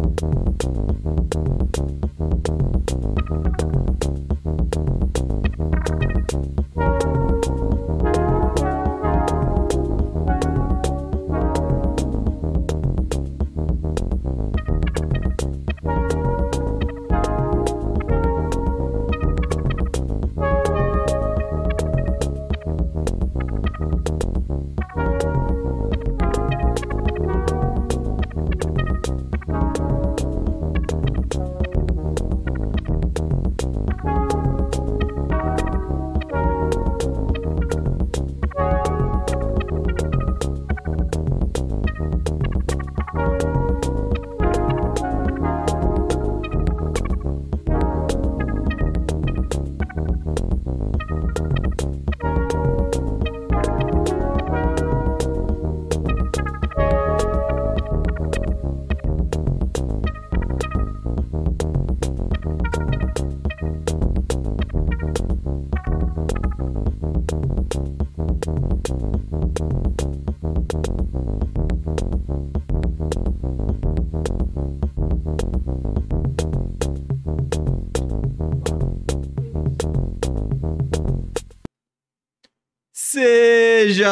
Thank you.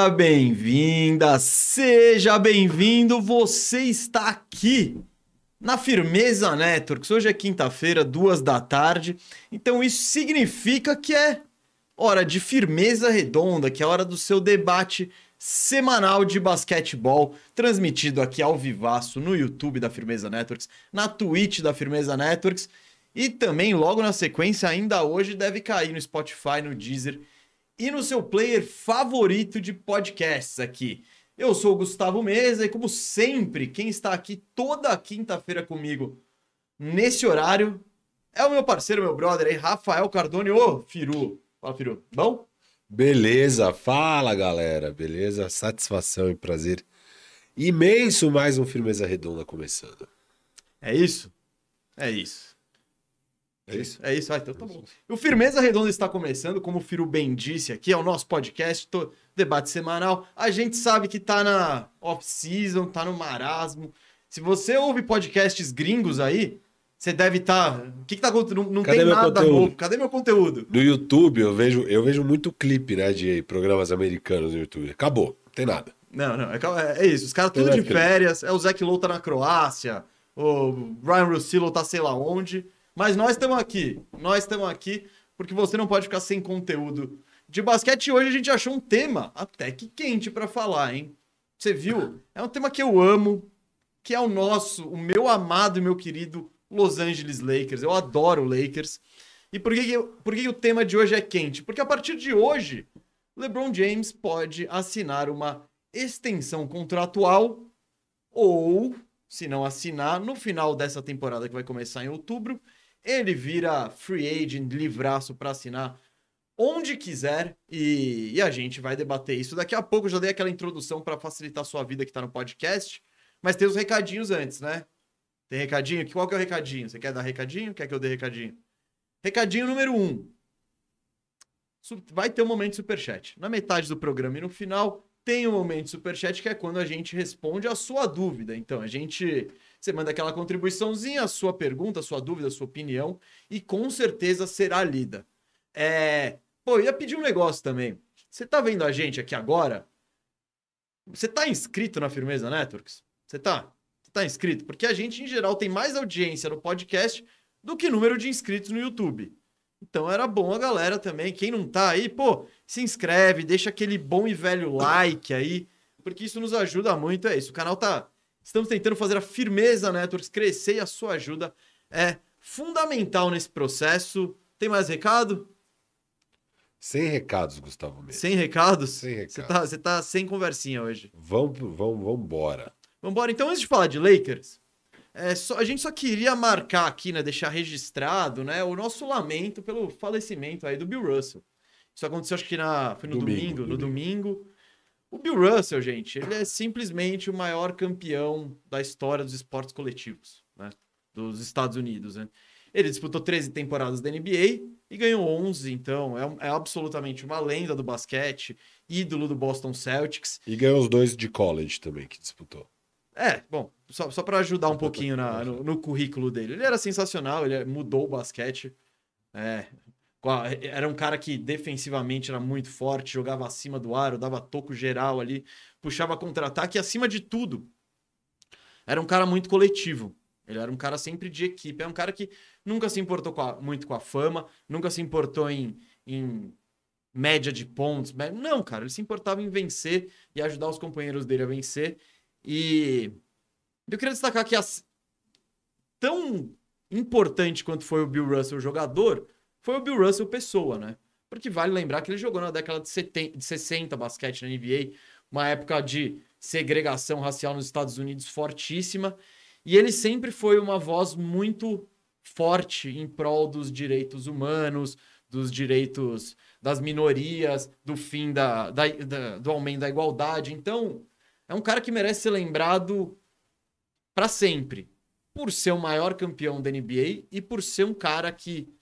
Seja bem-vinda, seja bem-vindo. Você está aqui na Firmeza Networks. Hoje é quinta-feira, duas da tarde. Então isso significa que é hora de firmeza redonda, que é hora do seu debate semanal de basquetebol, transmitido aqui ao vivaço no YouTube da Firmeza Networks, na Twitch da Firmeza Networks e também logo na sequência ainda hoje deve cair no Spotify, no Deezer e no seu player favorito de podcasts aqui. Eu sou o Gustavo Mesa e, como sempre, quem está aqui toda quinta-feira comigo nesse horário é o meu parceiro, meu brother aí, Rafael Cardone. Ô, Firu. Fala, Firu. Bom? Beleza, fala galera, beleza? Satisfação e prazer imenso mais um Firmeza Redonda começando. É isso? É isso. É isso? É isso, ah, então tá bom. O Firmeza Redonda está começando, como o Firu bem disse aqui, é o nosso podcast, to- debate semanal. A gente sabe que tá na off-season, tá no marasmo. Se você ouve podcasts gringos aí, você deve estar. O que, que tá acontecendo? Não, não tem nada conteúdo? novo. Cadê meu conteúdo? No YouTube eu vejo, eu vejo muito clipe, né, de programas americanos no YouTube. Acabou, não tem nada. Não, não, é, é isso. Os caras tudo de férias. É o Zach Lowe tá na Croácia. O Ryan Russillo tá sei lá onde. Mas nós estamos aqui. Nós estamos aqui porque você não pode ficar sem conteúdo de basquete. Hoje a gente achou um tema até que quente pra falar, hein? Você viu? É um tema que eu amo, que é o nosso, o meu amado e meu querido Los Angeles Lakers. Eu adoro Lakers. E por que, que, por que que o tema de hoje é quente? Porque a partir de hoje, LeBron James pode assinar uma extensão contratual ou, se não assinar, no final dessa temporada que vai começar em outubro, ele vira free agent, livraço para assinar onde quiser e, e a gente vai debater isso daqui a pouco. Eu já dei aquela introdução para facilitar a sua vida que tá no podcast, mas tem os recadinhos antes, né? Tem recadinho? Qual que é o recadinho? Você quer dar recadinho? Quer que eu dê recadinho? Recadinho número um. Vai ter um momento de superchat. Na metade do programa e no final tem um momento de superchat que é quando a gente responde a sua dúvida. Então, a gente. Você manda aquela contribuiçãozinha, a sua pergunta, a sua dúvida, a sua opinião, e com certeza será lida. É. Pô, eu ia pedir um negócio também. Você tá vendo a gente aqui agora? Você tá inscrito na Firmeza Networks? Você tá? Você tá inscrito? Porque a gente, em geral, tem mais audiência no podcast do que número de inscritos no YouTube. Então era bom a galera também. Quem não tá aí, pô, se inscreve, deixa aquele bom e velho like aí, porque isso nos ajuda muito. É isso. O canal tá. Estamos tentando fazer a Firmeza Networks crescer e a sua ajuda é fundamental nesse processo. Tem mais recado? Sem recados, Gustavo mesmo. Sem recados? Sem recados. Você tá, você tá sem conversinha hoje. Vamos, vamos, vamos embora. Vambora, então antes de falar de Lakers, é só- a gente só queria marcar aqui, né, deixar registrado, né, o nosso lamento pelo falecimento aí do Bill Russell. Isso aconteceu acho que na, foi no domingo, Domingo, no domingo. O Bill Russell, gente, ele é simplesmente o maior campeão da história dos esportes coletivos, né, dos Estados Unidos, né. Ele disputou 13 temporadas da NBA e ganhou 11, então é, é absolutamente uma lenda do basquete, ídolo do Boston Celtics. E ganhou os dois de college também que disputou. É, bom, só, só para ajudar um pouquinho na- no, no currículo dele. Ele era sensacional, ele mudou o basquete. É, era um cara que defensivamente era muito forte, jogava acima do aro, dava toco geral ali, puxava contra-ataque e, acima de tudo, era um cara muito coletivo. Ele era um cara sempre de equipe. É um cara que nunca se importou com a- muito com a fama, nunca se importou em, em média de pontos. Não, cara, ele se importava em vencer e ajudar os companheiros dele a vencer. E eu queria destacar que as... tão importante quanto foi o Bill Russell jogador, foi o Bill Russell pessoa, né? Porque vale lembrar que ele jogou na década de 70, de 60 basquete na NBA, uma época de segregação racial nos Estados Unidos fortíssima, e ele sempre foi uma voz muito forte em prol dos direitos humanos, dos direitos das minorias, do fim da, da- da- do aumento da igualdade. Então, é um cara que merece ser lembrado para sempre, por ser o maior campeão da NBA e por ser um cara que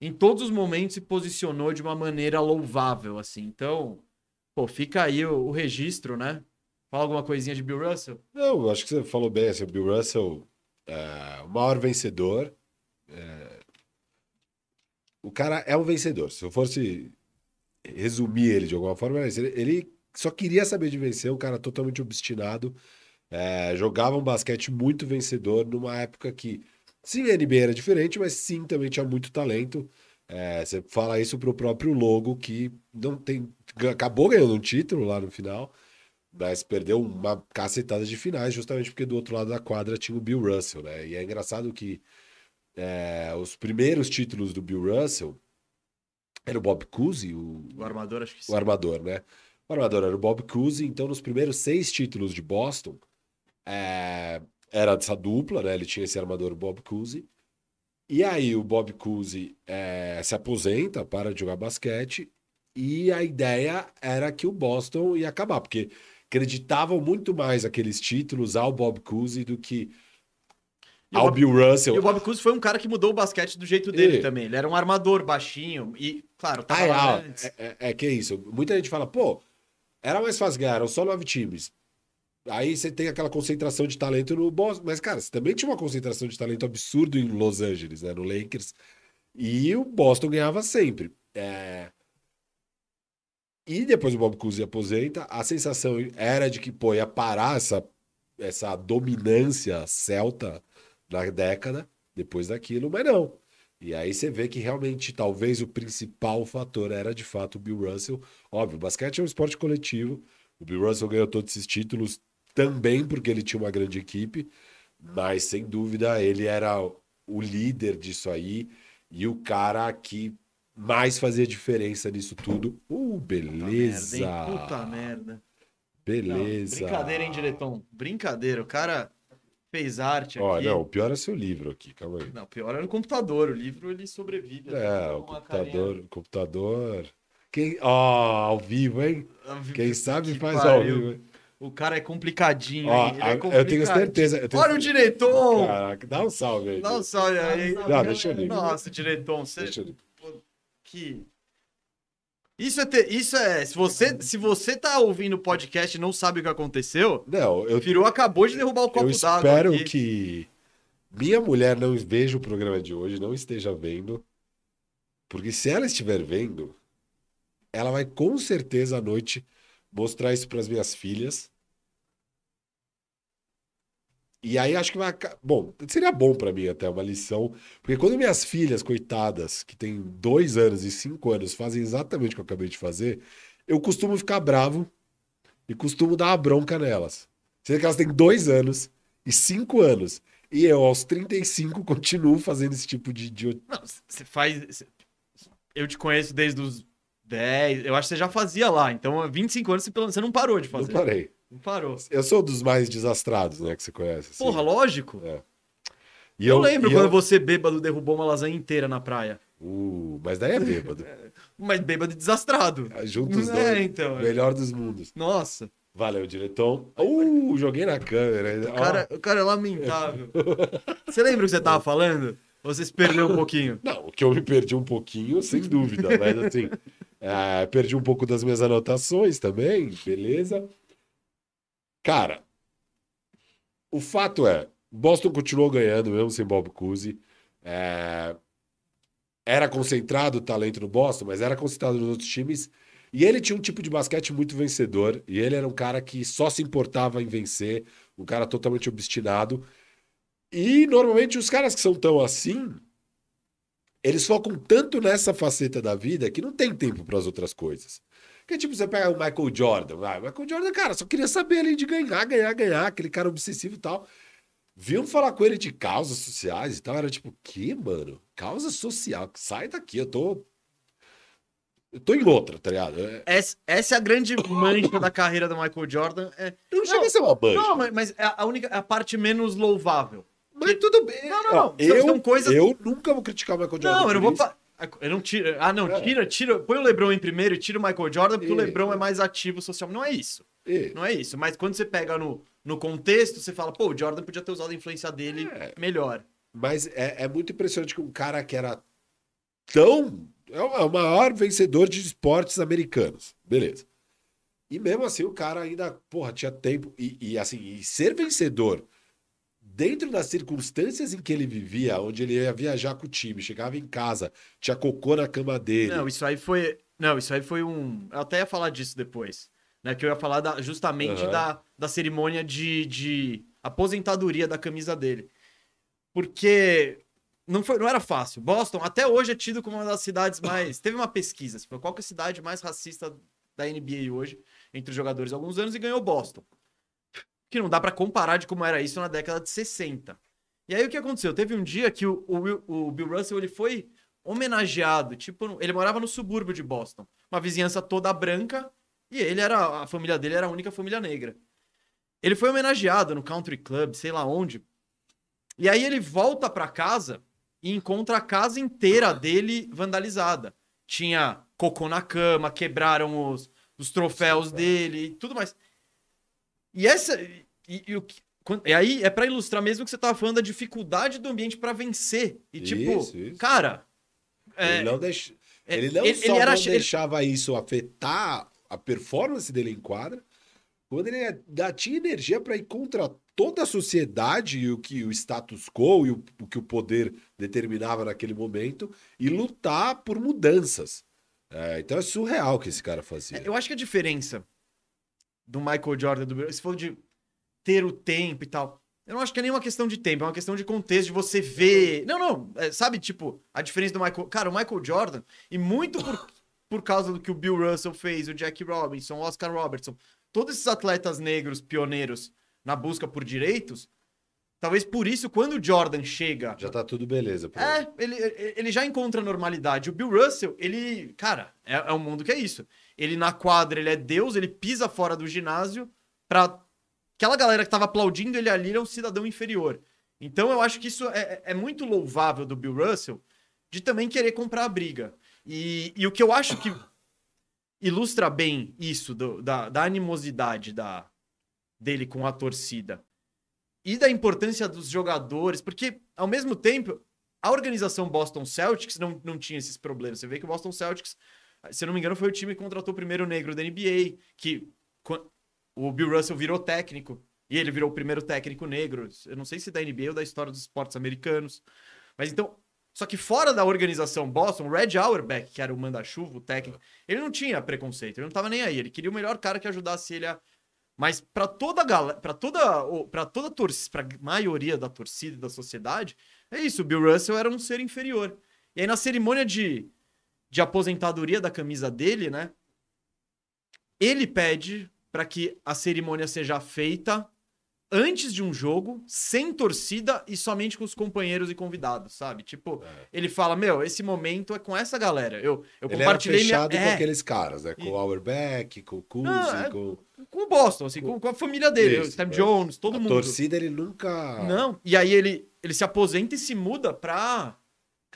em todos os momentos se posicionou de uma maneira louvável, assim. Então, pô, fica aí o, o registro, né? Fala alguma coisinha de Bill Russell? Não, acho que você falou bem, assim, o Bill Russell é o maior vencedor. é, O cara é um vencedor. Se eu fosse resumir ele de alguma forma, ele, ele só queria saber de vencer, um cara totalmente obstinado. é, jogava um basquete muito vencedor numa época que, sim, a NBA era diferente, mas sim, também tinha muito talento. É, você fala isso pro próprio Logo, que não tem, acabou ganhando um título lá no final, mas perdeu uma cacetada de finais, justamente porque do outro lado da quadra tinha o Bill Russell, né? E é engraçado que é, os primeiros títulos do Bill Russell era o Bob Cousy, o, O armador, acho que sim. o armador, né? O armador era o Bob Cousy, então nos primeiros seis títulos de Boston é, era dessa dupla, né? Ele tinha esse armador, o Bob Cousy. E aí o Bob Cousy é, se aposenta, para de jogar basquete, e a ideia era que o Boston ia acabar, porque acreditavam muito mais aqueles títulos ao Bob Cousy do que E o ao Bill Russell. E o Bob Cousy foi um cara que mudou o basquete do jeito dele E- também. Ele era um armador baixinho e, claro, tava Ah, é, lá ah, antes. é, é- é que é isso. Muita gente fala, pô, era mais fácil ganhar, eram só nove times. Aí você tem aquela concentração de talento no Boston. Mas, cara, você também tinha uma concentração de talento absurdo em Los Angeles, né? No Lakers. E o Boston ganhava sempre. É, E depois o Bob Cousy aposenta. A sensação era de que, pô, ia parar essa, essa dominância celta na década depois daquilo, mas não. E aí você vê que realmente talvez o principal fator era de fato o Bill Russell. Óbvio, o basquete é um esporte coletivo. O Bill Russell ganhou todos esses títulos também porque ele tinha uma grande equipe, mas sem dúvida ele era o líder disso aí e o cara que mais fazia diferença nisso tudo. Uh, beleza! Merda, hein? Puta merda. Não, Beleza! brincadeira, hein, diretor? Brincadeira. O cara fez arte aqui. não, o pior é seu livro aqui, calma aí. Não, pior era no computador. O livro ele sobrevive. É, o computador, o computador. Quem, ó, ao vivo, hein? Quem sabe Que faz pariu. ao vivo. O cara é complicadinho, Ó, hein? Ele a- é eu tenho certeza. Eu tenho Olha o diretor! Caraca, dá um salve aí. Dá um salve aí. Não, deixa eu ler. Nossa, diretor, você... Deixa eu- que isso é ter- isso é se você se você tá ouvindo o podcast e não sabe o que aconteceu Não, eu, o Firu acabou de derrubar o copo eu d'água espero aqui. que minha mulher não veja o programa de hoje, não esteja vendo. Porque se ela estiver vendo, ela vai com certeza à noite mostrar isso para as minhas filhas. E aí acho que vai. Bom, seria bom para mim até uma lição. Porque quando minhas filhas, coitadas, que têm dois anos e cinco anos, fazem exatamente o que eu acabei de fazer, eu costumo ficar bravo e costumo dar uma bronca nelas. Sendo que elas têm dois anos e cinco anos. E eu, aos 35, continuo fazendo esse tipo de idiot... Não, você faz eu te conheço desde os 10, eu acho que você já fazia lá, então há 25 anos você, não parou de Não fazer. parei. Não parou. Eu sou dos mais desastrados, né, que você conhece. assim. Porra, lógico. E eu, lembro e quando eu- você bêbado derrubou uma lasanha inteira na praia. Uh, mas daí é bêbado. Mas bêbado e desastrado. Juntos os é, dois. então. Melhor dos mundos. Nossa, Valeu, diretor. Uh, joguei na câmera. o cara, o cara é lamentável. Você lembra o que você tava falando? Ou você se perdeu um pouquinho? Não, o que eu me perdi um pouquinho, sem dúvida, mas assim, é, perdi um pouco das minhas anotações também, beleza? Cara, o fato é, Boston continuou ganhando mesmo sem Bob Cousy. É, era concentrado o talento no Boston, mas era concentrado nos outros times. E ele tinha um tipo de basquete muito vencedor. E ele era um cara que só se importava em vencer, um cara totalmente obstinado. E normalmente os caras que são tão assim, eles focam tanto nessa faceta da vida que não tem tempo para as outras coisas. Que tipo, você pega o Michael Jordan, vai, Michael Jordan, cara, só queria saber ali de ganhar, ganhar, ganhar, aquele cara obsessivo e tal. Viam falar com ele de causas sociais e tal, era tipo, que, mano? Causa social, sai daqui, eu tô eu tô em outra, tá ligado? É... Essa, essa, é a grande mancha da carreira do Michael Jordan. É... Não, não chega a ser uma mancha. Não, mas, mas é a única a parte menos louvável. Mas tudo bem. Não, não, não. Eu, coisas... eu nunca vou criticar o Michael Jordan. Não, eu não vou. Fa... Eu não tiro. Ah, não, é. tira, tira. Põe o Lebron em primeiro e tira o Michael Jordan, porque e... o Lebron é mais ativo social. Não é isso. E... Não é isso. Mas quando você pega no, no contexto, você fala, pô, o Jordan podia ter usado a influência dele é. melhor. Mas é, é muito impressionante que um cara que era tão. É o maior vencedor de esportes americanos. Beleza. E mesmo assim, o cara ainda, porra, tinha tempo. E, e assim, e ser vencedor dentro das circunstâncias em que ele vivia, onde ele ia viajar com o time, chegava em casa, tinha cocô na cama dele. Não, isso aí foi. Não, isso aí foi um. Eu até ia falar disso depois. Né? Que eu ia falar da, justamente uhum. da, da cerimônia de, de aposentadoria da camisa dele. Porque não, foi, não era fácil. Boston, até hoje, é tido como uma das cidades mais. Teve uma pesquisa, foi qual é a cidade mais racista da NBA hoje, entre os jogadores há alguns anos, e ganhou Boston que não dá para comparar de como era isso na década de 60. E aí o que aconteceu? Teve um dia que o, o, o Bill Russell ele foi homenageado, tipo, ele morava no subúrbio de Boston, uma vizinhança toda branca, e ele era a família dele era a única família negra. Ele foi homenageado no Country Club, sei lá onde. E aí ele volta para casa e encontra a casa inteira dele vandalizada. Tinha cocô na cama, quebraram os, os troféus dele e tudo mais. E essa. E, e, o, e aí é para ilustrar mesmo que você tava falando da dificuldade do ambiente para vencer. E tipo, isso, isso. cara. É, ele não, deix... É, ele não ele, só ele não deixava isso afetar a performance dele em quadra, quando ele tinha energia para ir contra toda a sociedade e o que o status quo e o, o, que o poder determinava naquele momento e lutar por mudanças. É, então é surreal o que esse cara fazia. É, eu acho que a diferença do Michael Jordan, do se for de ter o tempo e tal. Eu não acho que é nenhuma questão de tempo, é uma questão de contexto, de você ver. Não, não, é, sabe, tipo, a diferença do Michael. Cara, o Michael Jordan, e muito por, por causa do que o Bill Russell fez, o Jack Robinson, o Oscar Robertson, todos esses atletas negros pioneiros na busca por direitos, talvez por isso, quando o Jordan chega. Já tá tudo beleza. É, ele, ele já encontra normalidade. O Bill Russell, ele. Cara, é, é um mundo que é isso. Ele na quadra, ele é Deus, ele pisa fora do ginásio pra aquela galera que tava aplaudindo ele ali, ele é um cidadão inferior. Então eu acho que isso é, é muito louvável do Bill Russell de também querer comprar a briga. E, e o que eu acho que ilustra bem isso, do, da, da animosidade da, dele com a torcida e da importância dos jogadores, porque ao mesmo tempo a organização Boston Celtics não, não tinha esses problemas. Você vê que o Boston Celtics se eu não me engano, foi o time que contratou o primeiro negro da NBA, que o Bill Russell virou técnico, e ele virou o primeiro técnico negro. Eu não sei se da NBA ou da história dos esportes americanos. Mas então, só que fora da organização Boston, o Red Auerbach, que era o manda-chuva, o técnico, ele não tinha preconceito, ele não tava nem aí. Ele queria o melhor cara que ajudasse ele a. Mas para toda a galera, para toda, para toda a torcida, para maioria da torcida e da sociedade, é isso. O Bill Russell era um ser inferior. E aí na cerimônia de de aposentadoria da camisa dele, né? Ele pede para que a cerimônia seja feita antes de um jogo, sem torcida e somente com os companheiros e convidados, sabe? Tipo, é. ele fala: Meu, esse momento é com essa galera. Eu, eu ele compartilhei era fechado minha... com é. aqueles caras, né? Com e... o Auerbach, com o Cousy, é... com... com o Boston, assim, com, com a família dele, Isso, o Sam é. Jones, todo a mundo. torcida ele nunca. Não, e aí ele, ele se aposenta e se muda pra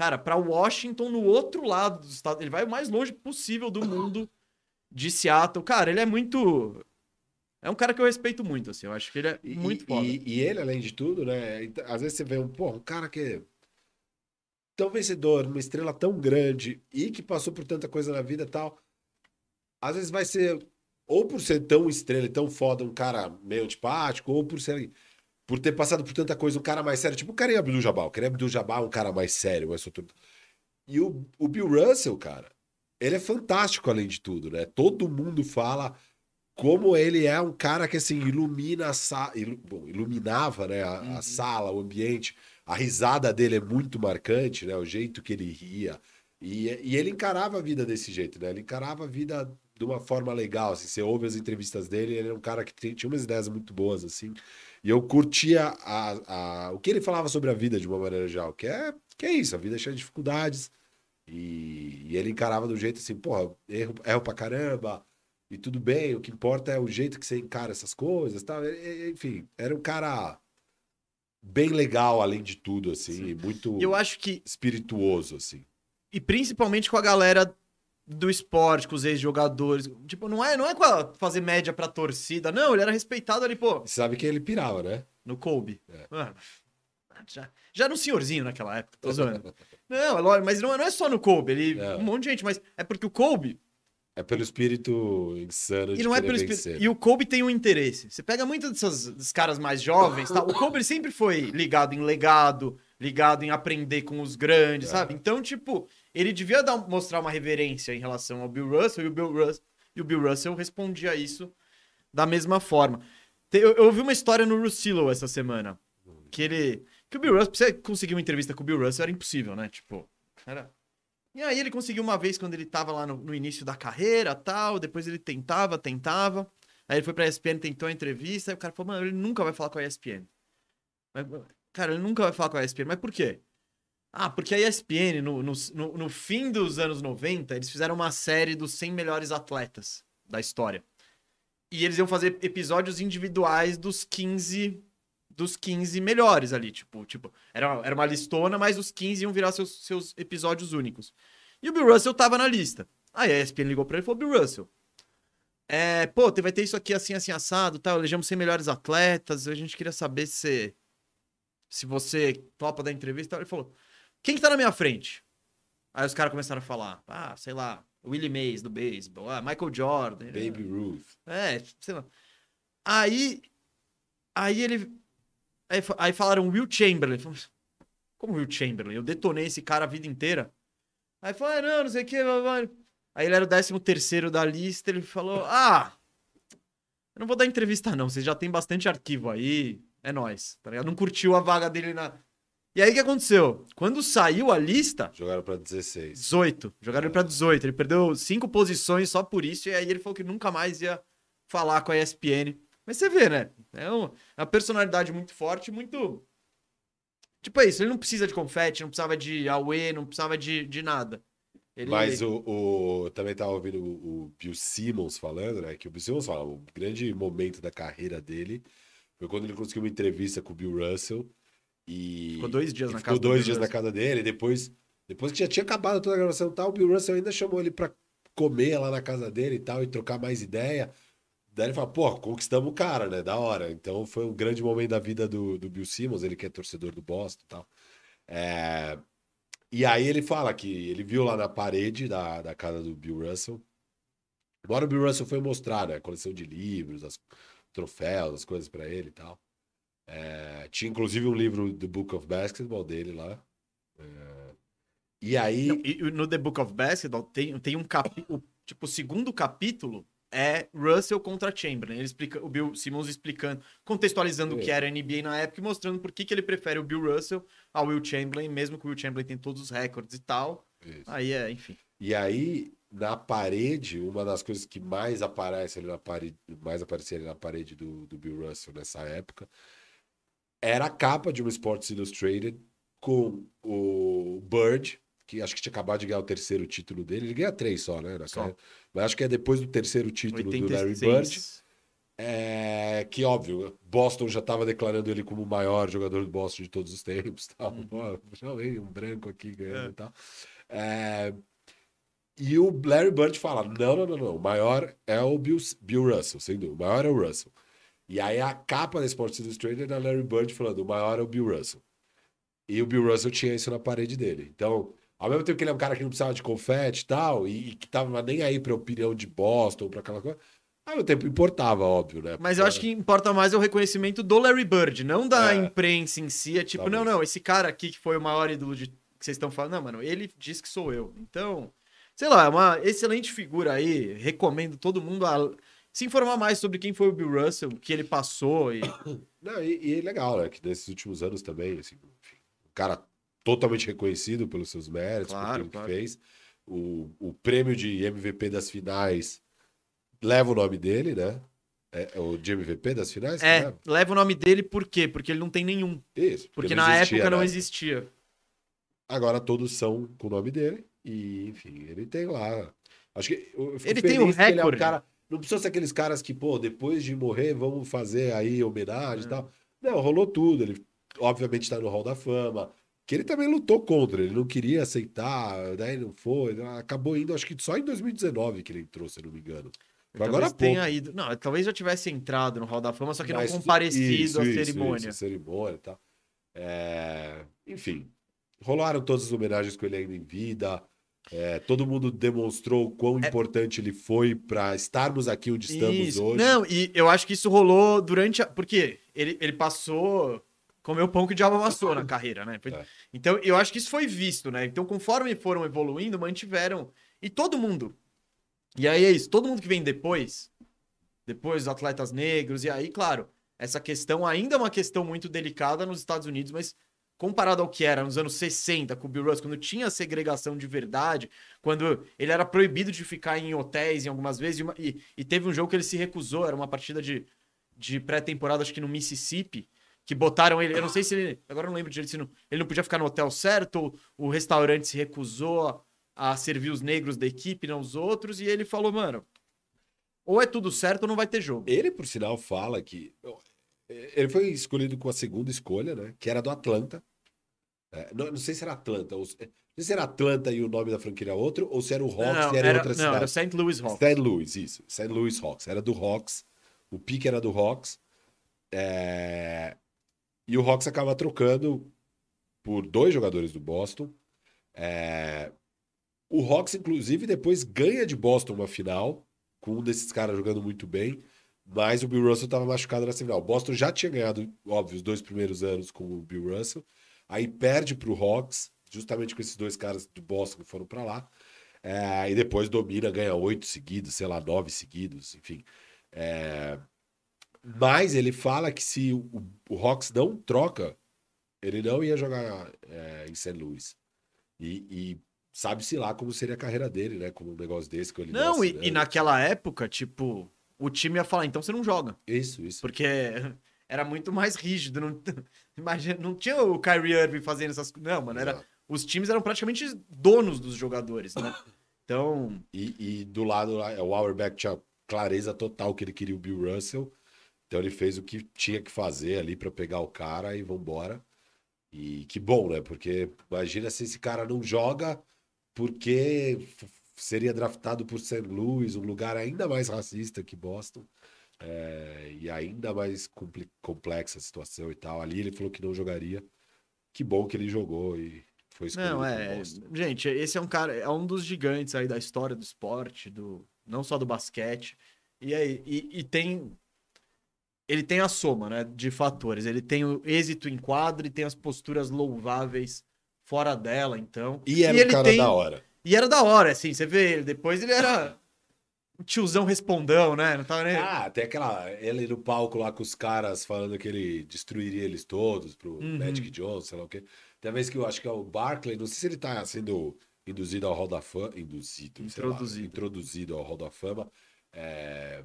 cara, para Washington no outro lado do estado. Ele vai o mais longe possível do mundo de Seattle. Cara, ele é muito. É um cara que eu respeito muito, assim. Eu acho que ele é muito e, foda. E, e, ele, além de tudo, né? Às vezes você vê um, pô, um cara que é tão vencedor, uma estrela tão grande e que passou por tanta coisa na vida e tal. Às vezes vai ser, ou por ser tão estrela e tão foda, um cara meio antipático, ou por ser por ter passado por tanta coisa, um cara mais sério. Tipo o Kareem Abdul-Jabbar. O Kareem Abdul-Jabbar é um cara mais sério, mais solto. E o, o Bill Russell, cara, ele é fantástico além de tudo, né? Todo mundo fala como ele é um cara que, assim, ilumina a sala... Bom, iluminava, né? A, Uhum. a sala, o ambiente. A risada dele é muito marcante, né? O jeito que ele ria. E, e ele encarava a vida desse jeito, né? Ele encarava a vida de uma forma legal, assim. Você ouve as entrevistas dele, ele é um cara que tem- tinha umas ideias muito boas, assim. E eu curtia a, a, o que ele falava sobre a vida de uma maneira geral, que é, que é isso, a vida é cheia de dificuldades. E, e ele encarava do jeito assim, porra, erro, erro pra caramba, e tudo bem, o que importa é o jeito que você encara essas coisas, tal. Enfim, era um cara bem legal, além de tudo, assim, muito eu acho que, espirituoso, assim. e principalmente com a galera do esporte, com os ex-jogadores. Tipo, não é, não é com a fazer média pra torcida, não, ele era respeitado ali, pô, Você sabe que ele pirava, né? no Kobe. É. Mano, já, já era um senhorzinho naquela época, tô zoando. Não, é lógico, mas não, é- não é só no Kobe, ele, É. um monte de gente, mas é porque o Kobe, É pelo espírito insano de e não é pelo vencer. espírito, e o Kobe tem um interesse. Você pega muitos desses caras mais jovens, tá? o Kobe sempre foi ligado em legado, ligado em aprender com os grandes, É. sabe? Então, tipo, ele devia dar, mostrar uma reverência em relação ao Bill Russell, e o Bill Russell, e o Bill Russell respondia isso da mesma forma. Eu, eu ouvi uma história no Russillo essa semana, que ele... Que o Bill Russell, pra você conseguir uma entrevista com o Bill Russell era impossível, né? Tipo, era... E aí ele conseguiu uma vez quando ele tava lá no, no início da carreira, tal, depois ele tentava, tentava. Aí ele foi pra ESPN, tentou a entrevista, aí o cara falou, mano, ele nunca vai falar com a ESPN. Mas, cara, ele nunca vai falar com a ESPN, mas por quê? Ah, porque a ESPN, no, no, no, fim dos anos 90, eles fizeram uma série dos 100 melhores atletas da história. E eles iam fazer episódios individuais dos 15 dos 15 melhores ali, tipo, tipo, era, era uma listona, mas os 15 iam virar seus, seus episódios únicos. E o Bill Russell tava na lista. Aí a ESPN ligou pra ele e falou, Bill Russell, é, pô, vai ter isso aqui assim, assim, assado, tal, elegemos 100 melhores atletas, a gente queria saber se, se você topa da entrevista. Ele falou, quem que tá na minha frente? Aí os caras começaram a falar, ah, sei lá, Willie Mays do beisebol, ah, Michael Jordan. Baby Ruth. É, sei lá. Aí, aí ele, aí, aí falaram Will Chamberlain. Como Will Chamberlain? Eu detonei esse cara a vida inteira. Aí falou, ah, não, não sei o que. Aí ele era o 13 terceiro da lista, ele falou, ah, eu não vou dar entrevista não, vocês já tem bastante arquivo aí, é nóis, tá ligado? Não curtiu a vaga dele na... E aí o que aconteceu? Quando saiu a lista, Jogaram pra 16. 18. Jogaram ele pra 18. Ele perdeu cinco posições só por isso. E aí ele falou que nunca mais ia falar com a ESPN. Mas você vê, né? É é uma personalidade muito forte, muito. Tipo, é isso. Ele não precisa de confete, não precisava de Aue, não precisava de, de nada. Ele... Mas o, o- também tava ouvindo o, o Bill Simmons falando, né? Que o Bill Simmons fala, o grande momento da carreira dele foi quando ele conseguiu uma entrevista com o Bill Russell e Ficou dois dias e na ficou casa do dois dias na casa dele. Depois, depois que já tinha acabado toda a gravação e tal, o Bill Russell ainda chamou ele pra comer lá na casa dele e tal e trocar mais ideia. Daí ele fala, pô, conquistamos o cara, né? Da hora. Então foi um grande momento da vida do, do Bill Simmons, ele que é torcedor do Boston e tal. É, E aí ele fala que ele viu lá na parede da, da casa do Bill Russell. Embora o Bill Russell foi mostrar, né? A coleção de livros, as troféus, as coisas pra ele e tal. É, tinha inclusive um livro do Book of Basketball dele lá. É, e aí. Não, e no The Book of Basketball tem, tem um capítulo. Tipo, o segundo capítulo é Russell contra Chamberlain. Ele explica, o Bill Simmons explicando, contextualizando o que É. era a NBA na época e mostrando por que, que ele prefere o Bill Russell ao Will Chamberlain, mesmo que o Will Chamberlain tem todos os recordes e tal. Isso. Aí é, enfim. E aí, na parede, uma das coisas que mais aparece ali na parede, mais aparecia ali na parede do, do Bill Russell nessa época, era a capa de uma Sports Illustrated com o Bird, que acho que tinha acabado de ganhar o terceiro título dele. Ele ganha três só, né? na Só. carreira. Mas acho que é depois do terceiro título do Larry Bird. 86. É, que óbvio, Boston já estava declarando ele como o maior jogador do Boston de todos os tempos. Tal. Uhum. Pô, já veio um branco aqui ganhando É. e tal. É, e o Larry Bird fala: não, não, não, não. O maior é o Bill, Bill Russell, sem dúvida. O maior é o Russell. E aí a capa da Sports Illustrated é Larry Bird falando: o maior é o Bill Russell. E o Bill Russell tinha isso na parede dele. Então, ao mesmo tempo que ele é um cara que não precisava de confete e tal, e, e que tava nem aí pra opinião de Boston, pra aquela coisa. Ao mesmo tempo importava, óbvio, né? Mas eu acho que importa mais o reconhecimento do Larry Bird, não da É. imprensa em si. É tipo, Talvez. não, não, esse cara aqui que foi o maior ídolo de... que vocês estão falando, não, mano, ele diz que sou eu. Então, sei lá, é uma excelente figura aí. Recomendo todo mundo a se informar mais sobre quem foi o Bill Russell, o que ele passou e. Não, e, e é legal, né? Que nesses últimos anos também, assim, enfim, um cara totalmente reconhecido pelos seus méritos, por Claro, tudo claro. que fez. O, o prêmio de MVP das finais leva o nome dele, né? É, é o de MVP das finais? É, leva? leva o nome dele por quê? Porque ele não tem nenhum. Isso. Porque não na época não existia. Agora todos são com o nome dele. E, enfim, ele tem lá. Acho que. Ele tem que Ele é um recorde. cara, não precisa ser aqueles caras que, pô, depois de morrer, vamos fazer aí homenagem e É. tal. Não, rolou tudo. Ele, obviamente, tá no Hall da Fama. Que ele também lutou contra, ele não queria aceitar, daí não foi. Acabou indo, acho que só em 2019 que ele entrou, se eu não me engano. Foi agora talvez tenha pouco. ido. Não, talvez já tivesse entrado no Hall da Fama, só que Mas- não comparecido isso, à isso, cerimônia. isso, cerimônia e tal. É, Enfim, rolaram todas as homenagens com ele ainda em vida. É, todo mundo demonstrou o quão importante ele foi para estarmos aqui onde estamos É. Isso. hoje. Não, e eu acho que isso rolou durante a. Porque ele, ele passou. Comeu pão que o diabo amassou na carreira, né? É. Então, eu acho que isso foi visto, né? Então, conforme foram evoluindo, mantiveram. E todo mundo. E aí é isso, todo mundo que vem depois, depois os atletas negros, e aí, claro, essa questão ainda é uma questão muito delicada nos Estados Unidos, mas comparado ao que era nos anos 60, com o Bill Russell, quando tinha segregação de verdade, quando ele era proibido de ficar em hotéis em algumas vezes, e, uma- e- e teve um jogo que ele se recusou, era uma partida de, de pré-temporada, acho que no Mississippi, que botaram ele, eu não sei se ele, agora eu não lembro direito, se não- ele não podia ficar no hotel certo, ou o restaurante se recusou a, servir os negros da equipe, não os outros, e ele falou, mano, ou é tudo certo ou não vai ter jogo. Ele, por sinal, fala que. Ele foi escolhido com a segunda escolha, né? Que era do Atlanta. É, não, não sei se era Atlanta. Ou, se- não sei se era Atlanta e o nome da franquia era outro, ou se era o Hawks não, e era, era, outra não, cidade. era St. Louis Hawks. St. Louis, isso. St. Louis Hawks. Era do Hawks. O pique era do Hawks. É, E o Hawks acaba trocando por dois jogadores do Boston. É, O Hawks, inclusive, depois ganha de Boston uma final, com um desses caras jogando muito bem. Mas o Bill Russell estava machucado nessa final. O Boston já tinha ganhado, óbvio, os dois primeiros anos com o Bill Russell. Aí perde para o Hawks, justamente com esses dois caras do Boston que foram para lá. É, e depois domina, ganha oito seguidos, sei lá, nove seguidos, enfim. É, mas ele fala que se o, o Hawks não troca, ele não ia jogar é, em St. Louis. E, e sabe-se lá como seria a carreira dele, né? Como um negócio desse que ele Não, e, e naquela época, tipo, o time ia falar, então você não joga. Isso, isso. Porque era muito mais rígido. Não, imagina, não tinha o Kyrie Irving fazendo essas coisas. Não, mano, era, Exato. os times eram praticamente donos dos jogadores, né? Então, E, e do lado lá, o Auerbach tinha clareza total que ele queria o Bill Russell. Então ele fez o que tinha que fazer ali para pegar o cara e vambora. E que bom, né? Porque imagina se esse cara não joga porque seria draftado por St. Louis, um lugar ainda mais racista que Boston. É, e ainda mais complexa a situação e tal. Ali ele falou que não jogaria. Que bom que ele jogou e foi escolhido não, é. Gente, esse é um cara, é um dos gigantes aí da história do esporte, do não só do basquete. E aí, e, e tem. Ele tem a soma, né, de fatores. Ele tem o êxito em quadro e tem as posturas louváveis fora dela, então. E era um ele cara tem- da hora. E era da hora, assim, você vê ele. Depois ele era um tiozão respondão, né? Não tava nem. Ah, tem aquela. Ele no palco lá com os caras falando que ele destruiria eles todos pro Uhum. Magic Jones, sei lá o quê. Tem uma vez que eu acho que é o Barkley, não sei se ele tá sendo induzido ao Hall da Fama. Induzido, sei lá, Introduzido. introduzido ao Hall da Fama. É,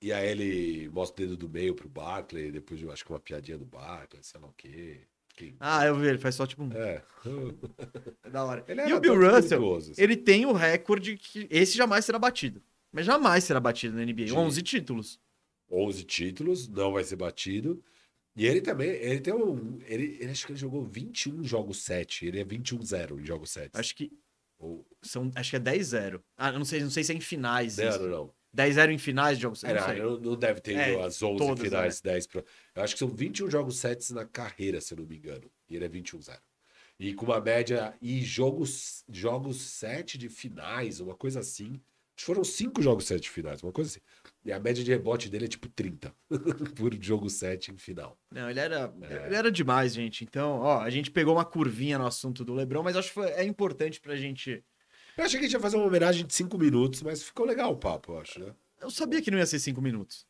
E aí ele mostra o dedo do meio pro Barkley, depois eu acho que uma piadinha do Barkley, sei lá o quê. Quem- Ah, eu vi, ele faz só tipo um. É. É da hora. E o Bill Russell, assim. ele tem o recorde que esse jamais será batido. Mas jamais será batido na NBA. De- 11 títulos. 11 títulos, não vai ser batido. E ele também, ele tem um. Ele, ele acho que ele jogou 21 jogos 7. Ele é 21-0 em jogos 7. Acho que Ou, são, acho que é 10-0. Ah, não sei, não sei se é em finais. não, isso. não, não. 10-0 em finais de jogos. É, não não, deve ter É, ido as 11 todas, finais, 10 pro... Eu acho que são 21 jogos 7 na carreira, se eu não me engano. E ele é 21-0. E com uma média. E jogos, jogos 7 de finais, uma coisa assim. Foram cinco jogos sete finais, uma coisa assim. E a média de rebote dele é tipo 30 por jogo 7 em final. Não, ele era, é. ele era demais, gente. Então, ó, a gente pegou uma curvinha no assunto do Lebron, mas acho que foi, é importante pra gente. Eu achei que a gente ia fazer uma homenagem de cinco minutos, mas ficou legal o papo, eu acho, né? Eu sabia que não ia ser cinco minutos.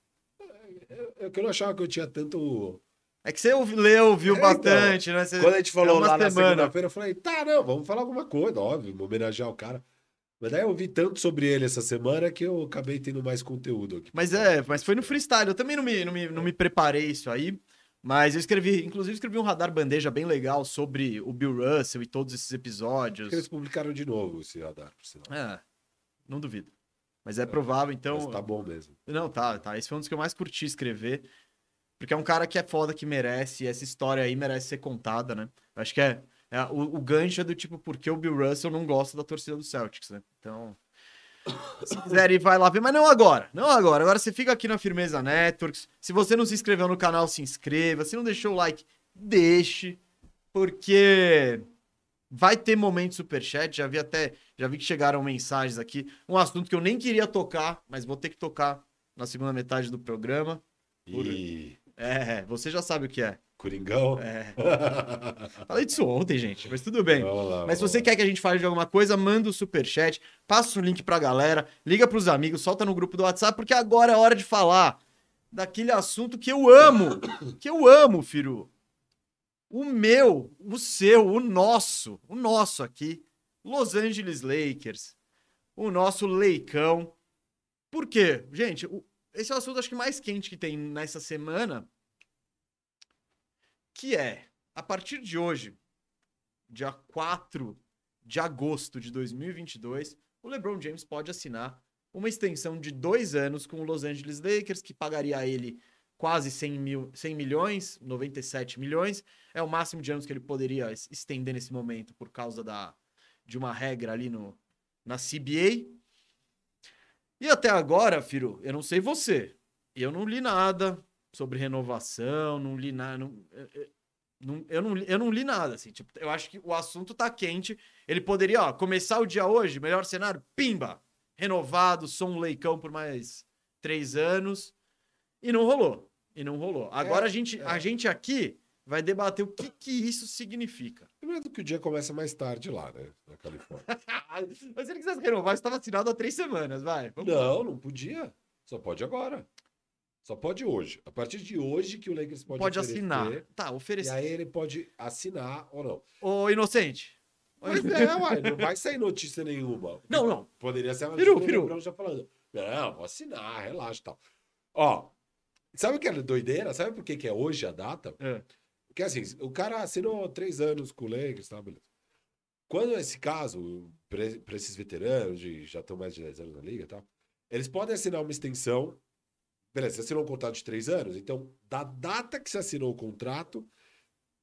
Eu, eu, eu não achava que eu tinha tanto. É que você leu, viu é, bastante, então, né? Você, quando a gente falou lá semana. na segunda-feira, eu falei, tá, não, vamos falar alguma coisa, óbvio, homenagear o cara. Mas daí eu vi tanto sobre ele essa semana que eu acabei tendo mais conteúdo aqui. Mas é, mas foi no freestyle. Eu também não me, não me, não me preparei isso aí. Mas eu escrevi, inclusive escrevi um radar bandeja bem legal sobre o Bill Russell e todos esses episódios. Eles publicaram de novo esse radar, por sinal. É, não duvido. Mas é, é provável, então. Mas tá bom mesmo. Não, tá, tá. Esse foi um dos que eu mais curti escrever. Porque é um cara que é foda, que merece. E essa história aí merece ser contada, né? Eu acho que é é, o, o gancho é do tipo, porque o Bill Russell não gosta da torcida do Celtics, né? Então, se quiser ir, vai lá ver, mas não agora, não agora. Agora você fica aqui na Firmeza Networks. Se você não se inscreveu no canal, se inscreva. Se não deixou o like, deixe, porque vai ter momento superchat. Já vi até, já vi que chegaram mensagens aqui. Um assunto que eu nem queria tocar, mas vou ter que tocar na segunda metade do programa. Por... E... É, você já sabe o que é. Coringão? É. Falei disso ontem, gente, mas tudo bem. Lá, mas se você lá. quer que a gente fale de alguma coisa, manda o super chat, passa o link pra galera, liga pros amigos, solta no grupo do WhatsApp, porque agora é hora de falar daquele assunto que eu amo. Que eu amo, Firu. O meu, o seu, o nosso, o nosso aqui, Los Angeles Lakers. O nosso leicão. Por quê? Gente, esse é o assunto acho que mais quente que tem nessa semana que é, a partir de hoje, dia 4 de agosto de 2022, o LeBron James pode assinar uma extensão de dois anos com o Los Angeles Lakers, que pagaria a ele quase 100, mil, 100 milhões, 97 milhões. É o máximo de anos que ele poderia estender nesse momento por causa da, de uma regra ali no, na CBA. E até agora, Firo, eu não sei você, eu não li nada, sobre renovação, não li nada. Não, não, eu, não, eu não li nada, assim. Tipo, eu acho que o assunto tá quente. Ele poderia, ó, começar o dia hoje, melhor cenário, pimba! Renovado, som um leicão por mais três anos. E não rolou. E não rolou. Agora é, a, gente, é. a gente aqui vai debater o que, que isso significa. Lembrando que o dia começa mais tarde lá, né? Na Califórnia. Mas se ele quisesse renovar, estava assinado há três semanas, vai. Vamos não, lá. não podia. Só pode agora. Só pode hoje. A partir de hoje que o Lakers pode, pode assinar. Tá, oferecer. E aí ele pode assinar ou não. Ô, inocente. Mas é, uai, não vai sair notícia nenhuma. Não, não. Poderia ser uma Piru, Piru. já falando. Não, vou assinar, relaxa e tal. Ó, sabe o que é doideira? Sabe por que, que é hoje a data? É. Porque assim, o cara assinou três anos com o Lakers, tá, beleza. Quando esse caso, para esses veteranos, de já estão mais de 10 anos na liga e tal, eles podem assinar uma extensão Beleza, você assinou um contrato de três anos, então, da data que você assinou o contrato,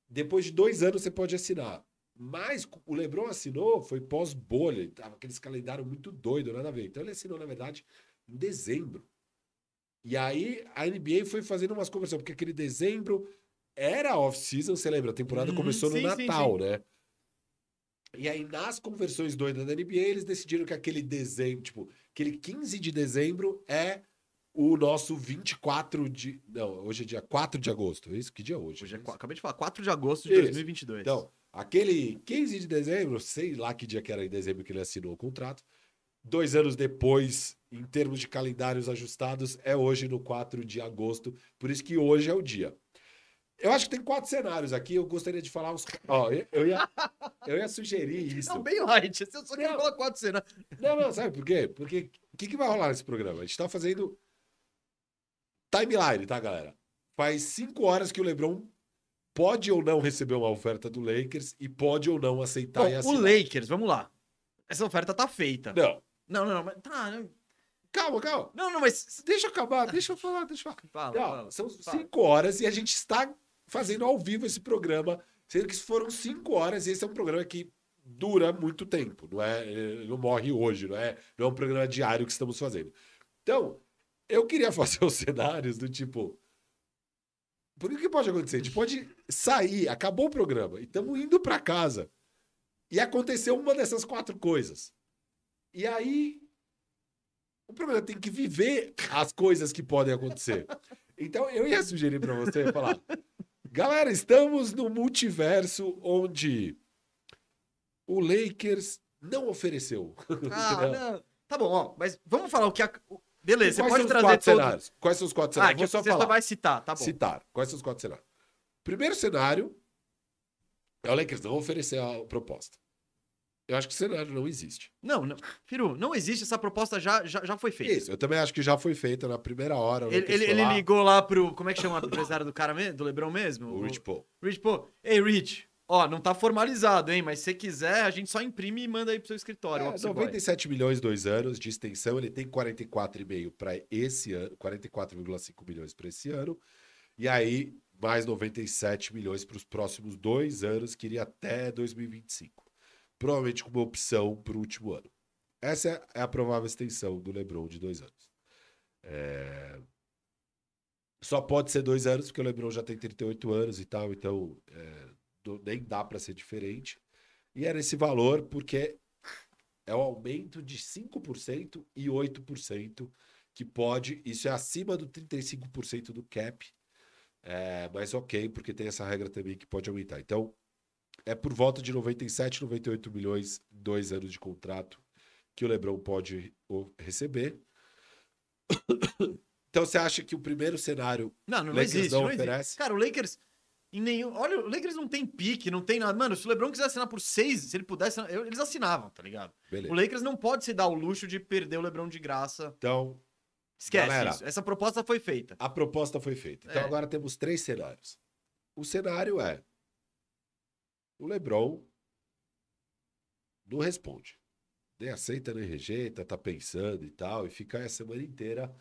depois de dois anos você pode assinar. Mas o Lebron assinou, foi pós-bolha, tava aqueles calendário muito doido, nada a ver. Então ele assinou, na verdade, em dezembro. E aí a NBA foi fazendo umas conversões, porque aquele dezembro era off-season, você lembra? A temporada uhum, começou no sim, Natal, sim, sim. né? E aí, nas conversões doidas da NBA, eles decidiram que aquele dezembro, tipo, aquele 15 de dezembro é o nosso 24 de. Não, hoje é dia 4 de agosto. É isso? Que dia é hoje? hoje é, acabei de falar, 4 de agosto de isso. 2022. Então, aquele 15 de dezembro, sei lá que dia que era em dezembro que ele assinou o contrato. Dois anos depois, em termos de calendários ajustados, é hoje no 4 de agosto. Por isso que hoje é o dia. Eu acho que tem quatro cenários aqui. Eu gostaria de falar uns. Ó, eu, ia, eu ia sugerir isso. Não, bem light. Você só quer falar quatro cenários. Não, não, sabe por quê? Porque o que, que vai rolar nesse programa? A gente tá fazendo Timeline, tá, galera? Faz cinco horas que o LeBron pode ou não receber uma oferta do Lakers e pode ou não aceitar Bom, e assinar. O Lakers, vamos lá. Essa oferta tá feita. Não. Não, não, não. Mas tá. Né? Calma, calma. Não, não, mas. Deixa eu acabar, deixa eu falar, deixa eu falar. Fala, não, fala, são fala. cinco horas e a gente está fazendo ao vivo esse programa, sendo que foram cinco horas e esse é um programa que dura muito tempo, não é? Não morre hoje, não é? Não é um programa diário que estamos fazendo. Então, eu queria fazer os cenários do tipo. Por que pode acontecer? A gente pode sair, acabou o programa, e estamos indo para casa. E aconteceu uma dessas quatro coisas. E aí O problema é tem que viver as coisas que podem acontecer. Então, eu ia sugerir para você falar: galera, estamos no multiverso onde o Lakers não ofereceu. Ah, não. Tá bom, ó, mas vamos falar o que a... Beleza, você pode trazer todos... cenários? Quais são os quatro Ah, cenários? que Vou só você falar. só vai citar, tá bom. Citar. Quais são os quatro cenários? Primeiro cenário é o Lakers não oferecer a proposta. Eu acho que o cenário não existe. Não, não, Firu, não existe, essa proposta já, já, já foi feita. Isso, eu também acho que já foi feita na primeira hora. Ele, ele, ele ligou lá pro. Como é que chama o empresário do cara mesmo? Do Lebron mesmo? O Rich Paul. Rich, pô. Ei, Rich, ó, não tá formalizado, hein? Mas se você quiser, a gente só imprime e manda aí pro seu escritório. É, o office boy. 97 milhões, dois anos de extensão. Ele tem 44,5 para esse ano, 44,5 milhões para esse ano. E aí, mais 97 milhões para os próximos dois anos, que iria até 2025. Provavelmente com uma opção para o último ano. Essa é a provável extensão do LeBron de dois anos. É, Só pode ser dois anos, porque o LeBron já tem 38 anos e tal, então é, do- nem dá para ser diferente. E era esse valor porque é o aumento de 5% e 8% que pode. Isso é acima do 35% do cap. É, mas ok, porque tem essa regra também que pode aumentar. Então, é por volta de 97, 98 milhões, dois anos de contrato que o Lebron pode receber. Então, você acha que o primeiro cenário Não, não, Lakers existe. não Não existe. oferece? Cara, o Lakers. Em nenhum... Olha, o Lakers não tem pique, não tem nada. Mano, se o Lebron quiser assinar por seis, se ele pudesse, eles assinavam, tá ligado? Beleza. O Lakers não pode se dar o luxo de perder o Lebron de graça. Então, Esquece Galera. isso. Essa proposta foi feita. A proposta foi feita. Então É. agora temos três cenários. O cenário é o LeBron não responde. Nem aceita, nem rejeita, tá pensando e tal, e fica a semana inteira.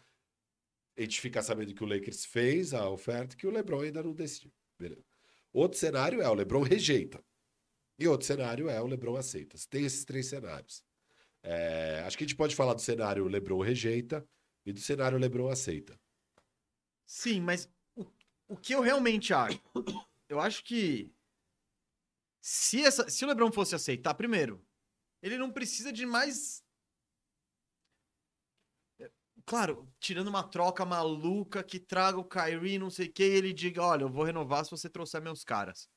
A gente fica sabendo que o Lakers fez a oferta e que o LeBron ainda não decidiu. Beleza. Outro cenário é o LeBron rejeita. E outro cenário é o LeBron aceita. Tem esses três cenários. É, acho que a gente pode falar do cenário LeBron rejeita e do cenário LeBron aceita. Sim, mas o, o que eu realmente acho? Eu acho que se, essa, se o LeBron fosse aceitar, primeiro, ele não precisa de mais. Claro, tirando uma troca maluca que traga o Kyrie, não sei o que, e ele diga: olha, eu vou renovar se você trouxer meus caras.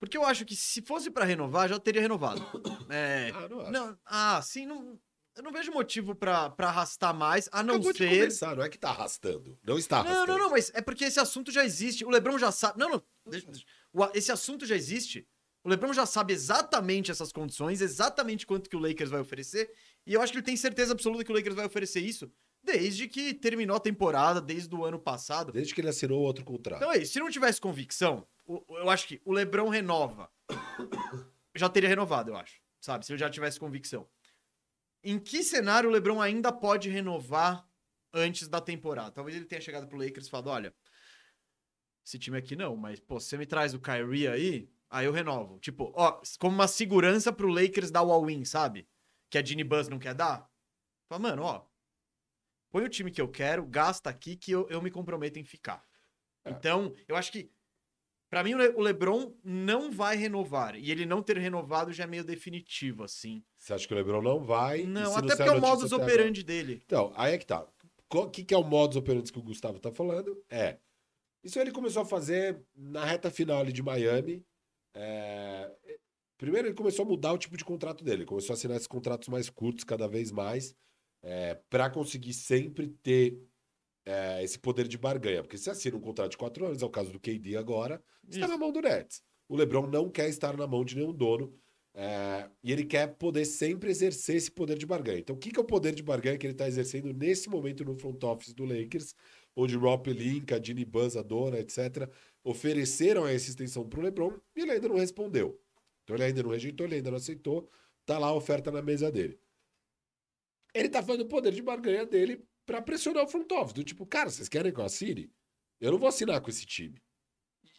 Porque eu acho que se fosse pra renovar, já teria renovado. É, Ah, não acho. não, ah, sim, não, eu não vejo motivo pra, pra arrastar mais, a não Acabou de ser. começar, não é que tá arrastando. Não está Não, arrastando. não, não, mas é porque esse assunto já existe. O Lebron já sabe. Não, não. deixa- deixa. Esse assunto já existe. O Lebron já sabe exatamente essas condições, exatamente quanto que o Lakers vai oferecer. E eu acho que ele tem certeza absoluta que o Lakers vai oferecer isso desde que terminou a temporada, desde o ano passado. Desde que ele assinou outro contrato. Então é isso. Se não tivesse convicção, eu acho que o Lebron renova. Já teria renovado, eu acho. Sabe? Se ele já tivesse convicção. Em que cenário o Lebron ainda pode renovar antes da temporada? Talvez ele tenha chegado pro Lakers e falado: olha, esse time aqui não, mas, pô, se você me traz o Kyrie aí, aí eu renovo. Tipo, ó, como uma segurança pro Lakers dar o all-in, sabe? Que a Ginny Buzz não quer dar. Fala, mano, ó, põe o time que eu quero, gasta aqui que eu, eu me comprometo em ficar. É. Então, eu acho que, pra mim, o Le- o LeBron não vai renovar. E ele não ter renovado já é meio definitivo, assim. Você acha que o Lebron não vai? Não, até sai porque é o modus operandi dele. Então, aí é que tá. O que, que é o modus operandi que o Gustavo tá falando? É. Isso ele começou a fazer na reta final ali de Miami. É, Primeiro, ele começou a mudar o tipo de contrato dele. Ele começou a assinar esses contratos mais curtos cada vez mais, é, para conseguir sempre ter é, esse poder de barganha. Porque se assina um contrato de quatro anos, é o caso do KD agora, está Isso. na mão do Nets. O LeBron não quer estar na mão de nenhum dono. é, e ele quer poder sempre exercer esse poder de barganha. Então, o que, que é o poder de barganha que ele está exercendo nesse momento no front office do Lakers, onde Rob Pelinka, Ginny Buzz, a dona, etc., ofereceram essa extensão para o LeBron e ele ainda não respondeu. Então, ele ainda não rejeitou, ele ainda não aceitou. Tá lá a oferta na mesa dele. Ele tá fazendo o poder de barganha dele para pressionar o front office. Do tipo, cara, vocês querem que eu assine? Eu não vou assinar com esse time.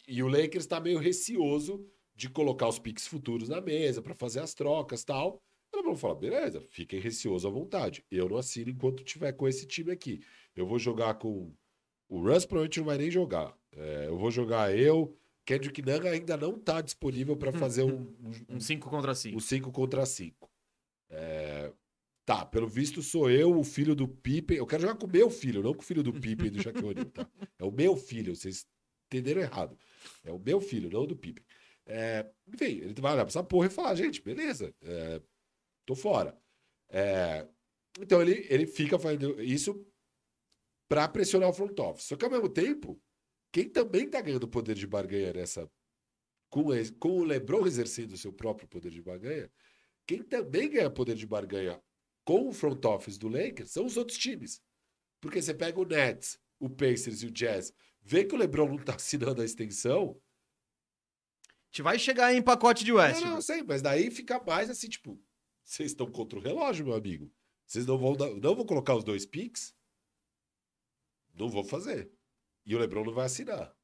E o Lakers tá meio receoso de colocar os picks futuros na mesa para fazer as trocas tal. Então vamos falar, beleza, fiquem receosos à vontade. Eu não assino enquanto tiver com esse time aqui. Eu vou jogar com. O Russ provavelmente não vai nem jogar. É, eu vou jogar eu. Kendrick Nunn ainda não tá disponível para fazer um, um, Um 5 contra 5. o 5 contra 5. Tá, pelo visto sou eu, o filho do Pippen. Eu quero jogar com o meu filho, não com o filho do Pippen e do Shaquille O'Neal, tá? É o meu filho, vocês entenderam errado. É o meu filho, não o do Pippen. É, enfim, ele vai olhar pra essa porra e falar, gente, beleza, é, tô fora. É, então ele, ele fica fazendo isso para pressionar o front office. Só que ao mesmo tempo, quem também tá ganhando poder de barganha nessa. Com, com o LeBron exercendo o seu próprio poder de barganha, quem também ganha poder de barganha com o front office do Lakers são os outros times. Porque você pega o Nets, o Pacers e o Jazz, vê que o LeBron não tá assinando a extensão. Te vai chegar em pacote de West. Não, não, sei, mas daí fica mais assim, tipo, vocês estão contra o relógio, meu amigo. Vocês não vão, não vão colocar os dois picks? Não vou fazer. E o Lebron não vai assinar.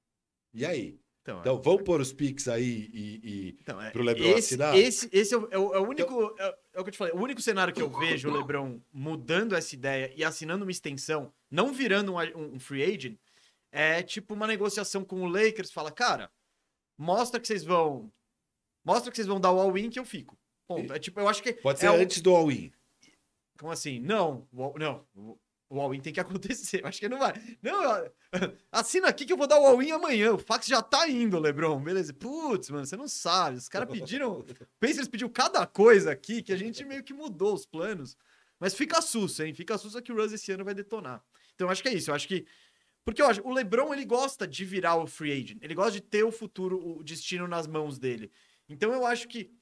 E aí? Então, então é... vamos pôr os picks aí e, e então, é, pro Lebron esse, assinar? Esse, esse é, o, é o é único. Então... É, é, o que eu te falei. O único cenário que eu vejo o Lebron mudando essa ideia e assinando uma extensão, não virando um, um free agent, é tipo uma negociação com o Lakers. Fala, cara, mostra que vocês vão. Mostra que vocês vão dar o all-in que eu fico. Ponto. É tipo, eu acho que. Pode ser é antes do all-in. Como assim? Não, não. O all-in tem que acontecer. Acho que não vai. Não, assina aqui que eu vou dar o all-in amanhã. O fax já tá indo, Lebron. Beleza. Putz, mano, você não sabe. Os caras pediram. Pacers pediu cada coisa aqui que a gente meio que mudou os planos. Mas fica susto, hein? Fica susto que o Russ esse ano vai detonar. Então acho que é isso. Eu acho que. Porque eu acho, o LeBron ele gosta de virar o free agent. Ele gosta de ter o futuro, o destino nas mãos dele. Então eu acho que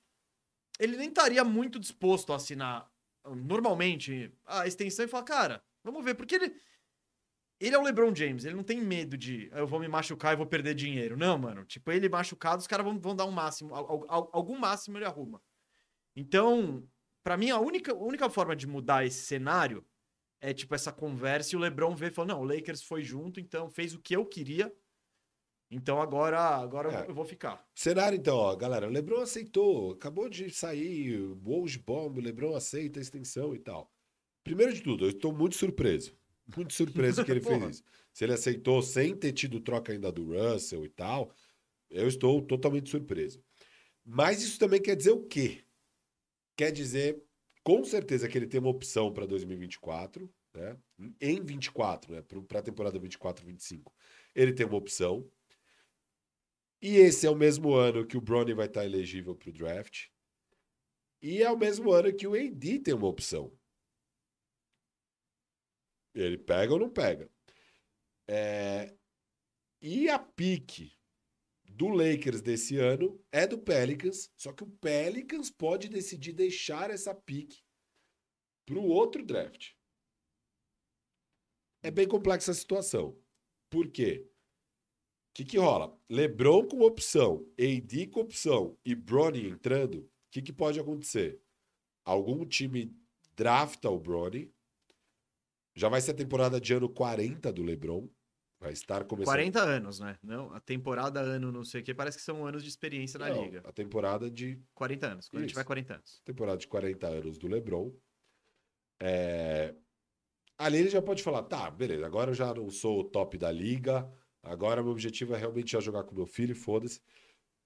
ele nem estaria muito disposto a assinar normalmente a extensão e falar, cara, Vamos ver, porque ele. Ele é o LeBron James, ele não tem medo de ah, eu vou me machucar e vou perder dinheiro. Não, mano. Tipo, ele machucado, os caras vão, vão dar um máximo. Algum máximo ele arruma. Então, para mim, a única, a única forma de mudar esse cenário é, tipo, essa conversa e o LeBron vê e fala: não, o Lakers foi junto, então fez o que eu queria. Então agora, agora é. eu vou ficar. Cenário, então, ó, galera, o LeBron aceitou, acabou de sair o Woj Bomb, o LeBron aceita a extensão e tal. Primeiro de tudo, eu estou muito surpreso. Muito surpreso que ele fez isso. Se ele aceitou sem ter tido troca ainda do Russell e tal, eu estou totalmente surpreso. Mas isso também quer dizer o quê? Quer dizer, com certeza, que ele tem uma opção para 2024, né? Em 24, né? Para a temporada 24-25. Ele tem uma opção. E esse é o mesmo ano que o Brony vai estar elegível para o draft. E é o mesmo ano que o AD tem uma opção. Ele pega ou não pega? É... E a pique do Lakers desse ano é do Pelicans, só que o Pelicans pode decidir deixar essa pique para o outro draft. É bem complexa a situação. Por quê? O que, que rola? LeBron com opção, AD com opção e Bronny entrando, o que, que pode acontecer? Algum time drafta o Bronny, já vai ser a temporada de ano 40 do LeBron. Vai estar começando. 40 anos, né? Não, a temporada ano, não sei o que, parece que são anos de experiência na não, liga. A temporada de. 40 anos, quando Isso. a gente vai 40 anos. Temporada de 40 anos do LeBron. É... Ali ele já pode falar: tá, beleza, agora eu já não sou o top da liga, agora meu objetivo é realmente já jogar com meu filho, foda-se.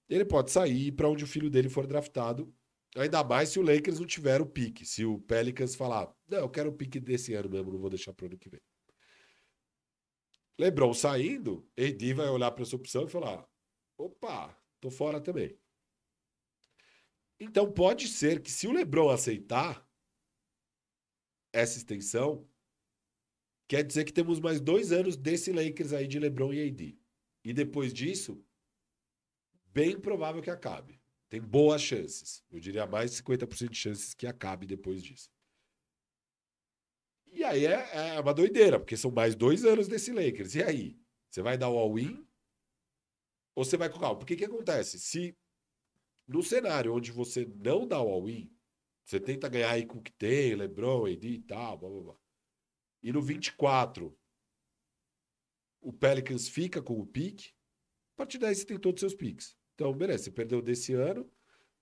Ele pode sair para onde o filho dele for draftado Ainda mais se o Lakers não tiver o pique. Se o Pelicans falar, não, eu quero o pique desse ano mesmo, não vou deixar para o ano que vem. LeBron saindo, AD vai olhar para essa opção e falar: opa, tô fora também. Então pode ser que se o LeBron aceitar essa extensão, quer dizer que temos mais dois anos desse Lakers aí de LeBron e AD. E depois disso, bem provável que acabe. Tem boas chances. Eu diria mais de 50% de chances que acabe depois disso. E aí é, é uma doideira, porque são mais dois anos desse Lakers. E aí? Você vai dar o all-in? Ou você vai com calma? Porque que acontece? Se no cenário onde você não dá o all-in, você tenta ganhar aí com o que tem, LeBron, AD e tal, blá blá blá. E no 24, o Pelicans fica com o pique, a partir daí você tem todos os seus piques. Então, beleza, você perdeu desse ano,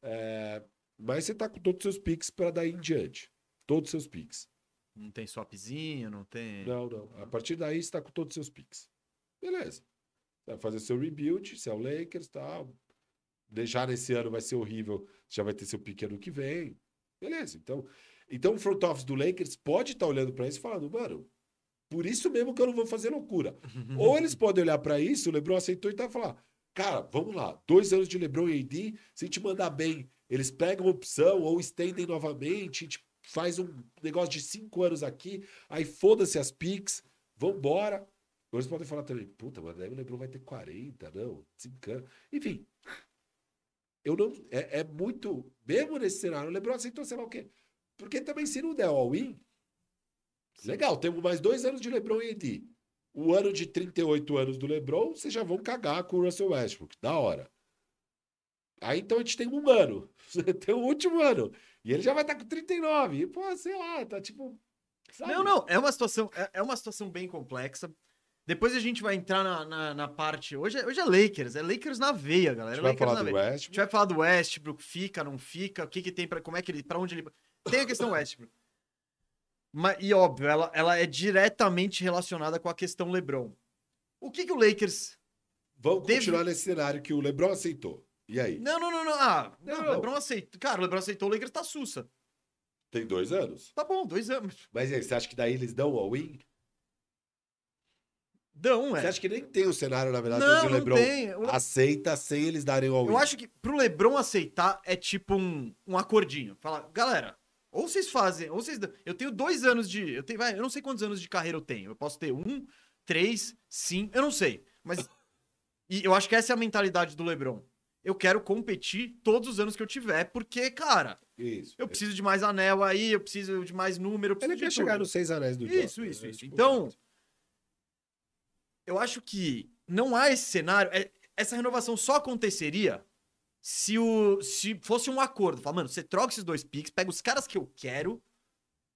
é... mas você tá com todos os seus picks para daí em diante. Todos os seus picks. Não tem swapzinho, não tem. Não, não. A partir daí você tá com todos os seus picks. Beleza. Você vai fazer seu rebuild, se é o Lakers, tal. Tá? Deixar nesse ano vai ser horrível, já vai ter seu pique ano que vem. Beleza, então, então o front office do Lakers pode estar olhando para isso e falando, mano, por isso mesmo que eu não vou fazer loucura. Ou eles podem olhar para isso, o LeBron aceitou e tá falar, cara, vamos lá, dois anos de LeBron e AD, se a gente mandar bem, eles pegam opção ou estendem novamente, a gente faz um negócio de cinco anos aqui, aí foda-se as picks, vambora. Eles podem falar também, puta, mas aí o LeBron vai ter 40, não, 5 anos. Enfim, eu não. É, é, muito. Mesmo nesse cenário, o LeBron aceitou, sei lá o quê. Porque também, se não der all-in, legal, temos mais dois anos de LeBron e AD. O ano de 38 anos do LeBron, vocês já vão cagar com o Russell Westbrook. Da hora. Aí então a gente tem um ano. tem o último ano. E ele já vai estar tá com 39. E, pô, sei lá, tá tipo. Sabe? Não, não. É uma situação, é, é uma situação bem complexa. Depois a gente vai entrar na, na, na, parte. Hoje é, hoje é Lakers, é Lakers na veia, galera. A gente vai falar do Westbrook. A gente vai falar do Westbrook, fica, não fica, o que, que tem para como é que ele, para onde ele. Tem a questão Westbrook. Mas, e óbvio, ela, ela é diretamente relacionada com a questão LeBron. O que, que o Lakers. Vamos deve... continuar nesse cenário que o LeBron aceitou. E aí? Não, não, não, não. Ah, não, não. LeBron aceitou. Cara, o LeBron aceitou, o Lakers tá sussa. Tem dois anos? Tá bom, dois anos. Mas aí, você acha que daí eles dão o all-in? Dão, é. Você acha que nem tem o cenário, na verdade, não, onde o LeBron tem. aceita sem eles darem o Eu acho que pro LeBron aceitar é tipo um, um acordinho. Fala, galera, ou vocês fazem, ou vocês. Eu tenho dois anos de. Eu, tenho, eu não sei quantos anos de carreira eu tenho. Eu posso ter um, três, cinco, eu não sei. Mas. e eu acho que essa é a mentalidade do LeBron. Eu quero competir todos os anos que eu tiver, porque, cara, isso. eu preciso de mais anel aí, eu preciso de mais número. Ele quer chegar nos seis anéis do Isso, isso, isso. Então, eu acho que não há esse cenário. É, essa renovação só aconteceria se, o, se fosse um acordo. Fala, mano, você troca esses dois picks, pega os caras que eu quero,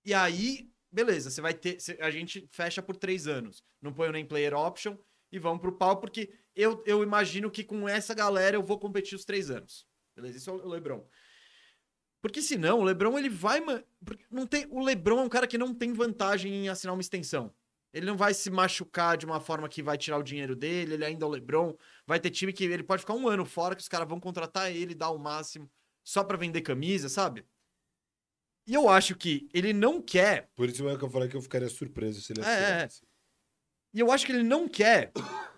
e aí, beleza, você vai ter. A gente fecha por três anos. Não põe nem player option e vamos pro pau, porque eu, eu imagino que com essa galera eu vou competir os três anos. Beleza? Isso é o Lebron. Porque senão, o Lebron ele vai. Não tem, o Lebron é um cara que não tem vantagem em assinar uma extensão. Ele não vai se machucar de uma forma que vai tirar o dinheiro dele, ele ainda é o LeBron. Vai ter time que ele pode ficar um ano fora, que os caras vão contratar ele, dar o máximo, só para vender camisa, sabe? E eu acho que ele não quer. Por isso é que eu falei que eu ficaria surpreso se ele é, é. E eu acho que ele não quer.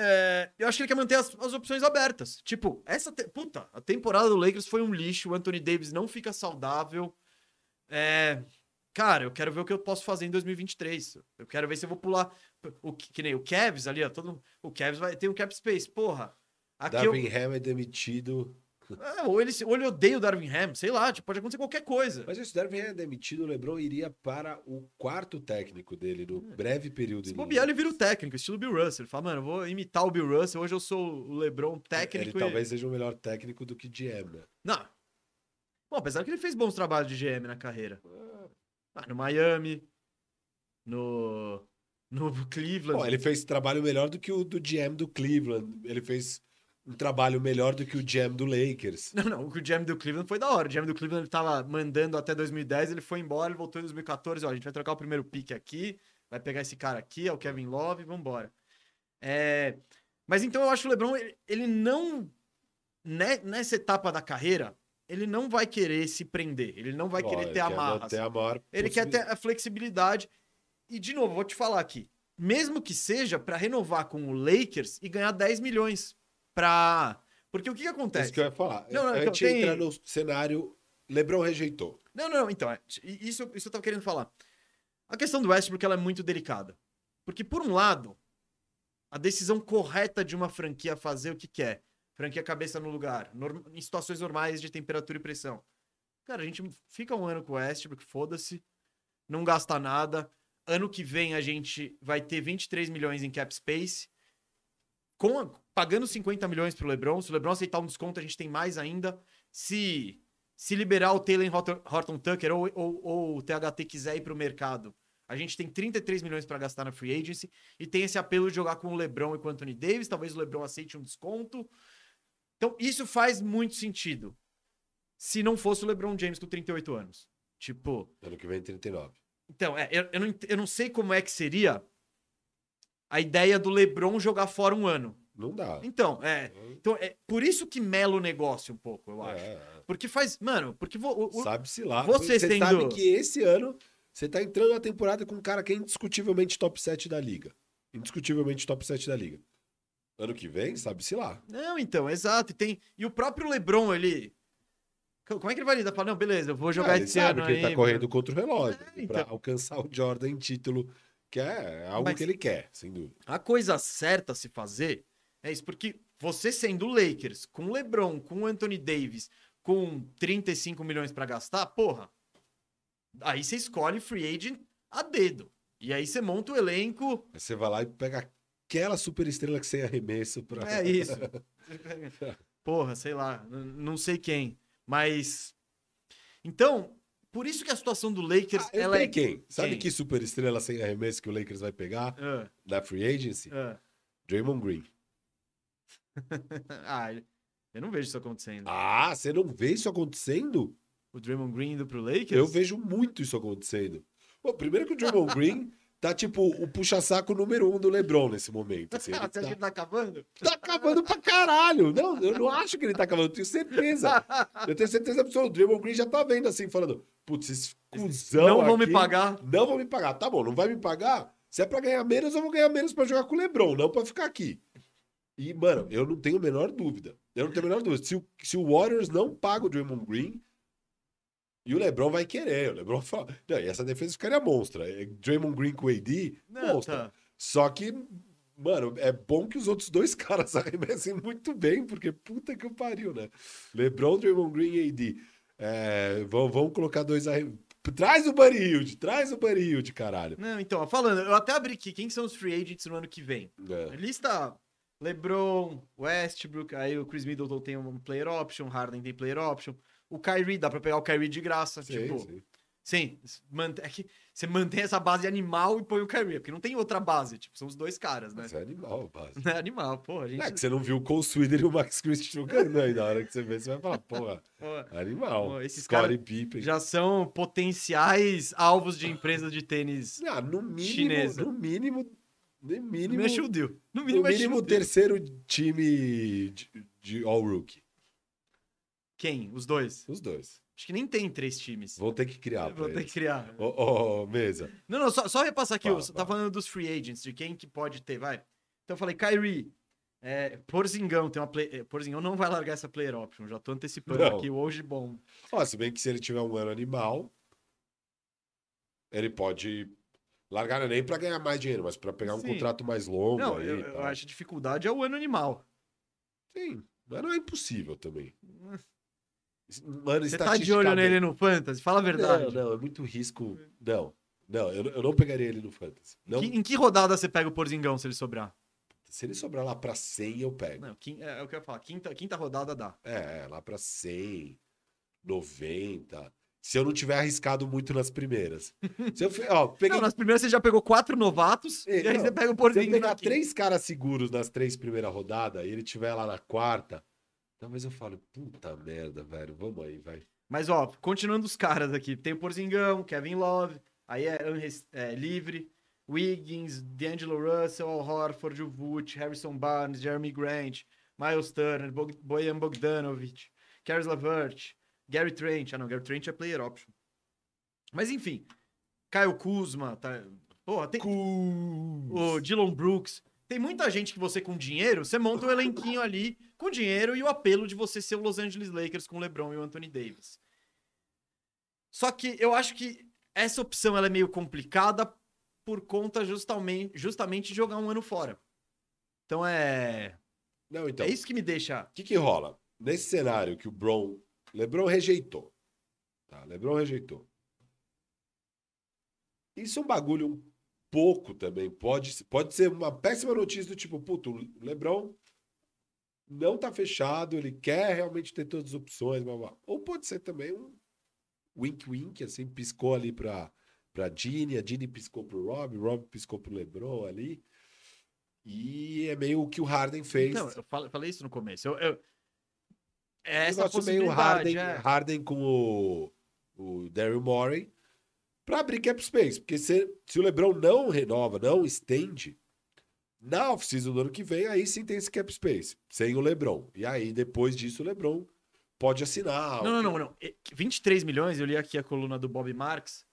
É, eu acho que ele quer manter as, as opções abertas. Tipo, essa. Te... Puta, a temporada do Lakers foi um lixo. O Anthony Davis não fica saudável. É, Cara, eu quero ver o que eu posso fazer em 2023. Eu quero ver se eu vou pular. O, que nem o Kevs ali, ó. Todo, o Kevs vai ter um cap space. Porra. Aqui Darvin eu... Ham é demitido. É, ou, ele, ou ele odeia o Darvin Ham, sei lá, tipo, pode acontecer qualquer coisa. Mas se o Darvin Ham é demitido, o LeBron iria para o quarto técnico dele, no é. breve período. Se bobear, ele vira o técnico, estilo Bill Russell. Ele fala, mano, eu vou imitar o Bill Russell, hoje eu sou o LeBron técnico. Ele e... talvez seja o melhor técnico do que GM, né? Não. Bom, apesar que ele fez bons trabalhos de GM na carreira. É. Ah, no Miami, no, no Cleveland. Pô, ele fez trabalho melhor do que o do GM do Cleveland. Ele fez um trabalho melhor do que o GM do Lakers. Não, não, o GM do Cleveland foi da hora. O GM do Cleveland ele tava mandando até 2010, ele foi embora, ele voltou em 2014, ó, a gente vai trocar o primeiro pick aqui, vai pegar esse cara aqui, é o Kevin Love, vambora. É... Mas então eu acho que o LeBron, ele, ele não, né, nessa etapa da carreira, ele não vai querer se prender, ele não vai querer ter amarras. A ele quer ter a flexibilidade. E, de novo, vou te falar aqui. Mesmo que seja para renovar com o Lakers e ganhar 10 milhões para. Porque o que, que acontece? Isso que eu ia falar. Não, não, gente tem... entra no cenário. Lebron rejeitou. Não, não, então. É, isso, isso eu tava querendo falar. A questão do Westbrook ela é muito delicada. Porque, por um lado, a decisão correta de uma franquia fazer o que quer franquia cabeça no lugar, em situações normais de temperatura e pressão. Cara, a gente fica um ano com o Westbrook, foda-se, não gasta nada. Ano que vem a gente vai ter 23 milhões em cap space, com a, pagando 50 milhões pro LeBron. Se o LeBron aceitar um desconto, a gente tem mais ainda. Se se liberar o Taylor Horton Tucker ou, ou, ou o THT quiser ir pro mercado, a gente tem 33 milhões para gastar na free agency e tem esse apelo de jogar com o LeBron e com o Anthony Davis. Talvez o LeBron aceite um desconto. Então, isso faz muito sentido. Se não fosse o LeBron James com 38 anos. Tipo. Ano que vem, 39. Então, é, eu, eu, não, eu não sei como é que seria a ideia do LeBron jogar fora um ano. Não dá. Então, é. Então, é por isso que mela o negócio um pouco, eu acho. É. porque faz. Mano, porque vo- Sabe-se lá. você você sabe que esse ano você tá entrando na temporada com um cara que é indiscutivelmente top 7 da liga. Indiscutivelmente top 7 da liga. Ano que vem, sabe-se lá. Não, então, exato. E, tem... e o próprio LeBron, ele. Co- Como é que ele vai lidar? Fala, não, beleza, eu vou jogar Ah, ele esse sabe ano que ele tá aí, correndo contra o relógio. É, Pra então. alcançar o Jordan em título, que é algo Mas- que ele quer, sem dúvida. A coisa certa a se fazer é isso, porque você sendo o Lakers, com o LeBron, com o Anthony Davis, com 35 milhões pra gastar, porra. Aí você escolhe free agent a dedo. E aí você monta o elenco. Aí você vai lá e pega aquela super estrela que sem arremesso pra. É isso. Porra, sei lá, não sei quem. Mas. Então, por isso que a situação do Lakers. Ah, ela é. quem? Sabe Quem? que super estrela sem arremesso que o Lakers vai pegar na free agency? ah. Draymond Green. ah, eu não vejo isso acontecendo. Ah, você não vê isso acontecendo? O Draymond Green indo pro Lakers? Eu vejo muito isso acontecendo. Pô, primeiro que o Draymond Green tá tipo o puxa-saco número um do LeBron nesse momento. Assim, Você acha que tá, ele tá acabando? tá acabando pra caralho. Não, eu não acho que ele tá acabando, eu tenho certeza. Eu tenho certeza absoluta. O Draymond Green já tá vendo assim, falando: putz, esses cuzão não vão me aqui pagar. Não vão me pagar. Tá bom, não vai me pagar? Se é pra ganhar menos, eu vou ganhar menos pra jogar com o LeBron, não pra ficar aqui. E, mano, eu não tenho a menor dúvida. Eu não tenho a menor dúvida. Se o, se o Warriors não paga o Draymond Green, e o LeBron vai querer. O LeBron fala. Não, e essa defesa ficaria monstra. É Draymond Green com o AD, Não, monstra. tá. Só que, mano, é bom que os outros dois caras arremessem muito bem, porque puta que o pariu, né? LeBron, Draymond Green e AD. É, vão, vão colocar dois arremessos. Traz o Buddy Hield, traz o Buddy Hield, caralho. Não, então, falando, eu até abri aqui quem são os free agents no ano que vem. É. Lista LeBron, Westbrook, aí o Chris Middleton tem um player option, Harden tem player option. O Kyrie, dá pra pegar o Kyrie de graça. Sim, tipo, sim. sim, mantém, é que você mantém essa base animal e põe o Kyrie, porque não tem outra base, tipo, são os dois caras, né? Mas é animal, base. É animal, porra, a gente... É que você não viu o Cole Swider e o Max Christian jogando aí. Na hora que você vê, você vai falar, porra, animal. Pô, esses Pippen. já são potenciais alvos de empresas de tênis. Ah, no mínimo, Chinesa. no mínimo, no No mínimo, mínimo, é. No no mínimo, é mínimo shield deal. terceiro time de, de All-Rookie. Quem? Os dois? Os dois. Acho que nem tem três times. Vão ter que criar Vou ter eles. que criar. Ô, ô, mesa. Não, não, só, só repassar aqui, Fala, você tá fala. falando dos free agents, de quem que pode ter, vai. Então eu falei, Kyrie, é, Porzingão, tem uma play, é, Porzingão não vai largar essa player option, já tô antecipando Não. aqui, hoje bom. Ó, se bem que se ele tiver um ano animal, ele pode largar não é nem pra ganhar mais dinheiro, mas pra pegar um Sim. contrato mais longo Não, aí. eu, eu acho que a dificuldade é o ano animal. Sim, mas não é impossível também. Mano, Você tá de olho nele no Fantasy? Fala a verdade. Não, não, é muito risco. Não, não, eu, eu não pegaria ele no Fantasy. Não, Que- em que rodada você pega o Porzingão se ele sobrar? Se ele sobrar lá pra 100, eu pego. Não, quin- é, é o que eu ia falar, quinta, quinta rodada dá. É, lá pra 100, 90. Se eu não tiver arriscado muito nas primeiras. Se eu, ó, peguei, Não, nas primeiras você já pegou quatro novatos, É, e aí não, você pega o se eu Porzingão pegar três caras seguros nas três primeiras rodadas e ele tiver lá na quarta, talvez eu fale, puta merda, velho, vamos aí, vai. Mas, ó, continuando os caras aqui. Tem o Porzingão, Kevin Love, aí é, é, livre, Wiggins, D'Angelo Russell, Al Horford, Vult, Harrison Barnes, Jeremy Grant, Miles Turner, Bog Bojan Bogdanovic, Caris LeVert, Gary Trent. Ah, não, Gary Trent é player option. Mas, enfim. Kyle Kuzma, tá... Porra, tem... O Dylan Brooks. Tem muita gente que você, com dinheiro, você monta um elenquinho ali com dinheiro e o apelo de você ser o Los Angeles Lakers com o LeBron e o Anthony Davis. Só que eu acho que essa opção ela é meio complicada por conta justamente, justamente de jogar um ano fora. Então é. Não, então, é isso que me deixa. o que que rola? Nesse cenário que o Bron, LeBron rejeitou, tá? LeBron rejeitou. Isso é um bagulho pouco também, pode, pode ser uma péssima notícia do tipo, puto, o LeBron não tá fechado, ele quer realmente ter todas as opções, blá, blá. ou pode ser também um wink-wink, assim, piscou ali pra, pra Dini, a Dini piscou pro Rob, o Rob piscou pro LeBron ali, e é meio o que o Harden fez. Não, eu fal- falei isso no começo. Eu, eu- é Um essa negócio meio. Harden, é. Harden com o, o Daryl Morey para abrir cap space. Porque se, se o LeBron não renova, não estende, na off-season do ano que vem, aí sim tem esse cap space, sem o LeBron. E aí, depois disso, o LeBron pode assinar. Não, não, não, não. E- 23 milhões, eu li aqui a coluna do Bob Marks.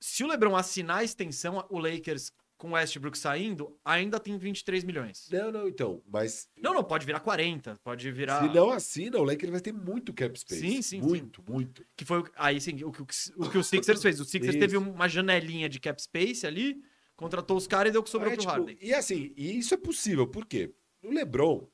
Se o LeBron assinar a extensão, o Lakers com o Westbrook saindo, ainda tem 23 milhões. Não, não, então. Mas Não, não, pode virar 40, pode virar. se não assina, o Lakers vai ter muito cap space. Sim, sim, Muito, muito. Que foi aí sim, o que o, o que o Sixers fez. O Sixers teve uma janelinha de cap space ali, contratou os caras e deu o que sobrou É, pro tipo, Harden. e assim, e isso é possível, por quê? O LeBron.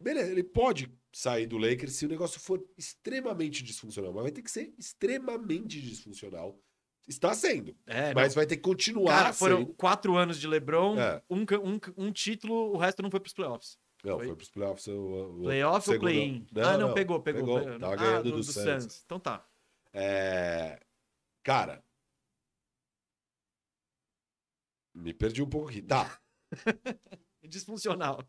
Beleza, ele pode sair do Lakers se o negócio for extremamente disfuncional, mas vai ter que ser extremamente disfuncional. Está sendo, É, mas não. vai ter que continuar Cara, foram sendo. quatro anos de LeBron, É. um, um, um título, o resto não foi pros playoffs. Não, Foi? foi pros playoffs. O, o- Playoff ou segundo- play-in? Não, ah, não, não, pegou, pegou. pegou. pegou. Tava ah, ganhando do, do Suns. Suns. Então tá. É... Cara. Me perdi um pouco aqui. Tá. Disfuncional.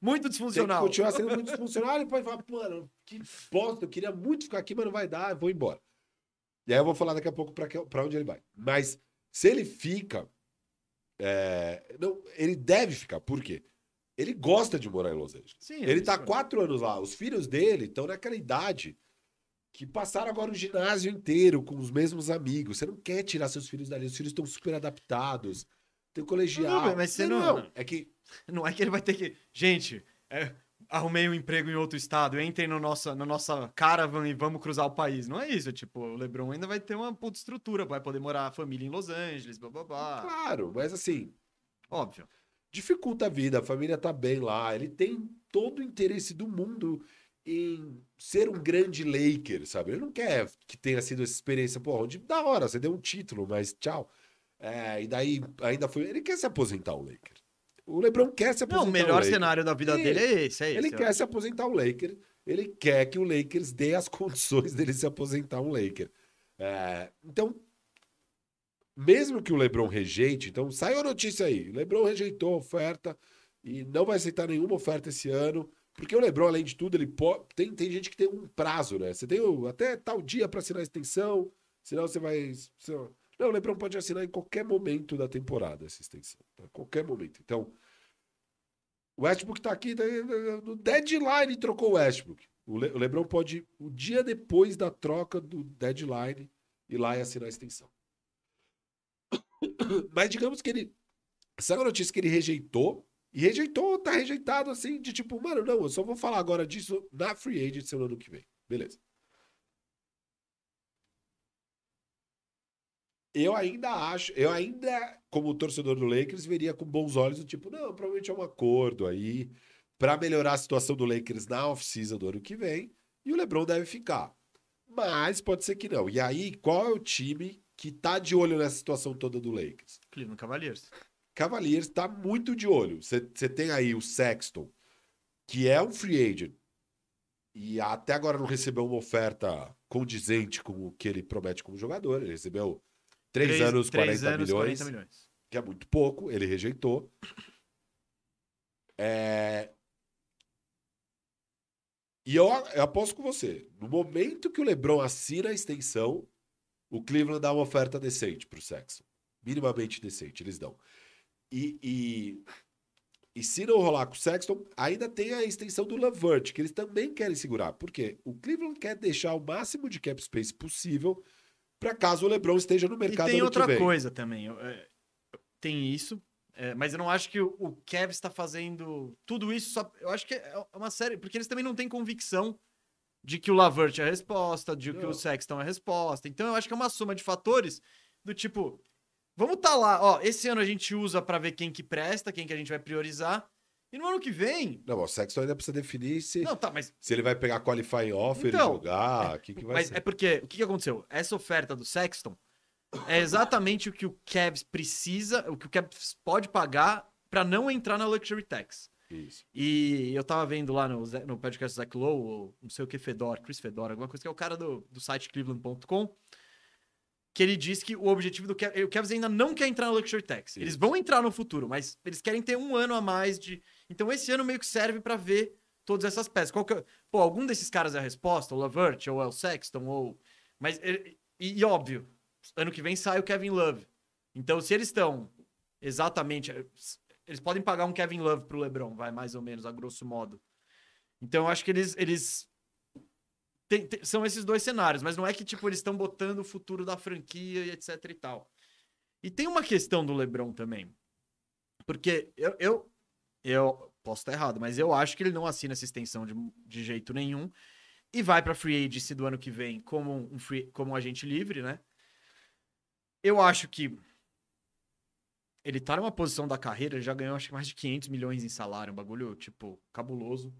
Muito Tem que disfuncional. continuar sendo muito disfuncional. Ele pode falar, mano, que bosta, eu queria muito ficar aqui, mas não vai dar, vou embora. E aí eu vou falar daqui a pouco pra onde ele vai. Mas se ele fica. é, Não, ele deve ficar. Por quê? Ele gosta de morar em Los Angeles. Sim, Ele tá isso. quatro anos lá. Os filhos dele estão naquela idade que passaram agora o ginásio inteiro com os mesmos amigos. Você não quer tirar seus filhos dali. Os filhos estão super adaptados. Tem colegial. Não, mas você não- É que Não é que ele vai ter que. Gente, é, arrumei um emprego em outro estado, entrem no nossa, na nossa caravan e vamos cruzar o país. Não é isso. Tipo, o Lebron ainda vai ter uma puta estrutura, vai poder morar a família em Los Angeles, blá blá blá. Claro, mas assim, Óbvio. dificulta a vida, a família tá bem lá, ele tem todo o interesse do mundo em ser um grande Laker, sabe? Ele não quer que tenha sido essa experiência, pô, onde da hora, você deu um título, mas tchau. É, e daí ainda foi, ele quer se aposentar o Laker. O LeBron quer se aposentar Não, o melhor Laker. cenário da vida Sim. dele é esse, é esse. Ele quer se aposentar o Laker, ele quer que o Lakers dê as condições dele se aposentar um Laker. É, então, mesmo que o LeBron rejeite, então saiu a notícia aí, o LeBron rejeitou a oferta e não vai aceitar nenhuma oferta esse ano, porque o LeBron, além de tudo, ele pode, tem, tem gente que tem um prazo, né? Você tem o- até tal dia para assinar a extensão, senão você vai... não, o LeBron pode assinar em qualquer momento da temporada essa extensão, a qualquer momento. Então, o Westbrook tá aqui tá- no deadline trocou o Westbrook. O, Le- o LeBron pode, o dia depois da troca do deadline, ir lá e assinar a extensão. Mas digamos que ele. É a notícia que ele rejeitou. E rejeitou, tá rejeitado assim, de tipo, mano, não, eu só vou falar agora disso na free agency no ano que vem. Beleza. Eu ainda acho, eu ainda, como torcedor do Lakers, veria com bons olhos o tipo, não, provavelmente é um acordo aí para melhorar a situação do Lakers na off-season do ano que vem, e o LeBron deve ficar. Mas pode ser que não. E aí, qual é o time que tá de olho nessa situação toda do Lakers? Cleveland Cavaliers. Cavaliers tá muito de olho. Você tem aí o Sexton, que é um free agent, e até agora não recebeu uma oferta condizente com o que ele promete como jogador. Ele recebeu 3 anos, 40 três anos, milhões 40 milhões. que é muito pouco, ele rejeitou. É... E eu, eu aposto com você, no momento que o LeBron assina a extensão, o Cleveland dá uma oferta decente pro Sexton. Minimamente decente, eles dão. E, e, e se não rolar com o Sexton, ainda tem a extensão do Lavert, que eles também querem segurar. Por quê? O Cleveland quer deixar o máximo de cap space possível para caso o LeBron esteja no E mercado tem ano outra coisa também. é, tem isso. é, mas eu não acho que o, o Kev está fazendo tudo isso só. Eu acho que é uma série. Porque eles também não têm convicção de que o Lavert é a resposta, de que o Sexton é a resposta. Então eu acho que é uma soma de fatores do tipo. Vamos tá lá, ó. Esse ano a gente usa pra ver quem que presta, quem que a gente vai priorizar. E no ano que vem. Não, o Sexton ainda precisa definir se, Não, tá, mas se ele vai pegar qualifying offer Então, e jogar, o que, que vai Mas ser. é porque, o que, que aconteceu? Essa oferta do Sexton é exatamente o que o Cavs precisa, o que o Cavs pode pagar pra não entrar na Luxury Tax. Isso. E eu tava vendo lá no, no podcast do Zach Lowe, ou não sei o que, Fedor, Chris Fedor, alguma coisa, que é o cara do, do site cleveland.com, que ele diz que o objetivo do Cavs, o Cavs ainda não quer entrar na Luxury Tax. Eles vão entrar no futuro, mas eles querem ter um ano a mais de... Então esse ano meio que serve pra ver todas essas peças. Qual que é- Pô, algum desses caras é a resposta? O Lavert, ou é o Sexton, ou... Mas, e, e óbvio, ano que vem sai o Kevin Love. Então se eles estão exatamente... Eles podem pagar um Kevin Love pro LeBron, vai mais ou menos, a grosso modo. Então eu acho que eles, eles tem- tem- são esses dois cenários, mas não é que, tipo, eles estão botando o futuro da franquia e etc e tal. E tem uma questão do LeBron também. Porque eu, eu, eu posso estar errado, mas eu acho que ele não assina essa extensão de, de jeito nenhum e vai para free agency do ano que vem como um, free, como um agente livre, né? Eu acho que ele tá numa posição da carreira, ele já ganhou acho que mais de 500 milhões em salário, um bagulho, tipo, cabuloso.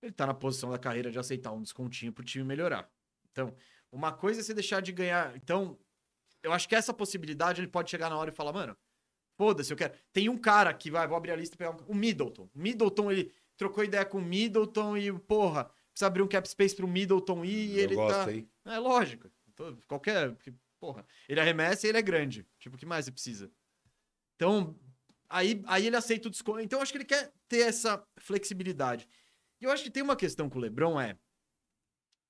Ele tá na posição da carreira de aceitar um descontinho pro time melhorar. Então, uma coisa é você deixar de ganhar. Então, eu acho que essa possibilidade ele pode chegar na hora e falar, mano, foda-se, eu quero. Tem um cara que vai, vou abrir a lista e pegar um, o Middleton. O Middleton, ele trocou ideia com o Middleton e, porra, precisa abrir um cap space pro Middleton ir e Eu ele gosto, tá. hein? É lógico. Qualquer. Porra, ele arremessa e ele é grande. Tipo, o que mais você precisa? Então, aí, aí ele aceita o desconto. Então, eu acho que ele quer ter essa flexibilidade. E eu acho que tem uma questão com o LeBron é.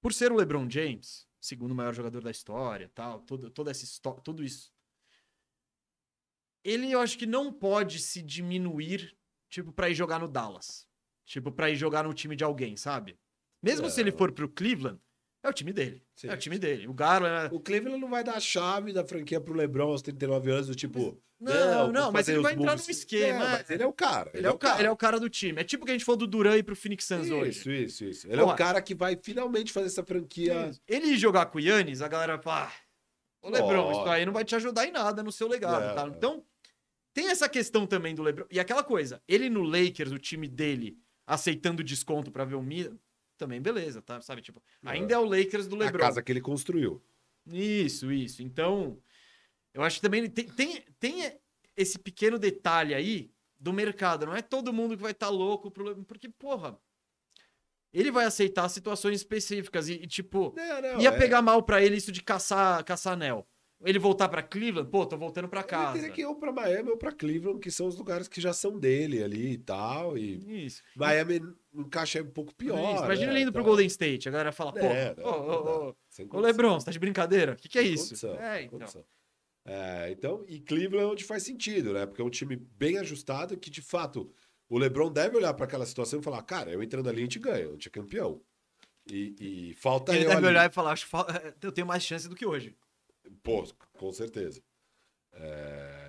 Por ser o LeBron James, segundo maior jogador da história, tal, todo, toda essa história, tudo isso. Ele, eu acho que não pode se diminuir, tipo, pra ir jogar no Dallas. Tipo, pra ir jogar no time de alguém, sabe? Mesmo se ele Não. for pro Cleveland, é o time dele. Sim. É o time dele. O Garland. é- O Cleveland não vai dar a chave da franquia pro LeBron aos 39 anos, do tipo. Não, não, vou mas ele vai entrar moves. num esquema, É, é. mas ele é o cara. Ele é, o cara, ele é o cara do time. É tipo que a gente falou do Duran ir pro Phoenix Suns hoje. Isso, isso, isso. Ele é Porra. o cara que vai finalmente fazer essa franquia. Ele ir jogar com o Yannis, a galera fala: ah, Ô Lebron, Ó. isso aí não vai te ajudar em nada no seu legado. É, tá? é. Então, tem essa questão também do Lebron. E aquela coisa, ele no Lakers, o time dele, aceitando desconto pra ver o Mira, também beleza, tá? Sabe, tipo, ainda é o Lakers do A Lebron. casa que ele construiu. Isso, isso. Então, eu acho que também tem, tem, tem esse pequeno detalhe aí do mercado. Não é todo mundo que vai estar louco pro Le- porque, porra, ele vai aceitar situações específicas e, e, tipo, Não, não, ia é- pegar mal pra ele isso de caçar, caçar anel. Ele voltar pra Cleveland, pô, tô voltando pra Ele casa. teria que ir ou pra Miami ou pra Cleveland, que são os lugares que já são dele ali e tal. E Isso. Miami encaixa um pouco pior. Isso. Imagina né, ele indo pro tal. Golden State. A galera fala, pô, É, ô, ô, ô, ô. Lebron, você tá de brincadeira? O que, que é isso? condição, é, então. condição. É, então, e Cleveland é onde faz sentido, né? Porque é um time bem ajustado que, de fato, o LeBron deve olhar para aquela situação e falar: cara, eu entrando ali, a gente ganha, a gente é campeão. E, e falta Ele eu deve ali. olhar e falar, acho fal- eu tenho mais chance do que hoje. Pô, com certeza.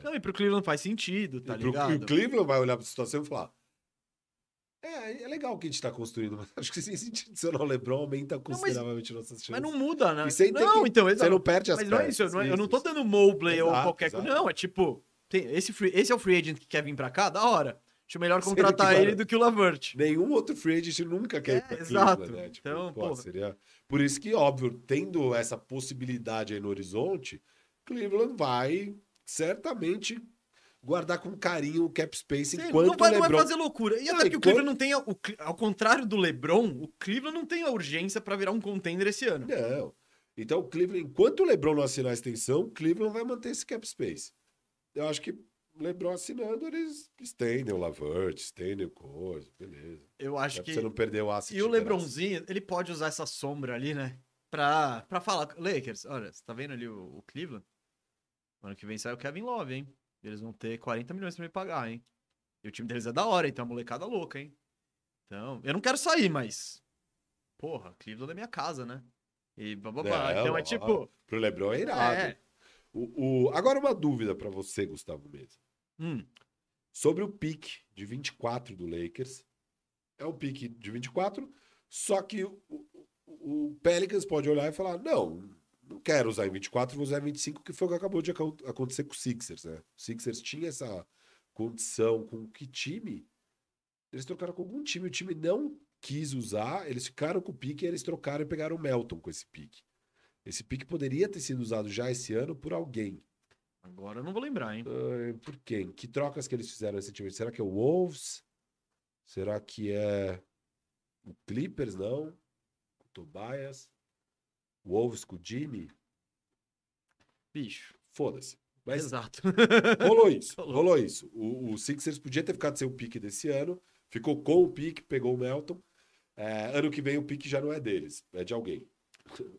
Não, e pro Cleveland faz sentido, tá e, pro, ligado? e o Cleveland vai olhar para a situação e falar: é, é legal o que a gente tá construindo, mas acho que se a gente adicionar o LeBron, aumenta consideravelmente nossas chances. Mas não muda, né? Sem não, que- então, Você exato. não perde as Mas não é peças, isso, eu não, eu não isso, tô isso. dando Mobley ou qualquer coisa. Não, é tipo, tem, esse, free- esse é o free agent que quer vir pra cá, da hora. Acho melhor contratar que, ele do que o Lavert. Nenhum outro free agent nunca quer É, ir pra exato. Cleveland, né? Tipo, Então, pô, seria... Por isso que, óbvio, tendo essa possibilidade aí no horizonte, Cleveland vai certamente guardar com carinho o cap space Sim, enquanto não, vai, o não vai LeBron... fazer loucura. E Não, até porque o Cleveland não tem. a- o Cle- ao contrário do LeBron, o Cleveland não tem a urgência pra virar um contender esse ano. Não. Então, o Cleveland, enquanto o LeBron não assinar a extensão, o Cleveland vai manter esse cap space. Eu acho que LeBron assinando, eles estendem o Lavert, estendem o coisa, beleza. Eu acho É pra que. você não perder o asset. E o. LeBronzinho, ele pode usar essa sombra ali, né? Pra, pra falar, Lakers, olha, você tá vendo ali o, o Cleveland? Ano que vem sai o Kevin Love, hein? Eles vão ter 40 milhões pra me pagar, hein? E o time deles é da hora, então é uma molecada louca, hein? Então, eu não quero sair, mas. Porra, Cleveland é minha casa, né? E bababá. Não, então é tipo. Pro LeBron é irado. É. O, o- Agora uma dúvida pra você, Gustavo Mesa. Hum, Sobre o pique de 24 do Lakers. É um pique de 24, só que o, o- o Pelicans pode olhar e falar: não, não quero usar em 24, vou usar em 25, que foi o que acabou de acon- acontecer com o Sixers, né? O Sixers tinha essa condição com que time? Eles trocaram com algum time, o time não quis usar, eles ficaram com o pique eles trocaram e pegaram o Melton com esse pique. Esse pique poderia ter sido usado já esse ano por alguém. Agora eu não vou lembrar, hein? Ah, por quem? Que trocas que eles fizeram recentemente? Será que é o Wolves? Será que é o Clippers? Não. O Tobias? Wolves com o Jimmy? Bicho. Foda-se. Mas Exato. rolou isso. Rolou. rolou isso. O, o Sixers podia ter ficado sem o pique desse ano. Ficou com o pique, pegou o Melton. É, ano que vem o pique já não é deles, é de alguém.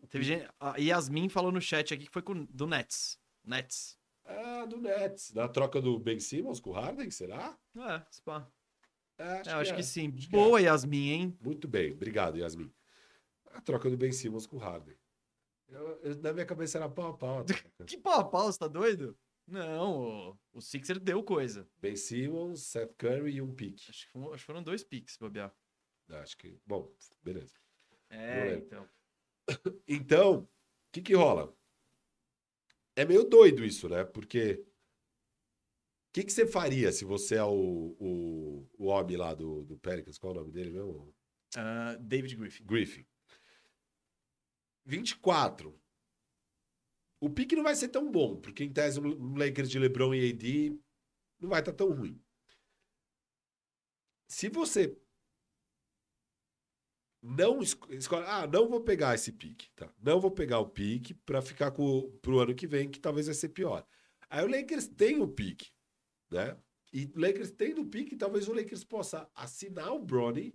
Teve gente. A Yasmin falou no chat aqui que foi com, do Nets. Nets. Ah, do Nets. Na troca do Ben Simmons com o Harden, será? É, spa. É, É, eu acho é. que sim. que Boa, Yasmin, hein? Muito bem, obrigado, Yasmin. A troca do Ben Simmons com o Harden. Eu- eu- na minha cabeça era pau a pau. Que pau a pau, você tá doido? Não, o, o Sixer deu coisa. ben Simmons, Seth Curry e um pique. Acho que, foram, acho que foram dois picks, se bobear. Acho que. Bom, beleza. É, então. Então, o que que rola? É meio doido isso, né? Porque. O que, que você faria se você é o, o, o homem lá do, do Pelicans? Qual é o nome dele mesmo? Ah, David Griffin. Griffin. 24. O pique não vai ser tão bom, porque em tese o Lakers de LeBron e AD não vai estar tão ruim. Se você não esco- escolhe, ah, não vou pegar esse pique, tá? Não vou pegar o pique para ficar com pro ano que vem, que talvez vai ser pior. Aí o Lakers tem o pique, né? E o Lakers tendo o pique, talvez o Lakers possa assinar o Bronny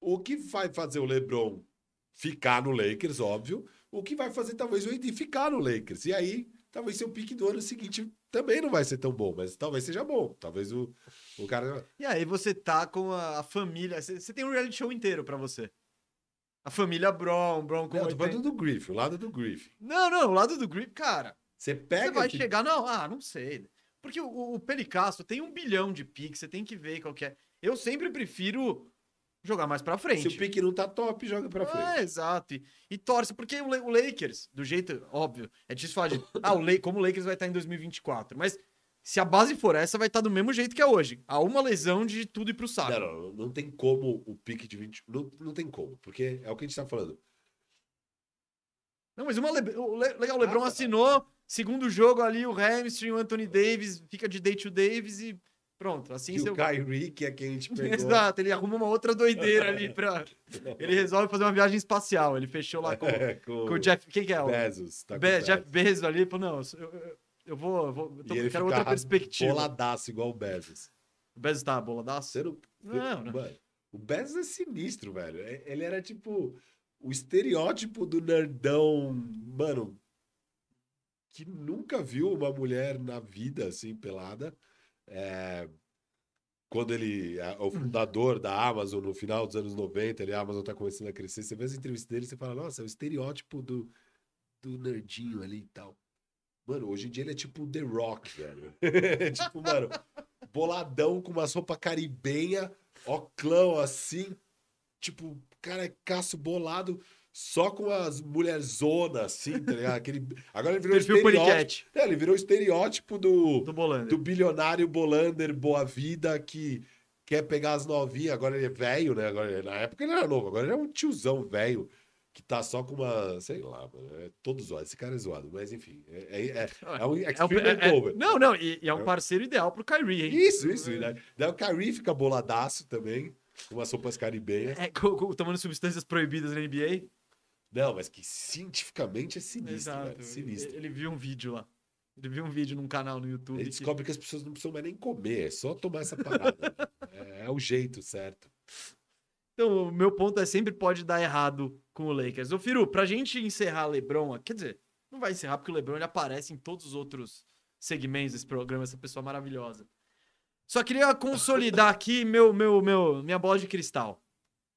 o que vai fazer o LeBron ficar no Lakers, óbvio. O que vai fazer talvez o AD ficar no Lakers. E aí, talvez seu pique do ano seguinte também não vai ser tão bom, mas talvez seja bom. Talvez o, o cara. E aí você tá com a, família. Você, você tem um reality show inteiro pra você. A família Brown, Brown com Não, eu tô 80. falando do Griffin, o lado do Griffin. Não, não, o lado do Griffin, cara. Você Você pega. vai esse- chegar, não, ah, não sei. Porque o, o Pelicasso tem um bilhão de picks, você tem que ver qual que é. Eu sempre prefiro jogar mais pra frente. Se o pique não tá top, joga pra frente. É, exato. E, e torce, porque o, o Lakers, do jeito óbvio, é difícil falar de. Ah, o La- como o Lakers vai estar em 2024. Mas se a base for essa, vai estar do mesmo jeito que é hoje. Há uma lesão de tudo ir pro saco. Não, não, não tem como o pique de 20. Não, não tem como, porque é o que a gente tá falando. Não, mas uma Le- o Le- legal, o LeBron Ah, tá. assinou, segundo jogo ali, o hamstring, o Anthony Davis, fica de day to Davis e pronto. Assim seu... o Kyrie, que é quem a gente pegou. Exato, ele arruma uma outra doideira ali pra. Ele resolve fazer uma viagem espacial. Ele fechou lá com, É, com, com o Jeff. Quem que é? O Bezos. Tá Be- Bezos. Jeff Bezos ali. Falou, não, eu, eu, eu vou. Eu vou tô- E ele quero outra perspectiva. boladaço igual o Bezos. O Bezos tá boladaço? Você não... Não, não. Mano, o Bezos é sinistro, velho. É- Ele era tipo o estereótipo do nerdão, mano, que nunca viu uma mulher na vida assim pelada. É, Quando ele é o fundador da Amazon no final dos anos 90, ele, a Amazon tá começando a crescer. Você vê as entrevistas dele, você fala, nossa, é o estereótipo do, do nerdinho ali e tal. Mano, hoje em dia ele é tipo The Rock, velho. tipo, mano, boladão com umas roupas caribenha, oclão assim, tipo, cara é caço bolado, só com as mulherzonas, assim, tá ligado? Aquele... Agora ele virou Perfil estereótipo. É, ele virou estereótipo do, do Bolander. do bilionário Bolander Boa Vida que quer pegar as novinhas. Agora ele é velho, né? Agora, ele- na época ele era novo, agora ele é um tiozão velho que tá só com uma, sei lá, mano, é todo zoado. Esse cara é zoado, mas enfim, é, é, é, é um É extreme é- é- over. não, não, e, e é um parceiro ideal pro Kyrie, hein? Isso, isso. Né? Daí o Kyrie fica boladaço também, com umas roupas caribenhas. É, tomando substâncias proibidas na NBA. Não, mas que cientificamente é sinistro, velho. Sinistro. Ele viu um vídeo lá. Ele viu um vídeo num canal no YouTube. Ele que- descobre que as pessoas não precisam mais nem comer, é só tomar essa parada. é, é o jeito certo. Então, o meu ponto é sempre pode dar errado com o Lakers. Ô, Firu, pra gente encerrar LeBron, quer dizer, não vai encerrar porque o LeBron ele aparece em todos os outros segmentos desse programa, essa pessoa maravilhosa. Só queria consolidar aqui meu, meu, meu, minha bola de cristal.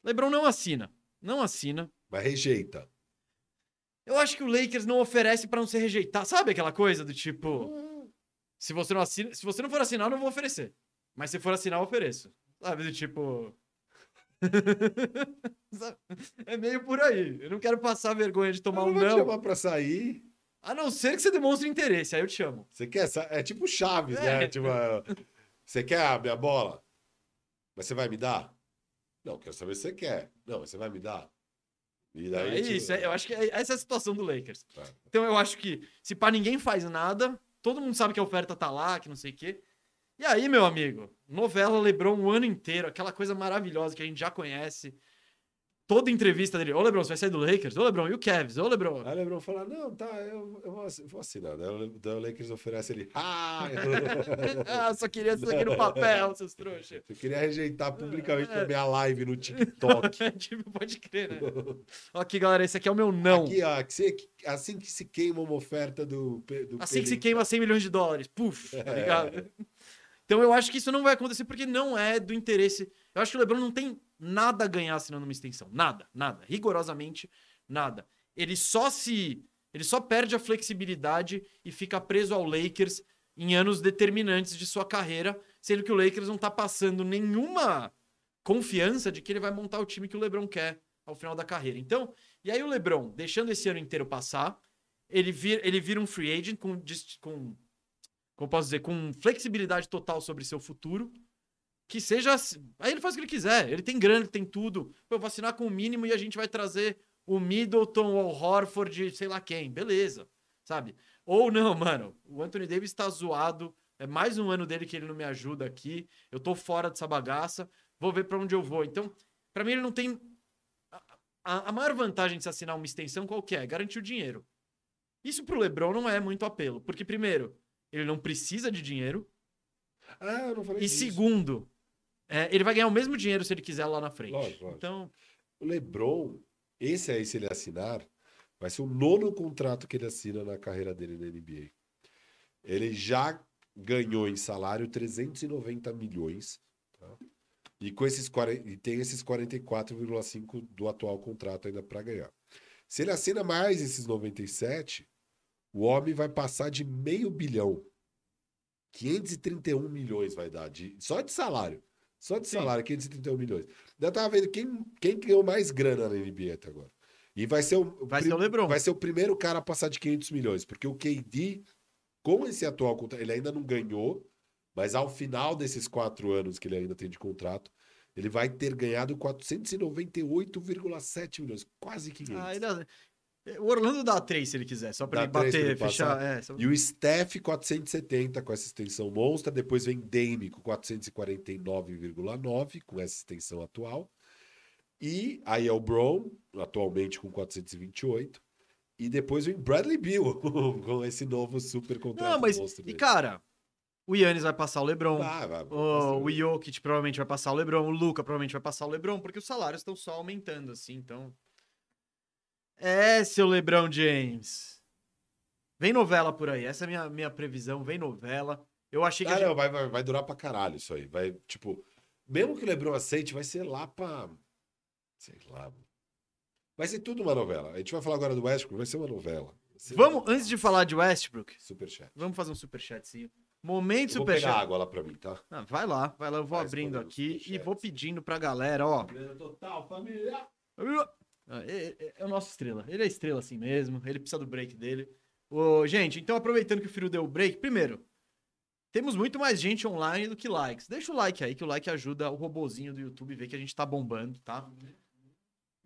LeBron não assina. Não assina. Mas rejeita. Eu acho que o Lakers não oferece pra não ser rejeitado. Sabe aquela coisa do tipo, se você não assina, se você não for assinar, eu não vou oferecer. Mas se for assinar, eu ofereço. Sabe, do tipo. É meio por aí. Eu não quero passar vergonha de tomar Eu um não vou te não. chamar pra sair. A não ser que você demonstre interesse, aí eu te chamo. Você quer? É tipo Chaves, É. né? Tipo, é, você quer a minha bola? Mas você vai me dar? Não, quero saber se você quer. Não, mas você vai me dar? E daí, é tipo, isso, é- eu acho que é- essa é a situação do Lakers. Tá. Então eu acho que se pra ninguém faz nada, todo mundo sabe que a oferta tá lá, que não sei o quê. E aí, meu amigo, novela LeBron o ano inteiro, aquela coisa maravilhosa que a gente já conhece. Toda entrevista dele, ô LeBron, você vai sair do Lakers? Ô LeBron, e o Cavs? Ô LeBron. Aí o Lebron fala, não, tá, eu, eu vou, assinar. Daí o Le- daí o Lakers oferece ele, ah, ah, só queria isso aqui no papel, seus trouxas. eu queria rejeitar publicamente É. minha live no TikTok. tipo, pode crer, né? Aqui, galera, esse aqui é o meu não. Aqui, ó, assim que se queima uma oferta do, do Assim que se queima 100 milhões de dólares. Puf, É. tá ligado? Então eu acho que isso não vai acontecer porque não é do interesse. Eu acho que o LeBron não tem nada a ganhar assinando uma extensão. Nada, nada. Rigorosamente nada. Ele só se. Ele só perde a flexibilidade e fica preso ao Lakers em anos determinantes de sua carreira, sendo que o Lakers não tá passando nenhuma confiança de que ele vai montar o time que o LeBron quer ao final da carreira. Então, e aí o LeBron, deixando esse ano inteiro passar, ele vira, ele vira um free agent com, com como posso dizer, com flexibilidade total sobre seu futuro, que seja. Aí ele faz o que ele quiser. Ele tem grana, ele tem tudo. Eu vou assinar com o mínimo e a gente vai trazer o Middleton ou o Horford, sei lá quem. Beleza, sabe? Ou não, mano. O Anthony Davis tá zoado. É mais um ano dele que ele não me ajuda aqui. Eu tô fora dessa bagaça. Vou ver para onde eu vou. Então, para mim, ele não tem. A, a, maior vantagem de se assinar uma extensão qual que é? Garantir o dinheiro. Isso pro LeBron não é muito apelo. Porque, primeiro, ele não precisa de dinheiro. Ah, eu não falei E disso. segundo, é, ele vai ganhar o mesmo dinheiro se ele quiser lá na frente. Lógico, lógico. Então, O LeBron, esse aí, se ele assinar, vai ser o nono contrato que ele assina na carreira dele na NBA. Ele já ganhou em salário 390 milhões. Tá? E, com esses, 40 e tem esses 44,5 do atual contrato ainda para ganhar. Se ele assina mais esses 97, o homem vai passar de meio bilhão. 531 milhões vai dar, de, só de salário. Só de Sim. salário, 531 milhões. Eu tava vendo quem, quem ganhou mais grana na NBA até agora. E vai ser o, Vai ser o LeBron. Vai ser o primeiro cara a passar de 500 milhões, porque o KD, com esse atual contrato, ele ainda não ganhou, mas ao final desses quatro anos que ele ainda tem de contrato, ele vai ter ganhado 498,7 milhões, quase 500. ah, ele- o Orlando dá três se ele quiser, só pra Dá ele três pra bater, ele fechar. É, só- E o Steph 470 com essa extensão monstra, depois vem Dame com 449,9 com essa extensão atual. E aí é o Brown, atualmente com 428. E depois vem Bradley Beal com esse novo super contrato Não, mas. monstro E cara, o Yannis vai passar o LeBron. Vai, vai, vai, O, o. Jokic provavelmente vai passar o LeBron, o Luca provavelmente vai passar o LeBron, porque os salários estão só aumentando, assim, então. É, seu LeBron James. Vem novela por aí, essa é a minha, minha previsão, vem novela. Eu achei que. Ah, gente- não, vai, vai, vai durar pra caralho isso aí. Vai, tipo, mesmo que o LeBron aceite, vai ser lá pra. Sei lá. Vai ser tudo uma novela. A gente vai falar agora do Westbrook, vai ser uma novela. Ser Vamos, antes de falar de Westbrook, Superchat. vamos fazer um superchatzinho. Momento Eu vou pegar superchat. água lá pra mim, tá? Ah, vai lá, vai lá, eu vou Vai abrindo aqui e vou pedindo pra galera, ó. Total, família. Ah, É, é- o nosso estrela. Ele é estrela assim mesmo. Ele precisa do break dele. Ô, gente, então aproveitando que o Firu deu o break, primeiro, temos muito mais gente online do que likes. Deixa o like aí, que o like ajuda o robozinho do YouTube ver que a gente tá bombando, tá?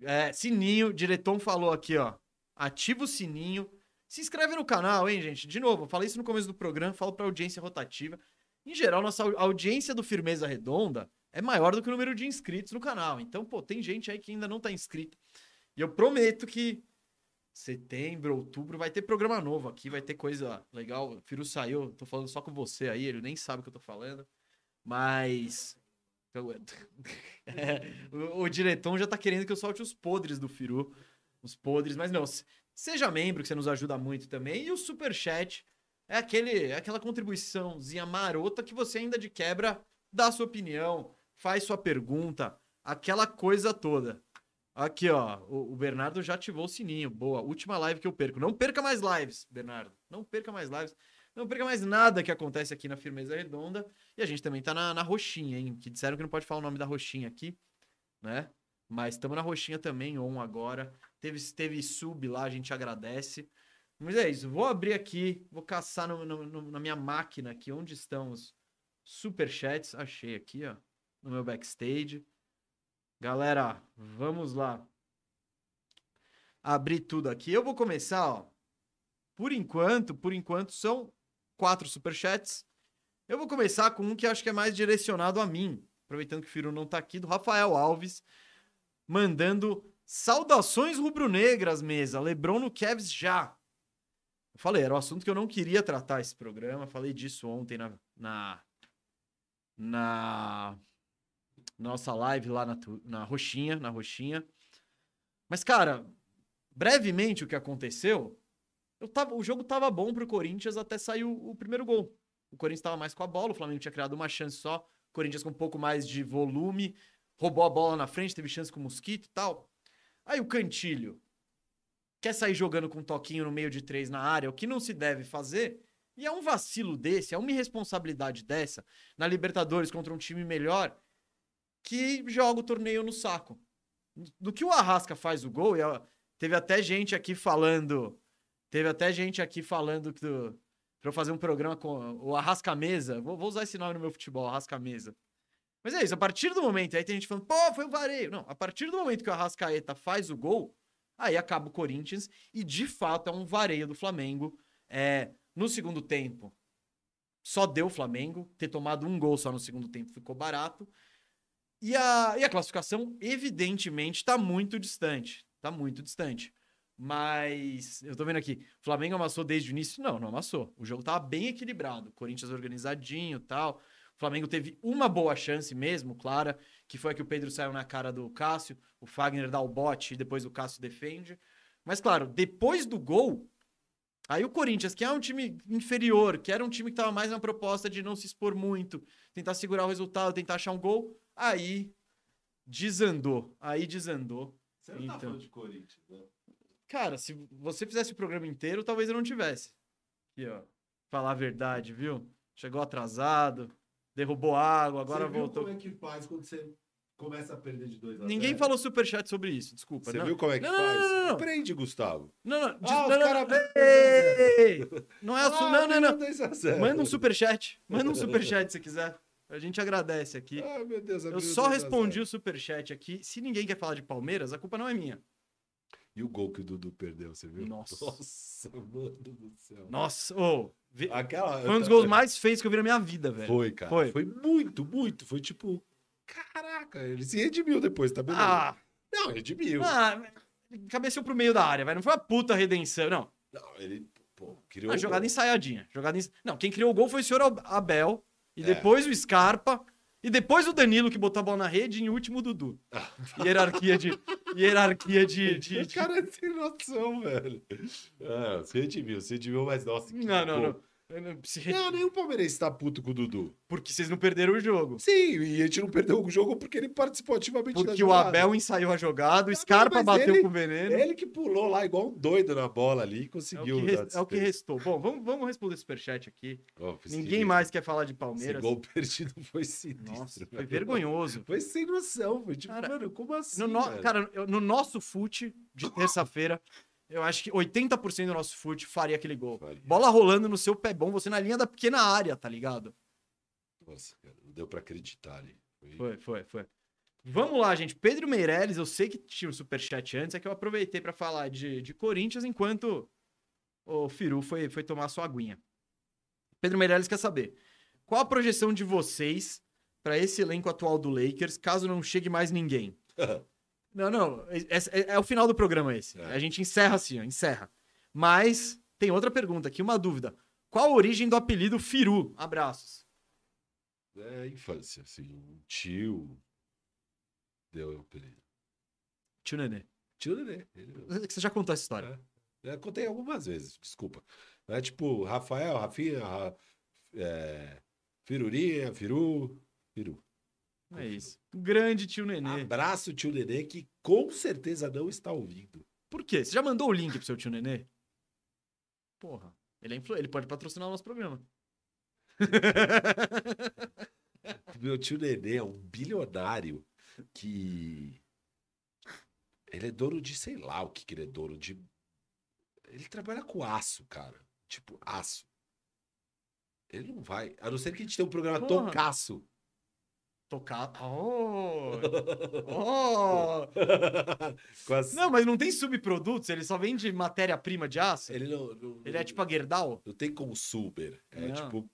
É, sininho, diretor falou aqui, ó. Ativa o sininho. Se inscreve no canal, hein, gente? De novo, eu falei isso no começo do programa, falo pra audiência rotativa. Em geral, nossa au- audiência do Firmeza Redonda é maior do que o número de inscritos no canal. Então, pô, tem gente aí que ainda não tá inscrita. E eu prometo que setembro, outubro vai ter programa novo aqui, vai ter coisa legal. O Firu saiu, tô falando só com você aí, ele nem sabe o que eu tô falando. Mas. É, o, o diretor já tá querendo que eu solte os podres do Firu. Os podres, mas não. se- Seja membro, que você nos ajuda muito também. E o Superchat é, aquele, é aquela contribuiçãozinha marota que você ainda de quebra dá sua opinião, faz sua pergunta, aquela coisa toda. Aqui, ó, o, o Bernardo já ativou o sininho. Boa, última live que eu perco. Não perca mais lives, Bernardo. Não perca mais lives. Não perca mais nada que acontece aqui na Firmeza Redonda. E a gente também tá na, na roxinha, hein? Que disseram que não pode falar o nome da roxinha aqui, né? Mas estamos na roxinha também, on agora. Teve, teve sub lá, a gente agradece. Mas é isso, vou abrir aqui, vou caçar no- no- no- na minha máquina aqui onde estão os superchats. Achei aqui, ó, no meu backstage. Galera, vamos lá. Abrir tudo aqui. Eu vou começar, ó. Por enquanto, por enquanto são quatro superchats. Eu vou começar com um que acho que é mais direcionado a mim. Aproveitando que o Firu não tá aqui, do Rafael Alves, mandando saudações rubro-negras, mesa. Lebron no Cavs já. Eu falei, era o assunto que eu não queria tratar esse programa. Falei disso ontem na, na, na nossa live lá na, na Roxinha, na Roxinha. Mas, cara, brevemente o que aconteceu, eu tava, o jogo tava bom pro Corinthians até sair o, o primeiro gol. O Corinthians tava mais com a bola, o Flamengo tinha criado uma chance só, o Corinthians com um pouco mais de volume, roubou a bola na frente, teve chance com o Mosquito e tal. Aí o Cantilho quer sair jogando com um toquinho no meio de três na área, o que não se deve fazer. E é um vacilo desse, é uma irresponsabilidade dessa, na Libertadores contra um time melhor, que joga o torneio no saco. Do que o Arrasca faz o gol, teve até gente aqui falando. Teve até gente aqui falando que do, pra eu fazer um programa com o Arrasca Mesa. Vou, vou usar esse nome no meu futebol, Arrasca Mesa. Mas é isso, a partir do momento, aí tem gente falando, pô, foi o vareio. Não, a partir do momento que o Arrascaeta faz o gol, aí acaba o Corinthians e de fato é um vareio do Flamengo. É, no segundo tempo, só deu o Flamengo, ter tomado um gol só no segundo tempo ficou barato. E a, e a classificação, evidentemente, está muito distante. Está muito distante. Mas eu tô vendo aqui, Flamengo amassou desde o início? Não, não amassou. O jogo tava bem equilibrado. Corinthians organizadinho tal. O Flamengo teve uma boa chance mesmo, clara, que foi a que o Pedro saiu na cara do Cássio. O Fagner dá o bote e depois o Cássio defende. Mas, claro, depois do gol, aí o Corinthians, que é um time inferior, que era um time que tava mais na proposta de não se expor muito, tentar segurar o resultado, tentar achar um gol, aí desandou. Aí desandou. Você não tá Então. falando de Corinthians, né? Cara, se você fizesse o programa inteiro, talvez eu não tivesse. Aqui, ó. Falar a verdade, viu? Chegou atrasado, derrubou água, agora Você viu voltou. como é que faz quando você começa a perder de 2 a 0? Ninguém falou superchat sobre isso, desculpa. Você não. viu como é que Não, não, faz? não, não, não. Aprende, Gustavo. Não, não, diz- Ah, os não, não, cara não. Não é assunto. Não, não, não. 2 a 0. Manda um superchat. Manda um superchat se quiser. A gente agradece aqui. Ah, meu Deus, Eu só 2 a 0. respondi o superchat aqui. Se ninguém quer falar de Palmeiras, a culpa não é minha. E o gol que o Dudu perdeu, você viu? Nossa. Nossa, mano do céu. Nossa, ô. vi- Aquela... Foi um dos gols mais feios que eu vi na minha vida, velho. Foi, cara. Foi. Foi. muito, muito. Foi tipo... Caraca, ele se redimiu depois, tá beleza? Ah, Não, redimiu. ah, cabeceou pro meio da área, velho. Não foi uma puta redenção, não. Não, ele, pô, criou... Uma um jogada ensaiadinha. Jogada ens... Não, quem criou o gol foi o senhor Ab- Abel. E É. depois o Scarpa. E depois o Danilo que botou a bola na rede. E em último o Dudu. Hierarquia de. Hierarquia de. de- O de- cara é sem noção, velho. Ah, se redimiu, se redimiu, mas nossa. que Não, não, gol. não. Se Não, nenhum palmeirense tá puto com o Dudu. Porque vocês não perderam o jogo. Sim, e a gente não perdeu o jogo porque ele participou ativamente da Porque o jogada. Abel ensaiou a jogada, o Scarpa bateu ele- com veneno. Ele que pulou lá igual um doido na bola ali e É o, conseguiu. que é o que restou. Bom, vamos, vamos responder o superchat aqui. Foi Ninguém sinistro. mais quer falar de Esse Palmeiras. gol perdido foi sinistro. Nossa, foi vergonhoso. Foi sem noção. Foi tipo, Cara, mano, como assim? No no- velho? Cara, no nosso fute de terça-feira, eu acho que 80% do nosso fute faria aquele gol. Faria. Bola rolando no seu pé bom, você na linha da pequena área, tá ligado? Nossa, cara, não deu pra acreditar ali. Foi... Foi, foi, foi. Vamos lá, gente. Pedro Meirelles, eu sei que tinha o superchat antes, é que eu aproveitei pra falar de, de Corinthians enquanto o Firu foi, foi tomar sua aguinha. Pedro Meirelles quer saber qual a projeção de vocês pra esse elenco atual do Lakers, caso não chegue mais ninguém? Não, não. É, é- é o final do programa esse. É. A gente encerra assim, ó, encerra. Mas tem outra pergunta aqui, uma dúvida. Qual a origem do apelido Firu? Abraços. É infância, assim. Um tio deu o apelido. Tio Nenê. Tio Nenê. Ele... Você já contou essa história. É, Eu contei algumas vezes, desculpa. É tipo, Rafael, Rafinha, Ra- é, Firurinha, Firu, Firu. É isso. Grande tio Nenê. Abraço, tio Nenê, que com certeza não está ouvindo. Por quê? Você já mandou o link pro seu tio Nenê? Porra. Ele, é influ... ele pode patrocinar o nosso programa. Meu tio Nenê é um bilionário que. Ele é dono de, sei lá o que, que ele é dono de. Ele trabalha com aço, cara. Tipo, aço. Ele não vai. A não ser que a gente tenha um programa Porra. Toncaço. Tocar. Oh! Oh! As- Não, mas não tem subprodutos, ele só vende matéria-prima de aço. Ele, Ele não, não, é tipo a Gerdau. Não tem consumer. É Não. tipo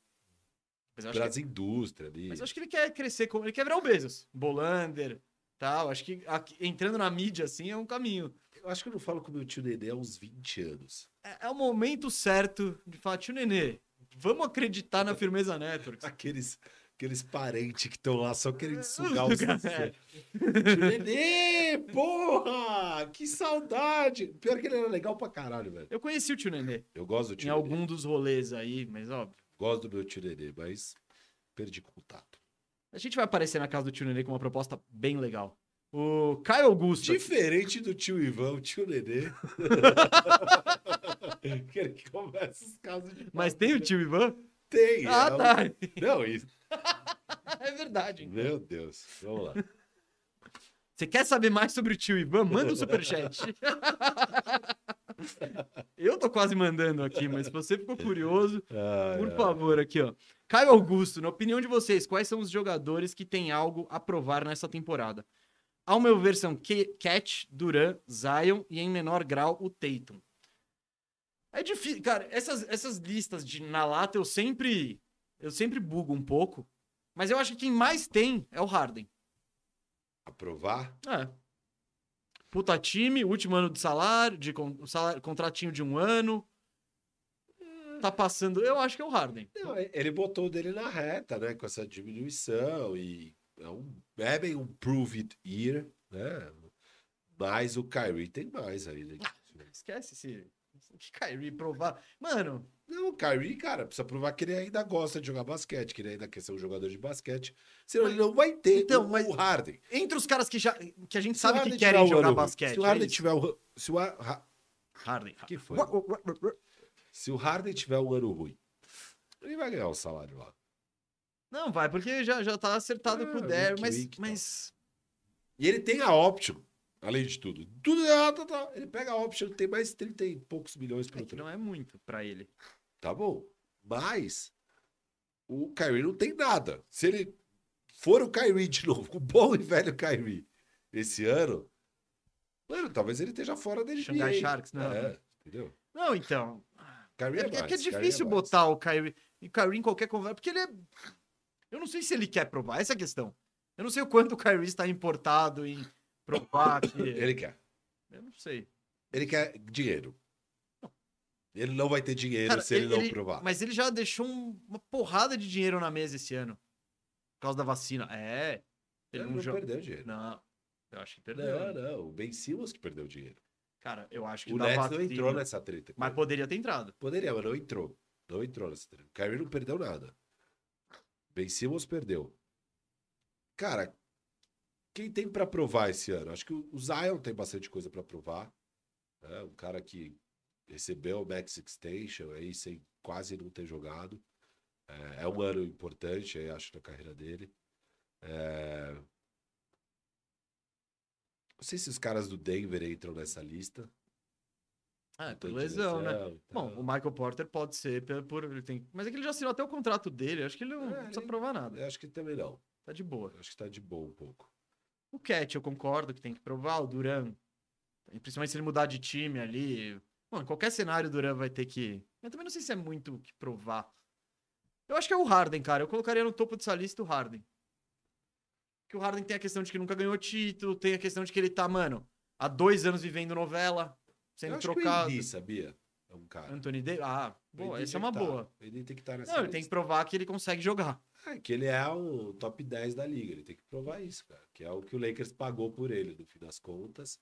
Mas eu acho que Brasil Indústria ali. Mas eu acho que ele quer crescer, como ele quer virar o Bezos. Bolander, tal. Acho que aqui- entrando na mídia, assim, é um caminho. Eu acho que eu não falo com meu tio Nenê há uns 20 anos. É, é o momento certo de falar, tio Nenê, vamos acreditar na Firmeza Networks. Aqueles, aqueles parentes que estão lá só querendo sugar os. Tio Nenê, porra! Que saudade! Pior que ele era legal pra caralho, velho. Eu conheci o tio Nenê Eu gosto do em tio Nenê. algum dos rolês aí, mas óbvio. Gosto do meu tio Nenê, mas perdi contato. A gente vai aparecer na casa do tio Nenê com uma proposta bem legal. O Caio Augusto. Diferente do tio Ivan, o tio Nenê. que ele começa os casos de Mas tem o tio Ivan? Tem. Ah, é um- tá. Não, isso. É verdade. Meu Deus. Vamos lá. Você quer saber mais sobre o tio Ivan? Manda o superchat. Eu tô quase mandando aqui, mas se você ficou curioso, Ai, por ai. favor, aqui, ó. Caio Augusto, na opinião de vocês, quais são os jogadores que têm algo a provar nessa temporada? Ao meu ver, são Cat, Duran, Zion e, em menor grau, o Tatum. É difícil, cara, essas, essas listas de na lata eu sempre eu sempre bugo um pouco, mas eu acho que quem mais tem é o Harden. Aprovar? É. Puta time, último ano de salário, de con- salário, contratinho de um ano. Tá passando. Eu acho que é o Harden. Não, ele botou o dele na reta, né? Com essa diminuição e é, um, é bem um prove it year, né? Mas o Kyrie tem mais ainda. Esquece esse. esse Kyrie provar. Mano, Não, o Kyrie, cara, precisa provar que ele ainda gosta de jogar basquete, que ele ainda quer ser um jogador de basquete. Senão ele não vai ter Então, o, mas- o Harden. entre os caras que, já, que a gente Se o sabe que querem um jogar ano- basquete. Se o é Harden isso. tiver o. Se o, Ha- Harden. que foi? Se o Harden tiver um ano ruim, ele vai ganhar o salário lá. Não, vai, porque já, já tá acertado Ah, o Derry, weak, mas. mas... E ele tem a option, além de tudo. Tudo errado, tá, tá. ele pega a option, tem mais 30 e poucos milhões É pro que não é muito pra ele. Tá bom. Mas o Kyrie não tem nada. Se ele for o Kyrie de novo, o bom e velho Kyrie, esse ano, mano, talvez ele esteja fora da NBA. Shanghai Sharks, não. É, entendeu? Não, então. Kyrie É, é, é mais, que é difícil botar o Kyrie, o Kyrie em qualquer conversa, porque ele é. Eu não sei se ele quer provar, essa é a questão. Eu não sei o quanto o Kyrie está importado em provar que. Ele quer. Eu não sei. Ele quer dinheiro. Ele não vai ter dinheiro Cara, se ele, não provar. Mas ele já deixou um- uma porrada de dinheiro na mesa esse ano. Por causa da vacina. É. Ele Ele não, não joga. perdeu dinheiro. Não. Eu acho que perdeu. Não, não. O Ben Simmons que perdeu dinheiro. Cara, eu acho que O Nets não entrou nessa treta. Mas ele. poderia ter entrado. Poderia, mas não entrou. Não entrou nessa treta. O Kyrie não perdeu nada. Ben Simmons perdeu. Cara, quem tem pra provar esse ano? Acho que o Zion tem bastante coisa pra provar. É um cara que recebeu o Max Extension aí sem quase não ter jogado. É, é um ano importante, aí, acho, na carreira dele. É, Não sei se os caras do Denver entram nessa lista. Ah, por Tanto de lesão, né? lesão e Bom, o Michael Porter pode ser por, por- ele tem, mas é que ele já assinou até o contrato dele, acho que ele não É, precisa ele- provar nada. Eu acho que também não. Tá de boa. Eu acho que tá de boa um pouco. O Cat, eu concordo que tem que provar, o Duran, principalmente se ele mudar de time ali. Bom, em qualquer cenário o Duran vai ter que. Eu também não sei se é muito o que provar. Eu acho que é o Harden, cara. Eu colocaria no topo dessa lista o Harden. Que o Harden tem a questão de que nunca ganhou título, tem a questão de que ele tá, mano, há dois anos vivendo novela, Eu sendo acho trocado. que AD, sabia? É um cara. Anthony Davis. Ah, boa, essa é uma tá. boa. Ele tem que estar nessa Não, ele tem que lista. provar que ele consegue jogar. É, que ele é o top 10 da liga. Ele tem que provar isso, cara. Que é o que o Lakers pagou por ele, no fim das contas.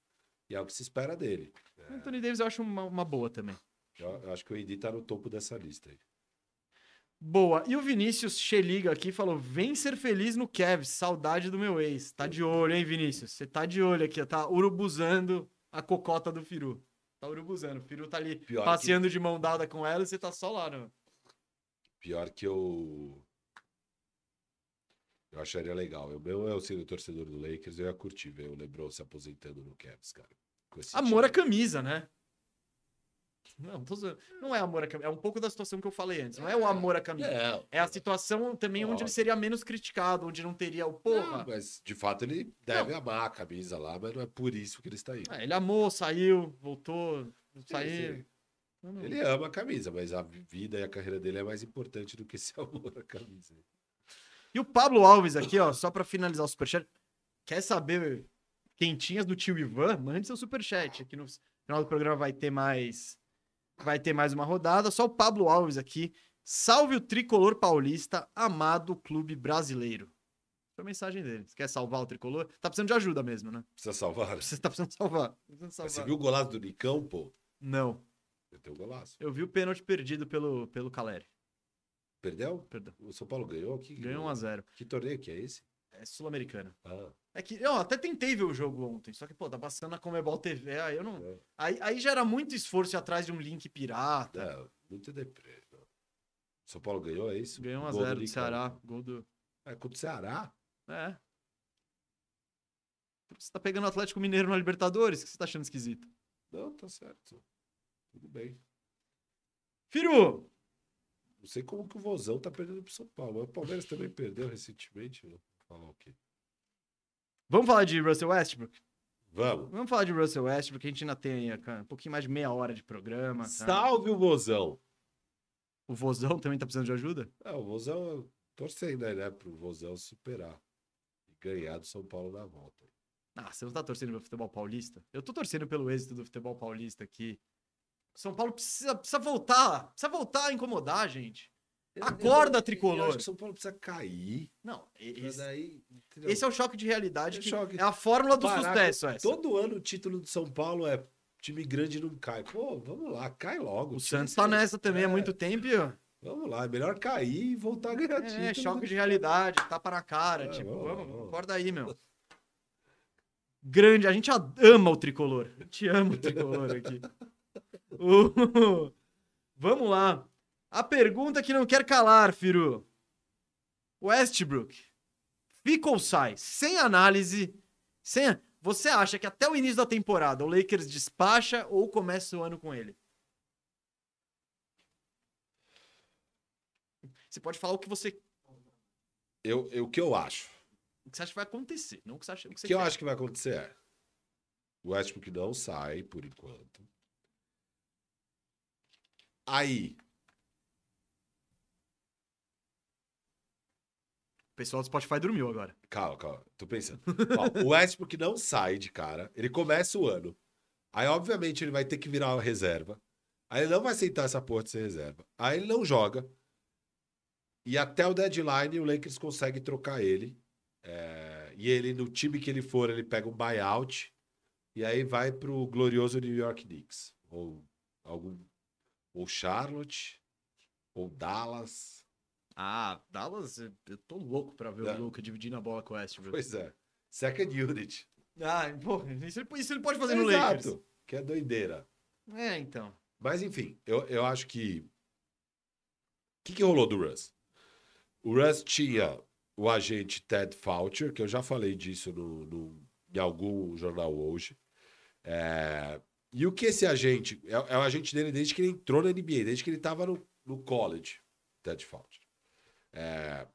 E é o que se espera dele. O Anthony Davis eu acho uma, uma boa também. Eu, eu acho que o AD tá no topo dessa lista aí. Boa. E o Vinícius Cheliga aqui falou: vem ser feliz no Cavs, saudade do meu ex. Tá de olho, hein, Vinícius? Você tá de olho aqui, tá urubuzando a cocota do Firu. Tá urubuzando. O Firu tá ali Pior passeando de mão dada com ela e você tá só lá, né? Pior que eu. Eu acharia legal. Eu, meu, eu sendo torcedor do Lakers, eu ia curtir ver o LeBron se aposentando no Cavs, cara. Amor à camisa, né? Não, tô zoando. não é amor à camisa. É um pouco da situação que eu falei antes. Não é o amor à camisa. Não, É a situação também onde ele seria menos criticado, onde não teria o Não, porra. mas de fato ele deve amar a camisa lá, mas não é por isso que ele está aí. É, ele amou, saiu, voltou, saiu. sim. Não, não. Ele ama a camisa, mas a vida e a carreira dele é mais importante do que esse amor à camisa. E o Pablo Alves aqui, ó, só pra finalizar o superchat, quer saber quentinhas do tio Ivan? Mande seu superchat. Aqui no final do programa vai ter mais vai ter mais uma rodada. Só o Pablo Alves aqui. Salve o tricolor paulista, amado clube brasileiro. É a mensagem dele. Você quer salvar o tricolor? Tá precisando de ajuda mesmo, né? Precisa salvar. Você tá precisando salvar. Tá precisando salvar. Você viu o golaço do Nicão, pô? Não. Ele tem um golaço. Eu vi o pênalti perdido pelo, pelo Caleri. Perdeu? Perdão. O São Paulo ganhou? Que, Ganhou 1x0. Que torneio que é esse? É sul-americana. Ah, É que eu até tentei ver o jogo ontem, só que, pô, tá passando na Comebol TV, aí eu não. É. Aí, aí já era muito esforço atrás de um link pirata. é, muito deprê. São Paulo ganhou, é isso? Ganhou Gol do 1x0 do. Ceará. Gol do. É, contra o Ceará? É. Você tá pegando o Atlético Mineiro na Libertadores? O que você tá achando esquisito? Não, tá certo. Tudo bem. Firu! Não sei como que o Vozão tá perdendo pro São Paulo. mas O Palmeiras também perdeu recentemente. Vou falar o quê? Vamos falar de Russell Westbrook? Vamos. Vamos falar de Russell Westbrook, a gente ainda tem aí, cara, um pouquinho mais de meia hora de programa. tá? Salve o Vozão. O Vozão também tá precisando de ajuda? É, o Vozão, eu torcendo aí, né, pro Vozão superar e ganhar do São Paulo na volta. Ah, você não tá torcendo pelo futebol paulista? Eu tô torcendo pelo êxito do futebol paulista aqui. São Paulo precisa, precisa voltar. Precisa voltar a incomodar, gente. Acorda, tricolor. Eu acho que São Paulo precisa cair. Não, esse, daí, esse é o choque de realidade. É que choque. é a fórmula do Parar sucesso, essa. Todo ano o título do São Paulo é time grande não cai. Pô, vamos lá, cai logo. O Santos tá grande. nessa também há É, muito tempo. Vamos lá, é melhor cair e voltar a ganhar título. É, choque de realidade, tapa na cara. É, tipo, vamos, vamos, vamos. acorda aí, meu. Grande, a gente ama o tricolor. A gente ama o tricolor aqui. O- Vamos lá. A pergunta que não quer calar, Firu. Westbrook. Fica ou sai? Sem análise. Sem... Você acha que até o início da temporada o Lakers despacha ou começa o ano com ele? Você pode falar o que você, Eu, eu, o que eu acho? o que você acha que vai acontecer, não o que você acha o que O que eu acho que vai acontecer é. O Westbrook não sai por enquanto. Aí, O pessoal do Spotify dormiu agora. calma, calma, tô pensando. Ó, o Westbrook não sai de cara, ele começa o ano. Aí, obviamente, ele vai ter que virar uma reserva. Aí ele não vai aceitar essa porra de ser reserva. Aí ele não joga. E até o deadline, o Lakers consegue trocar ele. É, E ele, no time que ele for, ele pega um buyout. E aí vai pro glorioso New York Knicks. Ou algum. Ou Charlotte. Ou Dallas. Ah, Dallas, eu tô louco pra ver É. o Luca dividindo a bola com o Westbrook. Pois é. Second Unit. Ah, pô, isso, ele- isso ele pode fazer no Lakers. Exato. Que é doideira. É, então. Mas enfim, eu, eu acho que. O que, que rolou do Russ? O Russ tinha o agente Ted Foucher, que eu já falei disso no, no- em algum jornal hoje. É, e o que esse agente. É, é o agente dele desde que ele entrou na NBA, desde que ele estava no, no college, Ted Foucher. É,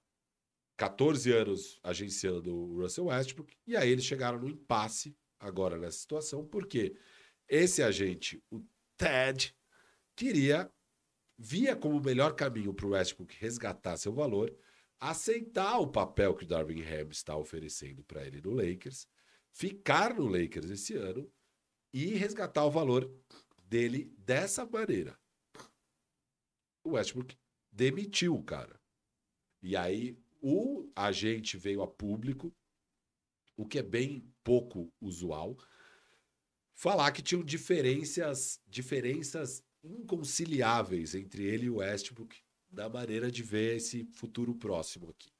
14 anos agenciando o Russell Westbrook, e aí eles chegaram no impasse agora nessa situação, porque esse agente, o Ted, queria, via como o melhor caminho para o Westbrook resgatar seu valor, aceitar o papel que o Darvin Ham está oferecendo para ele no Lakers, ficar no Lakers esse ano e resgatar o valor dele dessa maneira. O Westbrook demitiu o cara. E aí o agente veio a público, o que é bem pouco usual, falar que tinham diferenças, diferenças inconciliáveis entre ele e o Westbrook na maneira de ver esse futuro próximo aqui.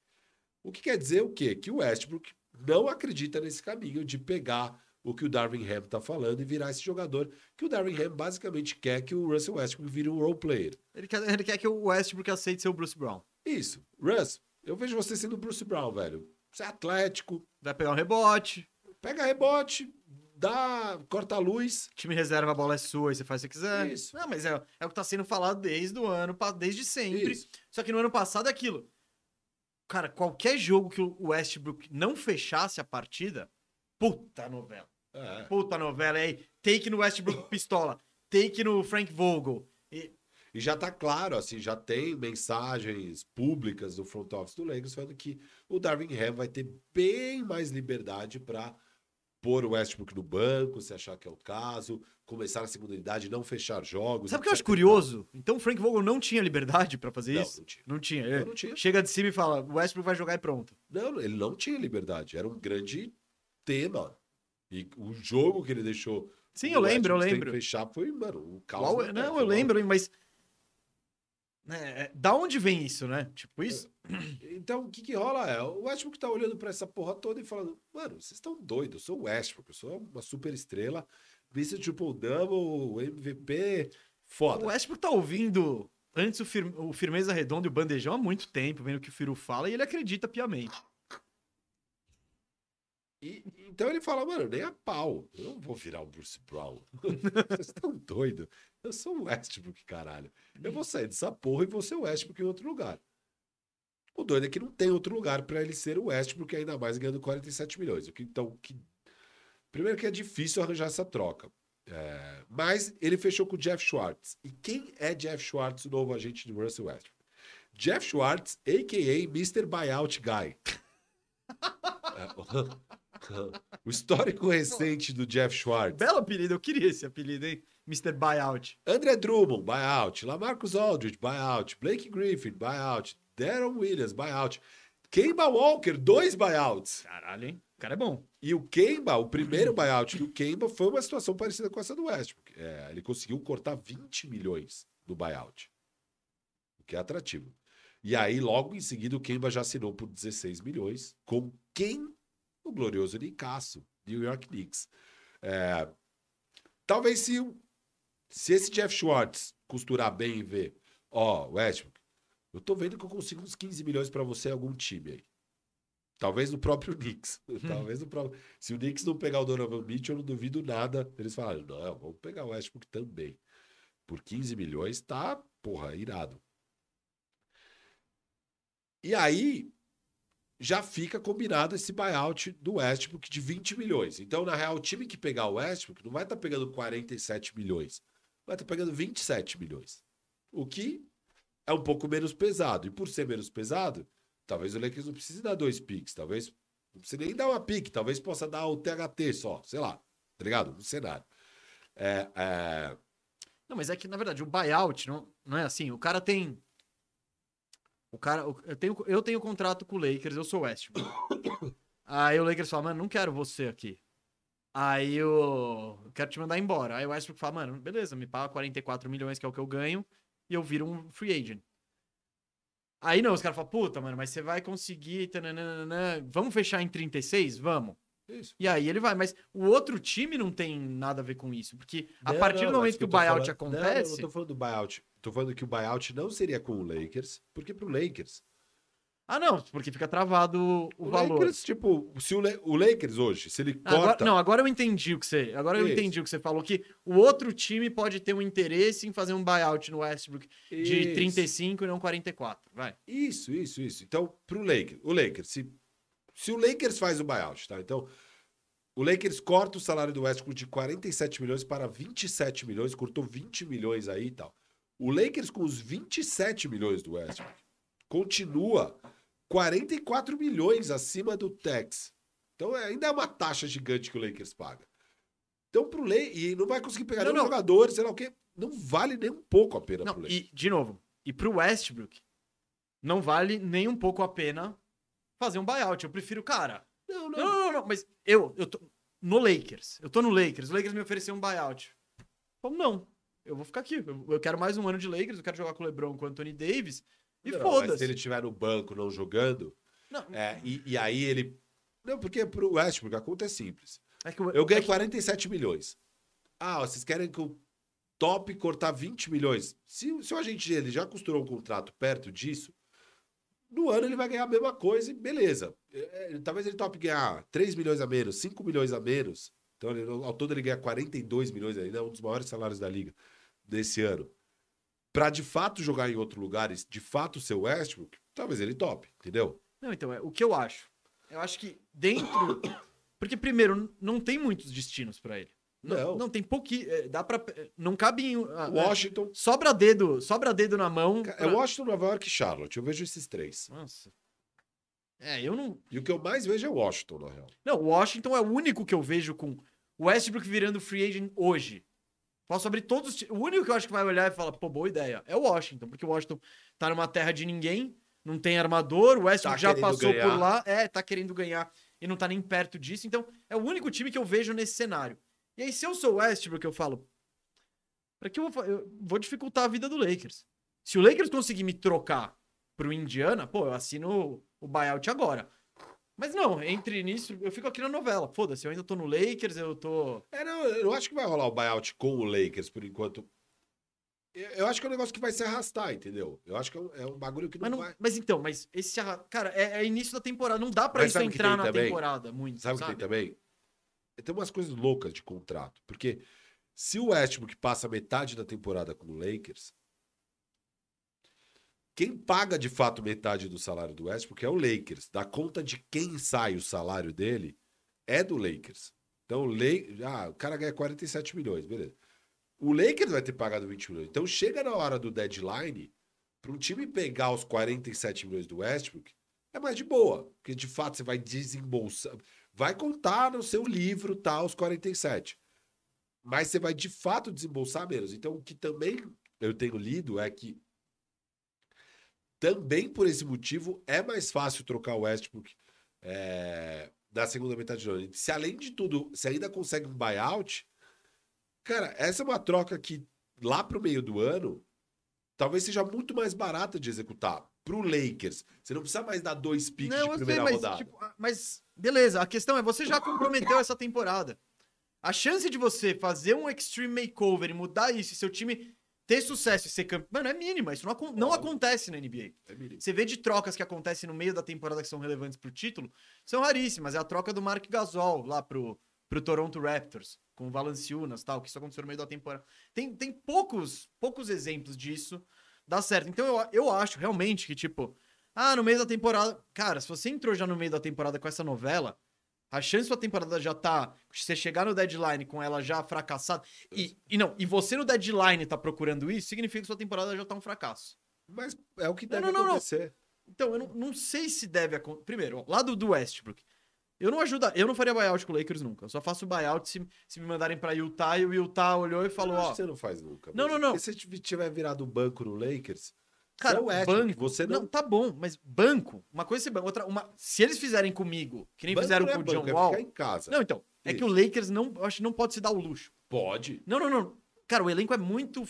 O que quer dizer o quê? Que o Westbrook não acredita nesse caminho de pegar o que o Darvin Ham está falando e virar esse jogador que o Darvin Ham basicamente quer que o Russell Westbrook vire um role player. Ele quer, ele quer que o Westbrook aceite ser o Bruce Brown. Isso. Russ, eu vejo você sendo o Bruce Brown, velho. Você é atlético, Vai pegar um rebote, pega rebote, dá, corta a luz. time reserva, a bola é sua e você faz o que quiser. Isso. Não, mas é, é o que tá sendo falado desde o ano, desde sempre. Isso. Só que no ano passado é aquilo. Cara, qualquer jogo que o Westbrook não fechasse a partida, puta novela. É. Puta novela. Aí, take no Westbrook pistola. Take no Frank Vogel. E, já tá claro, assim, já tem mensagens públicas do front office do Lakers falando que o Darvin Ham vai ter bem mais liberdade para pôr o Westbrook no banco, se achar que é o caso, começar na segunda unidade, não fechar jogos. sabe o que eu acho curioso? Então o Frank Vogel não tinha liberdade pra fazer Não, isso? não tinha. Não tinha. Não, tinha. Chega de cima e fala: o Westbrook vai jogar e pronto. Não, ele não tinha liberdade. Era um grande tema. E o jogo que ele deixou. Sim, o eu lembro, eu lembro. fechar foi, mano, um caos. Uau, terra, não, foi eu lembro, mas. É, é, da onde vem isso, né? Tipo isso? Então, o que que rola é, o Westbrook tá olhando pra essa porra toda e falando, mano, vocês estão doidos, eu sou o Westbrook, eu sou uma super estrela, vice triple double, MVP, foda. O Westbrook tá ouvindo antes o, Fir- o Firmeza Redonda e o Bandejão há muito tempo, vendo o que o Firu fala, e ele acredita piamente. E, então ele fala, mano, nem a pau, eu não vou virar o Bruce Brown. Vocês estão doidos? Eu sou o Westbrook, caralho. Eu vou sair dessa porra e vou ser o Westbrook em outro lugar. O doido é que não tem outro lugar pra ele ser o Westbrook, ainda mais ganhando 47 milhões. Então, que... primeiro que é difícil arranjar essa troca. É, Mas ele fechou com o Jeff Schwartz. E quem é Jeff Schwartz, o novo agente de Russell Westbrook? Jeff Schwartz, a.k.a. Mr. Buyout Guy. O histórico recente do Jeff Schwartz. Belo apelido, eu queria esse apelido, hein? Mr. Buyout. André Drummond, buyout. Lamarcus Aldridge, buyout. Blake Griffin, buyout. Darren Williams, buyout. Kemba Walker, dois buyouts. Caralho, hein? O cara é bom. E o Kemba, o primeiro buyout do Kemba foi uma situação parecida com essa do Westbrook. É, ele conseguiu cortar 20 milhões do buyout. O que é atrativo. E aí, logo em seguida, o Kemba já assinou por 16 milhões com quem? O glorioso Nicasso, New York Knicks. É, talvez se, se esse Jeff Schwartz costurar bem e ver, ó, Westbrook, eu tô vendo que eu consigo uns 15 milhões pra você em algum time aí. Talvez no próprio Knicks. Talvez no próprio. Se o Knicks não pegar o Donovan Mitchell, eu não duvido nada. Eles falaram, não, vamos pegar o Westbrook também. Por 15 milhões, tá, porra, irado. E aí, já fica combinado esse buyout do Westbrook de 20 milhões. Então, na real, o time que pegar o Westbrook não vai estar pegando 47 milhões. Vai estar pegando 27 milhões. O que é um pouco menos pesado. E por ser menos pesado, talvez o Lakers não precise dar dois picks. Talvez não precise nem dar uma pick. Talvez possa dar o THT só. Sei lá. Tá ligado? No cenário. É, é... Não, mas é que, na verdade, o buyout não, não é assim. O cara tem. O cara. Eu tenho, eu tenho contrato com o Lakers, eu sou o Westbrook. Aí o Lakers fala, mano, não quero você aqui. Aí eu, eu quero te mandar embora. Aí o Westbrook fala, mano, beleza, me paga 44 milhões, que é o que eu ganho, e eu viro um free agent. Aí não, os caras falam, puta, mano, mas você vai conseguir. tananana, Vamos fechar em 36? Vamos. Isso. E aí ele vai, mas o outro time não tem nada a ver com isso, porque a Não, partir não, do momento que o buyout falando- acontece. Não, não tô falando do buyout. Tô falando que o buyout não seria com o Lakers, porque pro Lakers. Ah, não, porque fica travado o, O, valor. Lakers, tipo, se o, La- o Lakers hoje, se ele Agora, corta. não, agora eu entendi o que você. Agora eu Isso. entendi o que você falou que o outro time pode ter um interesse em fazer um buyout no Westbrook de Isso. 35 e não 44. Vai. Isso, isso, isso. Então, pro Lakers, o Lakers, se, se o Lakers faz o buyout, tá? Então, o Lakers corta o salário do Westbrook de 47 milhões para 27 milhões, cortou 20 milhões aí e tal. O Lakers com os 27 milhões do Westbrook continua 44 milhões acima do tax. Então, é- ainda é uma taxa gigante que o Lakers paga. Então, pro Lakers, e não vai conseguir pegar Não, nenhum não. jogador, sei lá o quê. Não vale nem um pouco a pena Não, pro Lakers. e, de novo, e pro Westbrook, não vale nem um pouco a pena fazer um buyout. Eu prefiro, cara. Não, Não, não, não, não, mas eu, eu tô no Lakers. Eu tô no Lakers. O Lakers me ofereceu um buyout. Como não? Eu vou ficar aqui. Eu, eu quero mais um ano de Lakers. Eu quero jogar com o LeBron, com o Anthony Davis. E foda-se. se ele estiver no banco não jogando, Não, é, e, e aí ele. Não, porque pro Westbrook a conta é simples. é que Eu ganho é que- 47 milhões. Ah, vocês querem que o top cortar 20 milhões? Se, se o agente dele já costurou um contrato perto disso, no ano ele vai ganhar a mesma coisa e beleza. É, é, talvez ele top ganhar 3 milhões a menos, 5 milhões a menos. Então, ele- ao todo ele ganha 42 milhões ainda, é um dos maiores salários da liga desse ano. Pra de fato jogar em outro lugar de fato ser o Westbrook, talvez ele top, entendeu? Não, então, é, o que eu acho? Eu acho que dentro. Porque, primeiro, não tem muitos destinos pra ele. Não. Não, tem pouquinho. é, Dá pra. é, Não cabe em. ah, é, Washington. sobra dedo, sobra dedo na mão. É pra- Washington, Nova York e Charlotte. Eu vejo esses três. Nossa. É, eu não. E o que eu mais vejo é Washington, na real. Não, o Washington é o único que eu vejo com o Westbrook virando free agent hoje. Posso abrir todos os. O único que eu acho que vai olhar e falar, pô, boa ideia, é o Washington, porque o Washington tá numa terra de ninguém, não tem armador, o Westbrook Tá já passou ganhar. por lá, é, tá querendo ganhar e não tá nem perto disso, então é o único time que eu vejo nesse cenário. E aí, se eu sou o Westbrook, eu falo, pra que eu vou, eu vou dificultar a vida do Lakers? Se o Lakers conseguir me trocar pro Indiana, pô, eu assino o buyout agora. Mas não, entre nisso, eu fico aqui na novela. Foda-se, eu ainda tô no Lakers, eu tô. É, não, eu acho que vai rolar o buyout com o Lakers por enquanto. Eu, eu acho que é um negócio que vai se arrastar, entendeu? Eu acho que é um, é um bagulho que não, Mas, não- vai. mas então, mas esse. Cara, é, é início da temporada. Não dá pra Mas isso entrar na também? temporada muito. Sabe o que tem também? Tem umas coisas loucas de contrato. Porque se o Westbrook passa metade da temporada com o Lakers, quem paga de fato metade do salário do Westbrook é o Lakers. Da conta de quem sai o salário dele é do Lakers. Então, o, La... ah, o cara ganha 47 milhões, beleza. O Lakers vai ter pagado 20 milhões. Então, chega na hora do deadline, para um time pegar os 47 milhões do Westbrook, é mais de boa. Porque, de fato, você vai desembolsar vai contar no seu livro tá, os 47. Mas você vai de fato desembolsar menos. Então, o que também eu tenho lido é que também por esse motivo é mais fácil trocar o Westbrook é, na segunda metade do ano. Se além de tudo, se ainda consegue um buyout, cara, essa é uma troca que lá pro meio do ano talvez seja muito mais barata de executar pro Lakers. Você não precisa mais dar dois picks Não, de eu sei, primeira mas, rodada. tipo, ah, mas beleza, a questão é, você já comprometeu essa temporada. A chance de você fazer um extreme makeover e mudar isso e seu time ter sucesso e ser campeão, mano, é mínima. Isso não, acon- não acontece na NBA. É. Você vê de trocas que acontecem no meio da temporada que são relevantes pro título, são raríssimas. É a troca do Mark Gasol lá pro, pro Toronto Raptors, com o Valanciunas tal, que isso aconteceu no meio da temporada. Tem, tem poucos, poucos exemplos disso dar certo. Então eu, eu acho realmente que, tipo, ah, no meio da temporada. Cara, se você entrou já no meio da temporada com essa novela, a chance da sua temporada já tá. Você chegar no deadline com ela já fracassada. E, e não, e você no deadline tá procurando isso, significa que sua temporada já tá um fracasso. Mas é o que Não, deve não, não, não. acontecer. Então, eu não, não sei se deve acontecer. Primeiro, ó, lado do Westbrook. Eu não ajuda, eu não faria buyout com o Lakers nunca. Eu só faço buyout se, se me mandarem pra Utah e o Utah olhou e falou, ó. você não faz nunca. Não, não, não. Se você tiver virado banco no Lakers, Cara, você é banco. você não. Não, tá bom, mas banco. Uma coisa é banco, outra. Uma, se eles fizerem comigo, que nem banco fizeram é com o banco, John é Wall. ficar em casa. Não, então. É que o Lakers não. Eu acho que não pode se dar o luxo. Pode. Não, não, não. Cara, o elenco é muito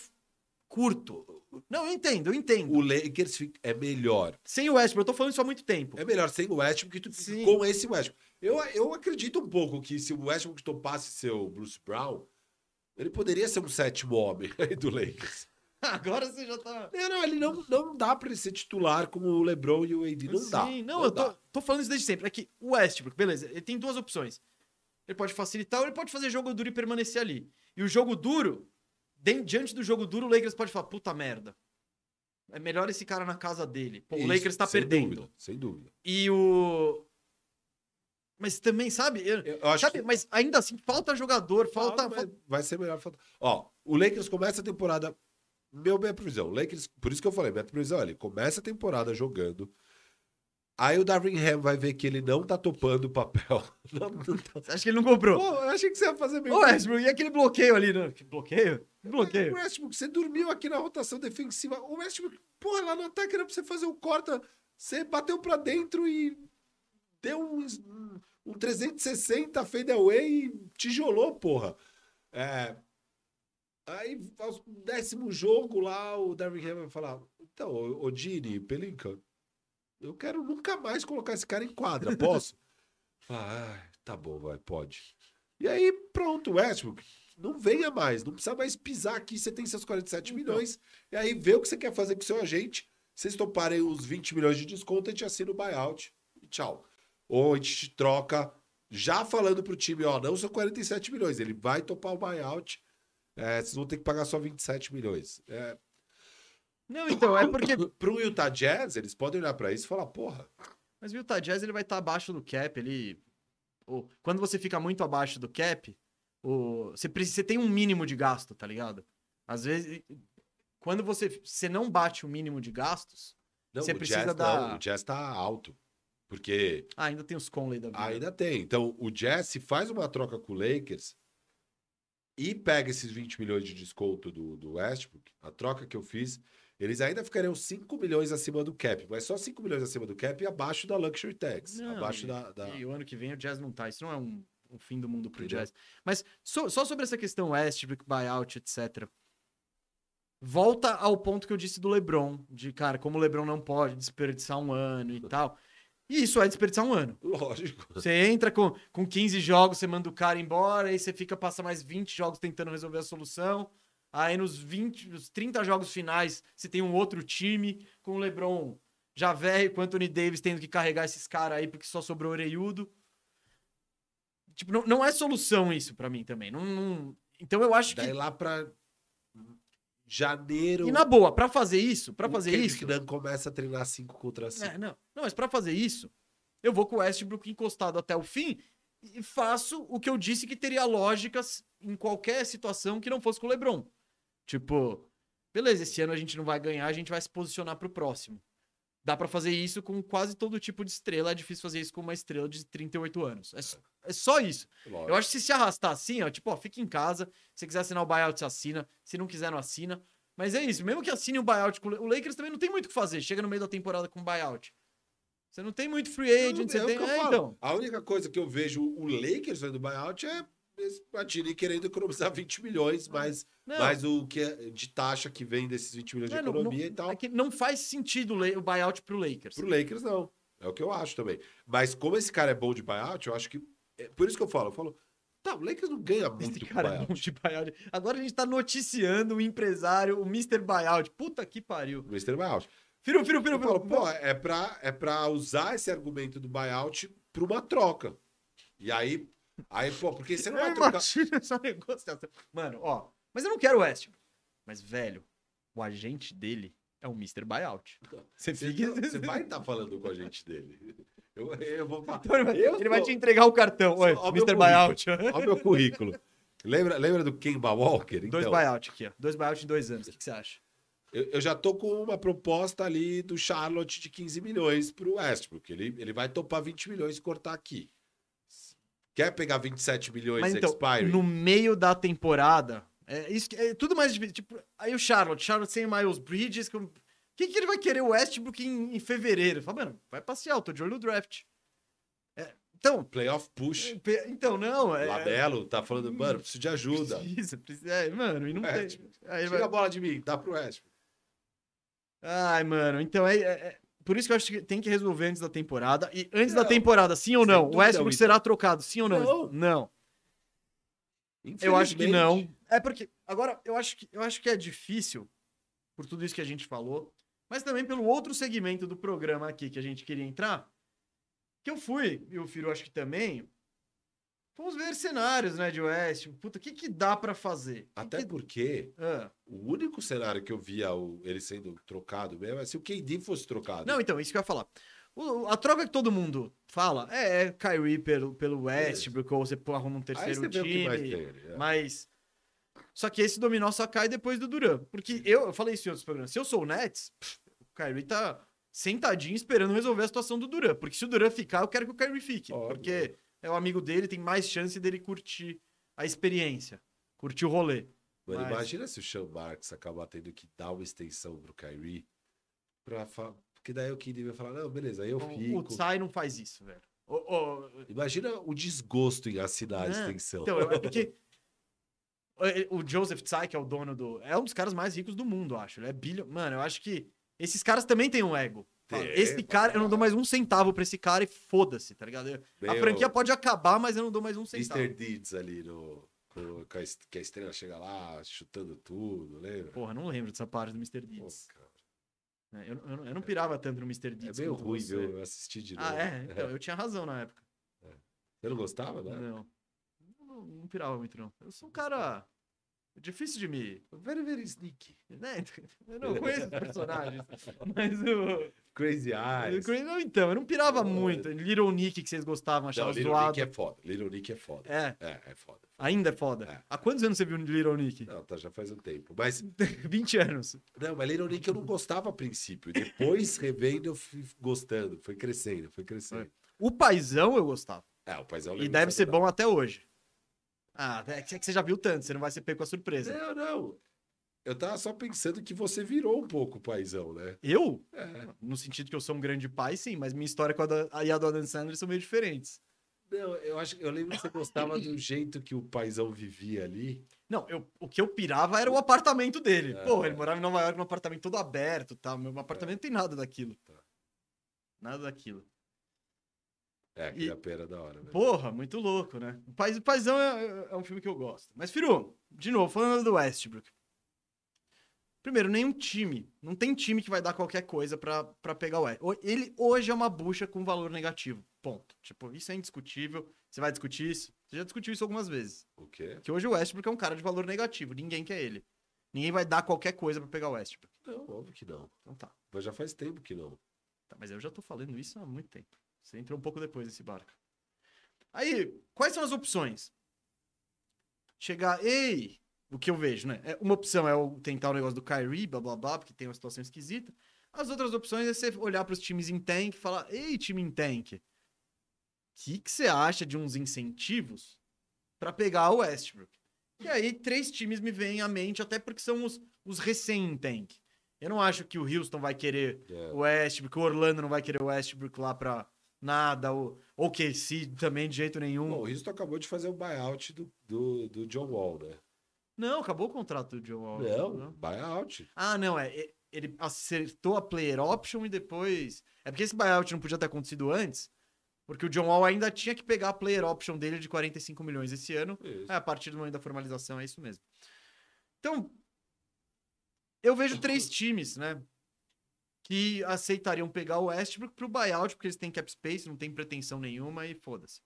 curto. Não, eu entendo, eu entendo. O Lakers é melhor. Sem o Westbrook, eu tô falando isso há muito tempo. É melhor sem o Westbrook que tu Sim. com esse Westbrook. Eu, eu acredito um pouco que se o Westbrook topasse seu Bruce Brown, ele poderia ser um sétimo homem aí do Lakers. Agora você já tá. Não, não, ele não, não dá pra ele ser titular como o LeBron e o AD. Não dá. Sim, não, eu tô, tô falando isso desde sempre. É que o Westbrook, beleza, ele tem duas opções. Ele pode facilitar ou ele pode fazer jogo duro e permanecer ali. E o jogo duro, diante do jogo duro, o Lakers pode falar, puta merda. É melhor esse cara na casa dele. Pô, o Isso, Lakers tá sem perdendo. dúvida, sem dúvida. E o. Mas também, sabe? eu- Eu, acho sabe, que mas ainda assim, falta jogador, falta. Falta- Vai ser melhor. falta- Ó, o Lakers começa a temporada. Meu, minha previsão. O Lakers, por isso que eu falei, minha previsão, ele começa a temporada jogando. Aí o Darvin Ham vai ver que ele não tá topando o papel. Não, não tá. Você acha que ele não comprou? Pô, eu achei que você ia fazer bem. Ô, Westbrook, e aquele bloqueio ali, né? Que bloqueio? Que O bloqueio. Westbrook, você dormiu aqui na rotação defensiva. O Westbrook, porra, lá no ataque era pra você fazer o corta. Você bateu pra dentro e deu um, um, um 360 fade away e tijolou, porra. É, aí, ao décimo jogo lá, o Darvin Ham vai falar: Então, ô, ô Dini, Pelinka, eu quero nunca mais colocar esse cara em quadra, posso? ah, tá bom, vai, pode. E aí, pronto, Westbrook, não venha mais, não precisa mais pisar aqui, você tem seus 47 Então. milhões, e aí vê o que você quer fazer com o seu agente, vocês toparem os 20 milhões de desconto, a gente assina o buyout e tchau. Ou a gente te troca, já falando pro time, ó, não são 47 milhões, ele vai topar o buyout, é, vocês vão ter que pagar só 27 milhões. É, Não, então, é porque. pro Utah Jazz, eles podem olhar pra isso e falar, porra, Mas o Utah Jazz ele vai estar abaixo do cap. Ele, quando você fica muito abaixo do cap, o, você, precisa, você tem um mínimo de gasto, tá ligado? Às vezes, quando você, você não bate o mínimo de gastos, não, Você precisa Jazz dar- não, o Jazz tá alto, porque ah, ainda tem os Conley da vida. Ainda tem. Então, o Jazz, se faz uma troca com o Lakers e pega esses 20 milhões de desconto do, do Westbrook, a troca que eu fiz, eles ainda ficariam 5 milhões acima do cap, mas só 5 milhões acima do cap e abaixo da Luxury Tax. Não, abaixo e- da. da- E o ano que vem o Jazz não tá. Isso não é um, um fim do mundo pro Entendeu? Jazz. Mas só, só sobre essa questão Westbrook, buyout, etc. volta ao ponto que eu disse do LeBron, de cara, como o LeBron não pode desperdiçar um ano e tal. E isso é desperdiçar um ano. Lógico. Você entra com, com 15 jogos, você manda o cara embora, aí você fica, passa mais 20 jogos tentando resolver a solução. Aí nos 20, nos 30 jogos finais, você tem um outro time, com o LeBron já velho, com o Anthony Davis tendo que carregar esses caras aí porque só sobrou oreiudo. Tipo, não, não é solução isso pra mim também. Não, não- Então eu acho que. Daí lá pra janeiro. E na boa, pra fazer isso, pra o fazer isso. Nunn começa a treinar 5 contra 5. É, não. Não, mas pra fazer isso, eu vou com o Westbrook encostado até o fim e faço o que eu disse que teria lógica em qualquer situação que não fosse com o LeBron. Tipo, beleza, esse ano a gente não vai ganhar, a gente vai se posicionar pro próximo. Dá pra fazer isso com quase todo tipo de estrela, é difícil fazer isso com uma estrela de 38 anos. É, é só isso. Eu acho que se se arrastar assim, ó, tipo, ó, fica em casa. Se quiser assinar o buyout, você assina. Se não quiser, não assina. Mas é isso. Mesmo que assine o buyout, com o La- o Lakers também não tem muito o que fazer. Chega no meio da temporada com buyout. Você não tem muito free agent, você é o tem. É, então. A única coisa que eu vejo o Lakers fazendo buyout é Platini querendo economizar 20 milhões, mais, Não, mais o que é de taxa que vem desses 20 milhões de é, não- economia não- e tal. é que não faz sentido o o buyout pro Lakers. Pro Lakers, não. É o que eu acho também. Mas como esse cara é bom de buyout, eu acho que. é por isso que eu falo, eu falo, tá, o Lakers não ganha muito Esse cara é buyout. bom de buyout. Agora a gente tá noticiando o empresário, o Mr. Buyout. Puta que pariu. O Mr. Buyout. Firu, Eu falo, firu. pô, é pra, é pra usar esse argumento do buyout pra uma troca. E aí, aí pô, porque você não vai Eu trocar. essa negociação. Mano, ó. Mas eu não quero o Westbrook. Mas, velho, o agente dele é o Mr. Buyout. Você fica. você vai estar falando com a gente dele. Eu, eu vou falar. Então, ele vai, ele vai sou- te entregar o cartão. Oi, Ó, meu Mr. Buyout. Olha o meu currículo. Lembra, lembra do Kemba Walker? Dois Então, buyout aqui, ó. Dois buyout em dois anos. O que, que você acha? Eu, eu já tô com uma proposta ali do Charlotte de 15 milhões pro Westbrook. Ele, ele vai topar 20 milhões e cortar aqui. Quer pegar 27 milhões Mas então, expiring? no meio da temporada, é, isso, é tudo mais difícil. Tipo, aí o Charlotte, Charlotte sem Miles Bridges. O que, que ele vai querer o Westbrook em, em fevereiro? Fala, mano, vai passear, eu tô de olho no draft. É, então, Playoff push. então, não. É, Labelo tá falando, mano, preciso de ajuda. Precisa, precisa. É, mano, e não É, tem. tipo, Aí Tira vai- a bola de mim, dá pro Westbrook. Ai, mano, então é, é- é- Por isso que eu acho que tem que resolver antes da temporada. E antes da Não, temporada, sim ou não? O Westbrook será trocado, sim ou não? Não. Não. Eu acho que não. É porque. Agora, eu acho que, eu acho que é difícil, por tudo isso que a gente falou, mas também pelo outro segmento do programa aqui que a gente queria entrar. Que eu fui, e o Firo acho que também. Fomos ver cenários, né, de West. Puta, o que, que dá pra fazer? Que Até que- porque Ah. o único cenário que eu via o- ele sendo trocado mesmo é se o KD fosse trocado. Não, então, isso que eu ia falar. O- a troca que todo mundo fala é, é Kyrie pelo, pelo Westbrook, ou você arruma um terceiro time. é. Mas. Só que esse dominó só cai depois do Duran. Porque eu, eu falei isso em outros programas. Se eu sou o Nets, pff, o Kyrie tá sentadinho esperando resolver a situação do Duran. Porque se o Duran ficar, eu quero que o Kyrie fique. Óbvio. Porque é o amigo dele, tem mais chance dele curtir a experiência. Curtir o rolê. Mano, Mas- imagina se o Sean Marks acabar tendo que dar uma extensão pro Kyrie. Pra fa... Porque daí o KD vai falar, não, beleza, aí eu O, o fico. Tsai não faz isso, velho. Imagina o desgosto em assinar a Não, extensão. Então, é porque o Joseph Tsai, que é o dono do. É um dos caras mais ricos do mundo, eu acho. Ele é bilhão. Mano, eu acho que esses caras também têm um ego. Fala, Tem, esse cara, eu não dou mais um centavo pra esse cara e foda-se, tá ligado? Eu- A franquia pode acabar, mas eu não dou mais um centavo. Mr. Deeds ali no. com- com a est- que a estrela chega lá chutando tudo, lembra? Porra, não lembro dessa parte do Mr. Pô, Deeds. cara, É, Eu, eu, não- eu não pirava tanto no Mr. é Deeds. meio quanto ruim, você. viu? Eu assisti de novo. Ah, é? Então, eu tinha razão na época. Você não gostava, né? Não. Não, não pirava muito, não. Eu sou um cara. Difícil de me. Very, very sneaky. Né? Eu não conheço os personagens. Mas o. Crazy Eyes. Não, então, eu não pirava muito. Little Nick, que vocês gostavam, Não, achava Little zoado. Nick é foda. Little Nick é foda. É, É, é foda. ainda é foda. É. Há quantos anos você viu Little Nick? Não, tá, já faz um tempo. Mas, 20 anos. não, mas Little Nick eu não gostava a princípio. Depois, revendo, eu fui gostando. Foi crescendo, foi crescendo. O Paizão eu gostava. É, o paizão E lembra deve ser bom até hoje. Ah, é que você já viu tanto, você não vai ser pego com a surpresa. Não, não. Eu tava só pensando que você virou um pouco o paizão, né? Eu? É. No sentido que eu sou um grande pai, sim, mas minha história com a, da, a e a do Adam Sandler são meio diferentes. Não, eu acho eu lembro que você gostava do jeito que o paizão vivia ali. Não, eu, o que eu pirava era o apartamento dele. É. Porra, ele morava em Nova York num apartamento todo aberto tal. Meu apartamento não tem nada daquilo. Tá. Nada daquilo. É, aquele E- a pera da hora, né? Porra, muito louco, né? O Pais, Paizão é, é um filme que eu gosto. Mas, Firu, de novo, falando do Westbrook. Primeiro, nenhum time. Não tem time que vai dar qualquer coisa pra, pra pegar o Westbrook. Ele hoje é uma bucha com valor negativo. Ponto. Tipo, isso é indiscutível. Você vai discutir isso? Você já discutiu isso algumas vezes. O quê? Que hoje o Westbrook é um cara de valor negativo. Ninguém quer ele. Ninguém vai dar qualquer coisa pra pegar o Westbrook. Não, óbvio que não. Então tá. Mas já faz tempo que não. Tá, mas eu já tô falando isso há muito tempo. Você entrou um pouco depois desse barco. Aí, quais são as opções? Chegar, ei, o que eu vejo, né? É, Uma opção é o tentar o negócio do Kyrie, blá blá blá, porque tem uma situação esquisita. As outras opções é você olhar para os times em tank e falar, ei, time em tank, o que, que você acha de uns incentivos para pegar o Westbrook? E aí, três times me vêm à mente, até porque são os, os recém em tank. Eu não acho que o Houston vai querer É. o Westbrook, o Orlando não vai querer o Westbrook lá pra nada, o OKC também de jeito nenhum. Bom, o Houston acabou de fazer o buyout do, do, do John Wall, né? Não, acabou o contrato do John Wall. Não, buyout. Ah, não, é. é, Ele acertou a player option e depois. É porque esse buyout não podia ter acontecido antes, porque o John Wall ainda tinha que pegar a player option dele de 45 milhões esse ano. É, a partir do momento da formalização, é isso mesmo. Então, eu vejo três times, né? Que aceitariam pegar o Westbrook pro buyout, porque eles têm cap space, não tem pretensão nenhuma e foda-se.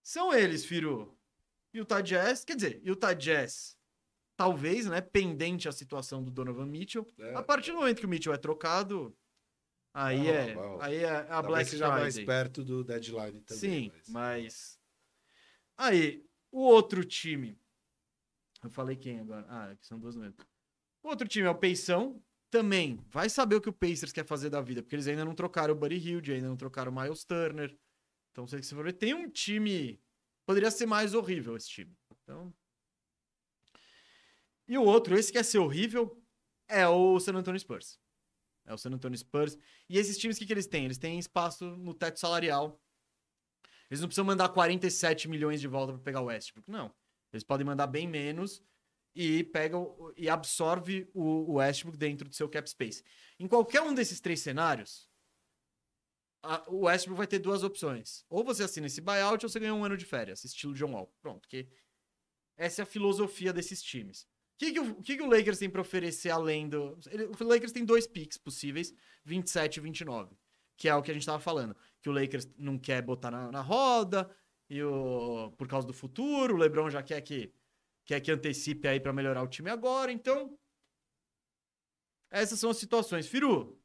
São eles, Firu. Utah Jazz, quer dizer, Utah Jazz, talvez, né? Pendente a situação do Donovan Mitchell. É. A partir do momento que o Mitchell é trocado, aí Vai é, vai aí é a Talvez Black seja mais Friday. perto do deadline também. Sim, mas... Aí, o outro time. Eu falei quem agora? Ah, aqui são duas mesmo. O outro time é o Peição. Também vai saber o que o Pacers quer fazer da vida, porque eles ainda não trocaram o Buddy Hilde, ainda não trocaram o Miles Turner. Então, se você for ver, tem um time. Poderia ser mais horrível esse time. Então. E o outro, esse que quer ser horrível, é o San Antonio Spurs. É o San Antonio Spurs. E esses times, o que, que eles têm? Eles têm espaço no teto salarial. Eles não precisam mandar 47 milhões de volta para pegar o Westbrook. Não. Eles podem mandar bem menos e pega e absorve o, o Westbrook dentro do seu cap space. Em qualquer um desses três cenários, o Westbrook vai ter duas opções. Ou você assina esse buyout ou você ganha um ano de férias, estilo John Wall. Pronto, que essa é a filosofia desses times. O que, que, o, que que o Lakers tem para oferecer além do. ele- o Lakers tem dois picks possíveis, 27 e 29. Que é o que a gente tava falando. Que o Lakers não quer botar na, na roda, e o, por causa do futuro, o LeBron já quer que, quer que antecipe aí para melhorar o time agora. Então, essas são as situações. Firu,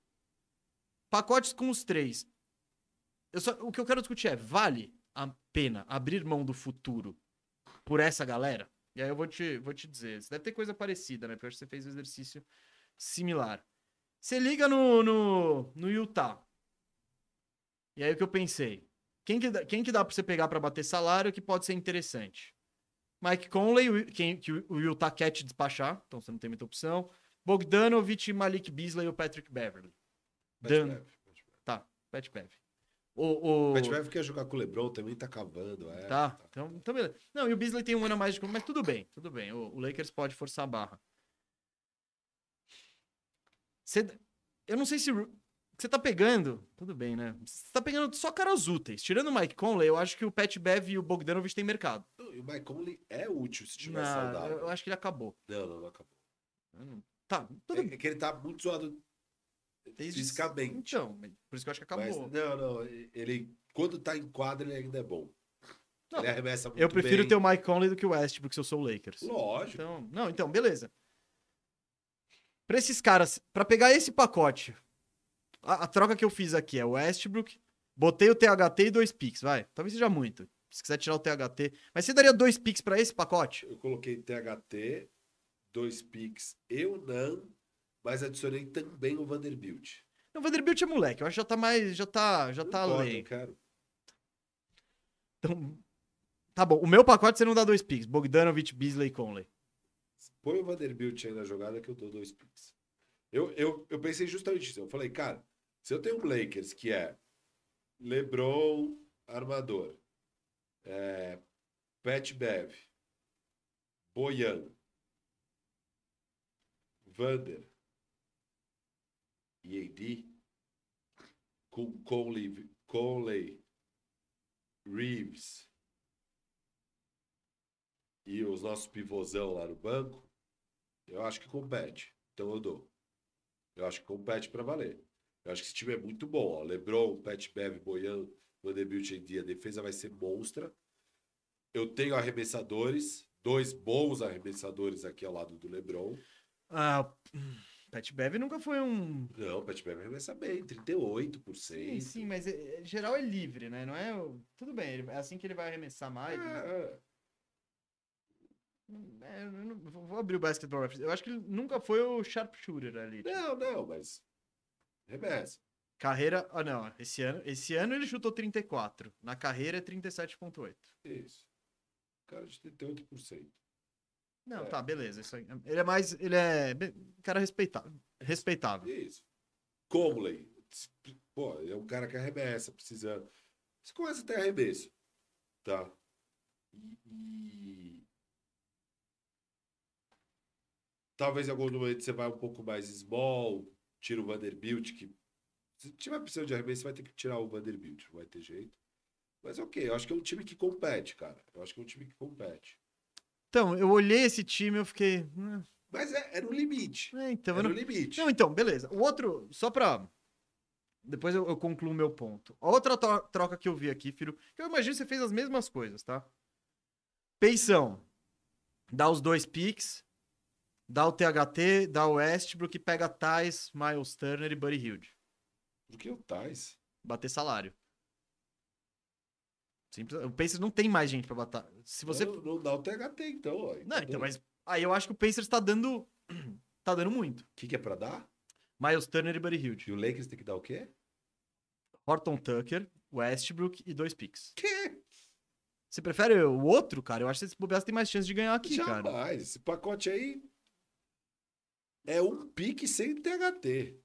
pacotes com os três. Só, o que eu quero discutir é, vale a pena abrir mão do futuro por essa galera? E aí eu vou te, vou te dizer, você deve ter coisa parecida, né? Porque eu acho que você fez um exercício similar. Você liga no, no, no Utah. E aí o que eu pensei? Quem que, dá- quem que dá pra você pegar pra bater salário que pode ser interessante? Mike Conley, quem, que o Utah quer te despachar, então você não tem muita opção. Bogdanovich, Malik Beasley e o Patrick Beverly. Dan- Pat Bev. Tá, Pat Bev. O, o... Quer jogar com o LeBron, também tá cavando. É, Tá, então, então beleza. Não, e o Beasley tem um ano a mais de mas tudo bem, tudo bem. O, o Lakers pode forçar a barra. Você, eu não sei se você tá pegando, tudo bem, né? Você tá pegando só caras úteis. Tirando o Mike Conley, eu acho que o Pat Bev e o Bogdanovich têm mercado. Não, e o Mike Conley é útil se tiver Não, saudável. eu, eu acho que ele acabou. Não, não, não acabou. Tá, tudo É, é que ele tá muito zoado Desde- fisicamente. Então, por isso que eu acho que Mas, acabou. não, não. Ele, quando tá em quadra, ele ainda é bom. Não, ele arremessa muito eu prefiro bem. ter o Mike Conley do que o West, porque eu sou o Lakers. Lógico. Então, não, então, beleza. Pra esses caras, pra pegar esse pacote, a, a troca que eu fiz aqui é o Westbrook, botei o THT e dois picks, vai. Talvez seja muito. Se quiser tirar o THT. Mas você daria dois picks pra esse pacote? Eu coloquei THT, dois picks e o Nan, mas adicionei também o Vanderbilt. Não, o Vanderbilt é moleque. Eu acho que já tá mais. Já tá, já Não tá importa, além. quero. Então. Tá bom. O meu pacote você não dá dois picks. Bogdanovich, Beasley e Conley. Põe o Vanderbilt aí na jogada que eu dou dois picks. Eu, eu, eu pensei justamente isso. Eu falei, cara, se eu tenho um Lakers que é LeBron, armador, É, Pat Bev. Boyan. Vander. AD. Com Conley, Conley. Reeves. E os nossos pivôzão lá no banco. Eu acho que compete. Então eu dou. Eu acho que compete para valer. Eu acho que esse time é muito bom. Ó. LeBron, Pat Bev, Boyan, Vanderbilt em dia. A defesa vai ser monstra. Eu tenho arremessadores. Dois bons arremessadores aqui ao lado do LeBron. Ah, Pat Bev nunca foi um. Não, o Pat Bev arremessa bem, 38%. Sim, sim, mas é, geral é livre, né? Não é. Tudo bem, ele- é assim que ele vai arremessar mais. né? É, é. É, eu não- vou abrir o Basketball Reference. Eu acho que ele nunca foi o sharpshooter ali. Não, não, mas. Arremessa. Carreira. Ah, não. Esse ano, esse ano ele chutou 34. Na carreira é 37,8. Isso. Cara de 38%. Não, É. tá, beleza. Isso aí. Ele é mais. Ele é. Cara respeitável. Respeitável. Isso. Conley. Pô, é um cara que arremessa, precisa. Você começa a ter arremesso. Tá? E. e- Talvez em algum momento você vai um pouco mais small, tira o Vanderbilt, que. Se tiver precisando de arremesso, você vai ter que tirar o Vanderbilt, não vai ter jeito. Mas ok, eu acho que é um time que compete, cara. Eu acho que é um time que compete. Então, eu olhei esse time e eu fiquei. "Hum, Mas é, é no limite. É, então, é não, no limite. Não, então, beleza. O outro, só pra. Depois eu, eu concluo o meu ponto. A outra troca que eu vi aqui, filho, que eu imagino que você fez as mesmas coisas, tá? Peição. Dá os dois picks, dá o THT, dá o Westbrook e pega Thais, Miles Turner e Buddy Hilde. Por que o Tais? Bater salário. Simples. O Pacers não tem mais gente pra bater. Se você. Não, não dá o THT, então. Ó, Não, então, mas. Aí eu acho que o Pacers tá dando. tá dando muito. O que, que é pra dar? Miles Turner e Buddy Hilde. E o Lakers tem que dar o quê? Horton Tucker, Westbrook e dois picks. Que? Você prefere o outro, cara? Eu acho que esse bobear tem mais chance de ganhar aqui, Jamais. cara. Esse pacote aí é um pique sem THT.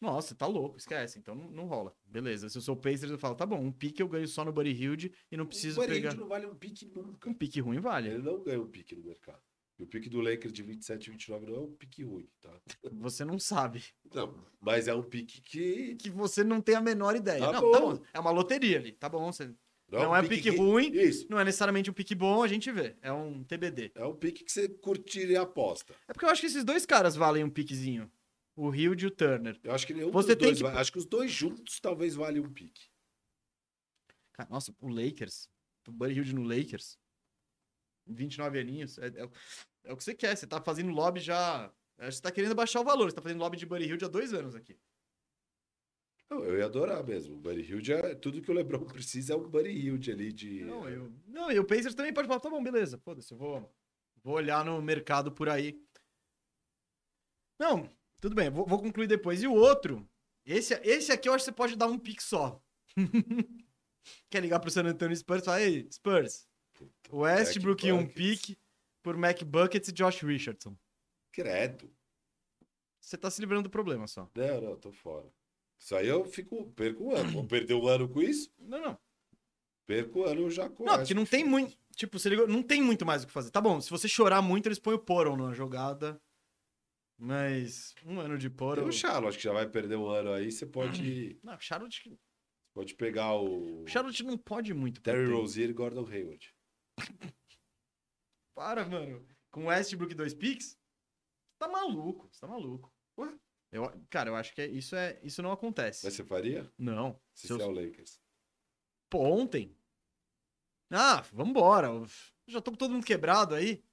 Nossa, tá louco, esquece. Então não, não rola. Beleza. Se eu sou o Pacers, eu falo, tá bom, um pique eu ganho só no Buddy Hilde e não preciso o Buddy pegar. Hield não vale um pique nunca. Um pique ruim vale. Ele não ganha um pique no mercado. E o pique do Lakers de 27 e 29 não é um pique ruim, tá? Você não sabe. Não, mas é um pique que. Que você não tem a menor ideia. Tá não, bom. tá bom. É uma loteria ali. Tá bom. Você... Não é um pique que- ruim. Isso. Não é necessariamente um pique bom, a gente vê. É um TBD. É um pique que você curtir e aposta. É porque eu acho que esses dois caras valem um piquezinho. O Hilde e o Turner. Eu acho que nenhum Você tem dois que- Acho que os dois juntos talvez valham um pique. Cara, nossa, o Lakers. O Buddy Hilde no Lakers. 29 aninhos. É, é o- é o que você quer. Você tá fazendo lobby já. acho que Você tá querendo baixar o valor. Você tá fazendo lobby de Buddy Hilde há dois anos aqui. Não, eu ia adorar mesmo. O Buddy Hilde é tudo que o LeBron precisa é um Buddy Hilde ali de. Não, eu. Não, e o Pacers também pode falar, tá bom, beleza. Foda-se, eu vou, vou olhar no mercado por aí. Não, tudo bem, vou, vou concluir depois. E o outro, esse, esse aqui eu acho que você pode dar um pique só. Quer ligar pro San Antonio Spurs e falar, ei, Spurs, Westbrook e um pique por Mac Buckets e Josh Richardson. Credo. Você tá se livrando do problema só. Não, não, tô fora. Isso aí eu fico, perco um ano. Vou perder um ano com isso? Não, não. Perco um ano já com Não, porque não tem muito. Tipo, você ligou, não tem muito mais o que fazer. Tá bom, se você chorar muito, eles põem o Poron na jogada. Mas um ano de Tem Poron. o Charlotte que já vai perder um ano aí. Você pode, Não, Charlotte, pode pegar o Charlotte não pode muito. Terry Rozier e Gordon Hayward. Para, mano. Com Westbrook e dois picks? Tá maluco, você tá maluco. Ué? Eu, cara, eu acho que é- isso, é, isso não acontece. Mas você faria? Não. Se Se eu- você é o Lakers. Pô, ontem. Ah, vambora. Eu já tô com todo mundo quebrado aí.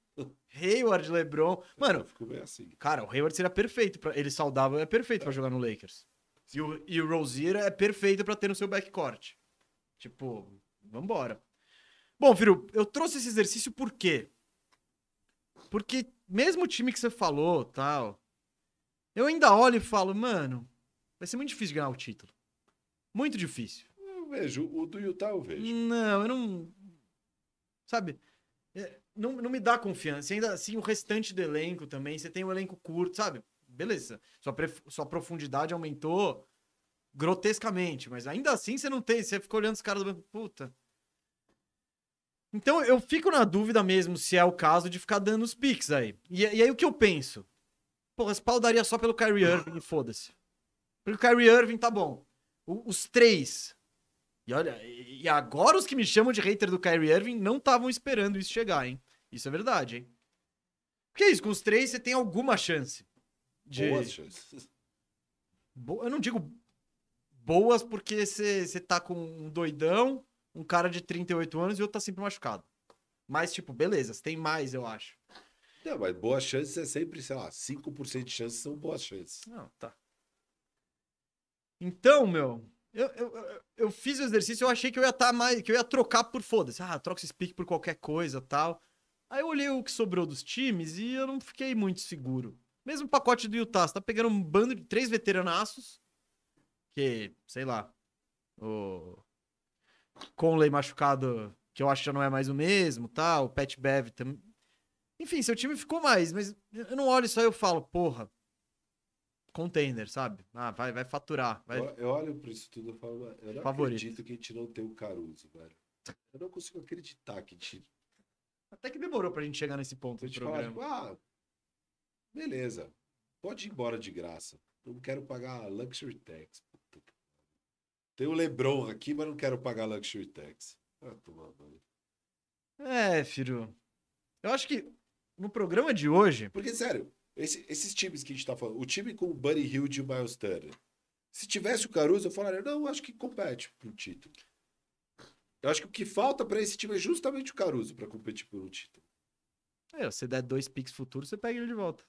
Hayward, LeBron. Mano, assim. Cara, o Hayward seria perfeito para ele saudável, é perfeito pra jogar no Lakers. E o, e o Rozier é perfeito pra ter no seu backcourt. Tipo, vambora. Bom, Firu, eu trouxe esse exercício por quê? Porque mesmo o time que você falou, tal, eu ainda olho e falo, mano, vai ser muito difícil ganhar o título. Muito difícil. Eu vejo. O do Utah eu vejo. Não, eu não. Sabe? É, Não, não me dá confiança. E ainda assim, o restante do elenco também. Você tem um elenco curto, sabe? Beleza. Sua, sua profundidade aumentou grotescamente, mas ainda assim você não tem. Você fica olhando os caras do. Puta. Então eu fico na dúvida mesmo se é o caso de ficar dando os picks aí. E, e aí o que eu penso? Porra, esse pau daria só pelo Kyrie Irving e foda-se. Pelo Kyrie Irving tá bom. O- os três. E olha, e agora os que me chamam de hater do Kyrie Irving não estavam esperando isso chegar, hein? Isso é verdade, hein? Porque é isso, com os três você tem alguma chance. De... Boas chances. Bo- Eu não digo boas porque você você tá com um doidão, um cara de 38 anos e outro tá sempre machucado. Mas, tipo, beleza, você tem mais, eu acho. Não, mas boas chances é sempre, sei lá, 5% de chances são boas chances. Não, tá. Então, meu, eu, eu, eu, fiz o exercício, eu achei que eu ia estar mais. que eu ia trocar por foda-se. Ah, troca esse pick por qualquer coisa tal. Aí eu olhei o que sobrou dos times e eu não fiquei muito seguro. Mesmo o pacote do Utah, você tá pegando um bando de três veteranaços. Que, sei lá. O. Conley machucado, que eu acho que já não é mais o mesmo, tal. O Pat Bev também. Enfim, seu time ficou mais, mas eu não olho só e eu falo, porra, contender, sabe? Ah, vai, vai faturar. Vai... Eu, eu olho pra isso tudo e falo, "Mano, eu não Favorito. acredito que a gente não tem o Caruso, velho. Eu não consigo acreditar que a gente Até que demorou pra gente chegar nesse ponto A do programa. tipo, ah, beleza, pode ir embora de graça. Não quero pagar luxury tax. Tem o Lebron aqui, mas não quero pagar luxury tax. Ah, toma banho. É, filho. Eu acho que no programa de hoje. Porque, sério, esse- esses times que a gente tá falando, o time com o Buddy Hield e o Miles Turner, se tivesse o Caruso, eu falaria, não, acho que compete pro título. Eu acho que o que falta pra esse time é justamente o Caruso pra competir por um título. É, se você der dois picks futuros, você pega ele de volta.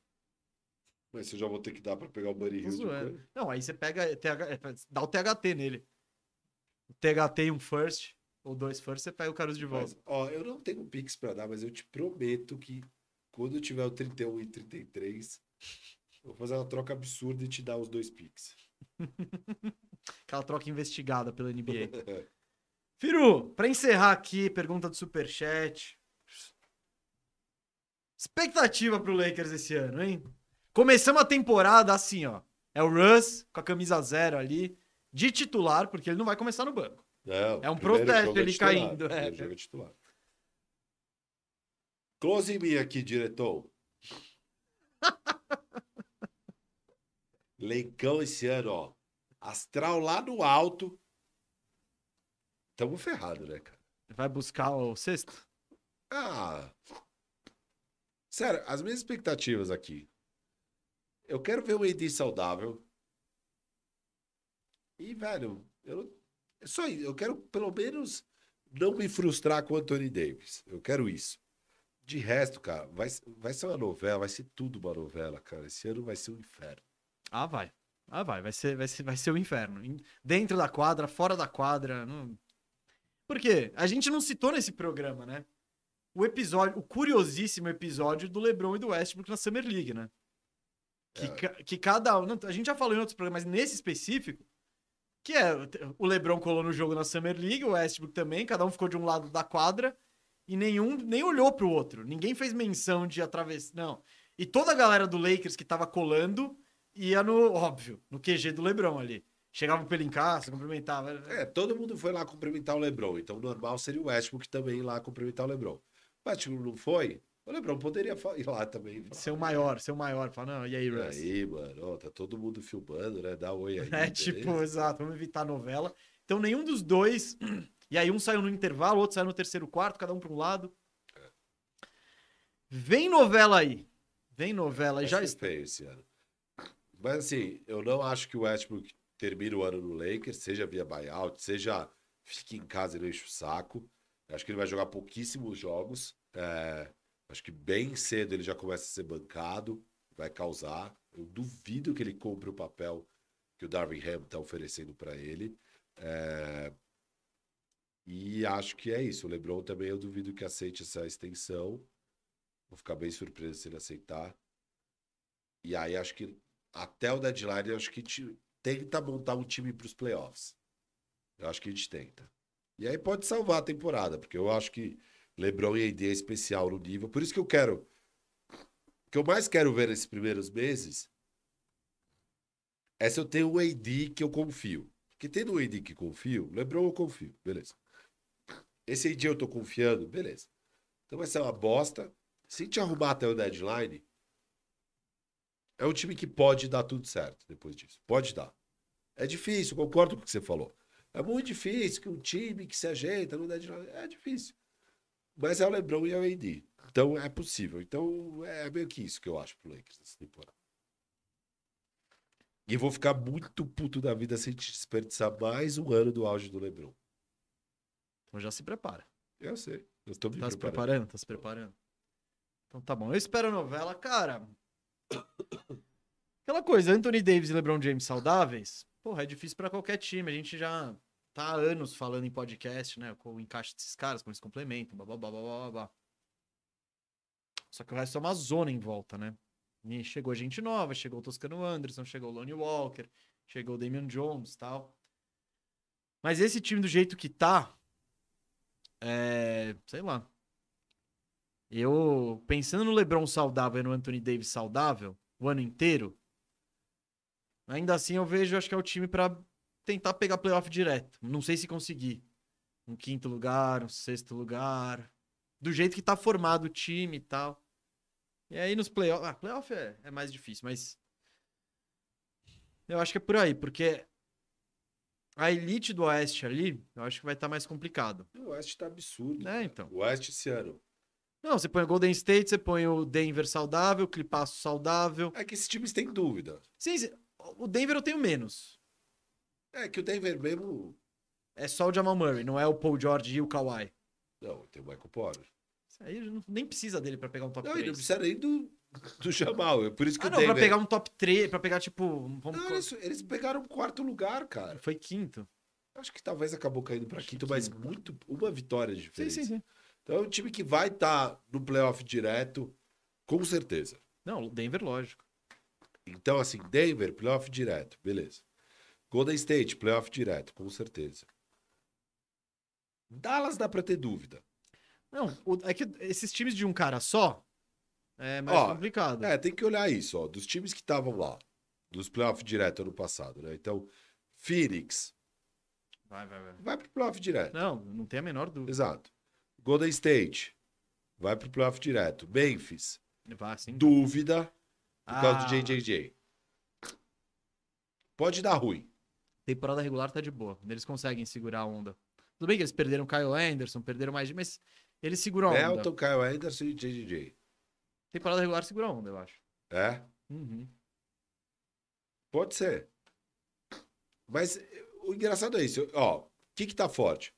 Mas eu já vou ter que dar pra pegar o Buddy zoando. depois. Não, aí você pega. TH, é, dá o THT nele. O THT e um first, ou dois first, você pega o Caruso de volta. Mas, ó, eu não tenho Pix pra dar, mas eu te prometo que quando eu tiver o 31 e 33, eu vou fazer uma troca absurda e te dar os dois Pix. Aquela troca investigada pela NBA. Firu, pra encerrar aqui, pergunta do Superchat. Expectativa pro Lakers esse ano, hein? Começamos a temporada assim, ó. É o Russ com a camisa zero ali, de titular, porque ele não vai começar no banco. Não, É um primeiro protesto é ele titular, caindo, é. jogo é titular. Close mim aqui, diretor. Leicão esse ano, ó. Astral lá no alto. Tamo ferrado, né, cara? Vai buscar o sexto? Ah. Sério, as minhas expectativas aqui. Eu quero ver o AD saudável. E, velho, eu não- é só isso. Eu quero pelo menos não me frustrar com o Anthony Davis. Eu quero isso. De resto, cara, vai, vai ser uma novela, vai ser tudo uma novela, cara. Esse ano vai ser um inferno. Ah, vai. Ah, vai. Vai ser, vai ser, vai ser o inferno. Dentro da quadra, fora da quadra. Não... Por quê? A gente não citou nesse programa, né? O episódio, o curiosíssimo episódio do LeBron e do Westbrook na Summer League, né? Que, É. ca- que cada um. A gente já falou em outros programas, mas nesse específico, que é o LeBron colou no jogo na Summer League, o Westbrook também, cada um ficou de um lado da quadra e nenhum nem olhou pro outro. Ninguém fez menção de atravessar. Não. E toda a galera do Lakers que tava colando ia no, óbvio, no QG do LeBron ali. Chegava pelo encaixe, cumprimentava. É, todo mundo foi lá cumprimentar o LeBron. Então, normal seria o Westbrook também ir lá cumprimentar o LeBron. O Westbrook não foi? O LeBron poderia ir lá também. e falar, Ser o maior, ser o maior. Fala, não, e aí, E Russ? aí, mano, ó, tá todo mundo filmando, né? Dá um oi aí. É, beleza? tipo, exato, vamos evitar a novela. Então, nenhum dos dois. E aí, um saiu no intervalo, o outro saiu no terceiro quarto, cada um para um lado. Vem novela aí. Vem novela. Vai Já ser está. feio esse ano. Mas assim, eu não acho que o Westbrook termine o ano no Lakers, seja via buyout, seja fique em casa e não enche o saco. Acho que ele vai jogar pouquíssimos jogos. É, acho que bem cedo ele já começa a ser bancado, vai causar. Eu duvido que ele compre o papel que o Darvin Ham está oferecendo para ele. É, e acho que é isso. O LeBron também eu duvido que aceite essa extensão. Vou ficar bem surpreso se ele aceitar. E aí acho que até o deadline, acho que tenta montar um time para os playoffs. Eu acho que a gente tenta. E aí pode salvar a temporada, porque eu acho que LeBron e AD é especial no nível. Por isso que eu quero. O que eu mais quero ver nesses primeiros meses é se eu tenho um AD que eu confio. Porque tendo um AD que confio, LeBron eu confio, beleza. esse AD eu tô confiando, beleza. Então vai ser uma bosta. Se te arrumar até o deadline, é um time que pode dar tudo certo depois disso. Pode dar. É difícil, concordo com o que você falou. É muito difícil que um time que se ajeita no deadline. É difícil. Mas é o LeBron e é o AD. Então é possível. Então é meio que isso que eu acho pro Lakers nessa temporada. E vou ficar muito puto da vida se a gente desperdiçar mais um ano do auge do LeBron. Então já se prepara. Eu sei. Eu estou me Tá se preparando. preparando? Tá se preparando. Então tá bom. Eu espero a novela, cara. Aquela coisa, Anthony Davis e LeBron James saudáveis, porra, é difícil pra qualquer time. A gente já tá há anos falando em podcast, né? Com o encaixe desses caras, como eles complementam, blá blá blá blá blá. Só que o resto é uma zona em volta, né? E chegou gente nova, chegou o Toscano Anderson, chegou o Lonnie Walker, chegou o Damian Jones tal. Mas esse time do jeito que tá, é. sei lá. Eu, pensando no LeBron saudável e no Anthony Davis saudável, o ano inteiro, ainda assim eu vejo, acho que é o time pra tentar pegar playoff direto. Não sei se conseguir. Um quinto lugar, um sexto lugar. Do jeito que tá formado o time e tal. E aí nos playoffs. Ah, playoff é, é mais difícil, mas. Eu acho que é por aí, porque a elite do Oeste ali, eu acho que vai estar mais complicado. O West tá absurdo. É, então. O West esse ano. Não, você põe o Golden State, você põe o Denver saudável, o Clipaço saudável. É que esses times têm dúvida. Sim, sim, o Denver eu tenho menos. É que o Denver mesmo. É só o Jamal Murray, não é o Paul George e o Kawhi. Não, tem o Michael Porter. Isso aí não- nem precisa dele pra pegar um top Não, e 3. não precisa nem do, do Jamal. É por isso que Ah, o não, Denver. pra pegar um top 3, pra pegar tipo. Vamos... Não, eles, eles pegaram o quarto lugar, cara. Foi quinto. Acho que talvez acabou caindo pra Acho quinto, que mas sim. muito. Uma vitória de Sim, diferença. sim, sim. Então é um time que vai estar no playoff direto, com certeza. Não, Denver, lógico. Então, assim, Denver, playoff direto, beleza. Golden State, playoff direto, com certeza. Dallas dá pra ter dúvida. Não, é que esses times de um cara só é mais Ó, complicado. É, tem que olhar isso, ó. Dos times que estavam lá, dos playoff direto ano passado, né? Então, Phoenix Vai, vai, vai. vai pro playoff direto. Não, não tem a menor dúvida. Exato. Golden State vai pro playoff direto. Memphis, Vai, sim. dúvida por causa Ah, do JJJ. Pode dar ruim. Temporada regular tá de boa. Eles conseguem segurar a onda. Tudo bem que eles perderam o Kyle Anderson, perderam mais, mas eles seguram a onda. Elton, Kyle Anderson e JJJ. Temporada regular segura a onda, eu acho. É? Uhum. Pode ser. Mas eh, o engraçado é isso. Ó, o que que tá forte?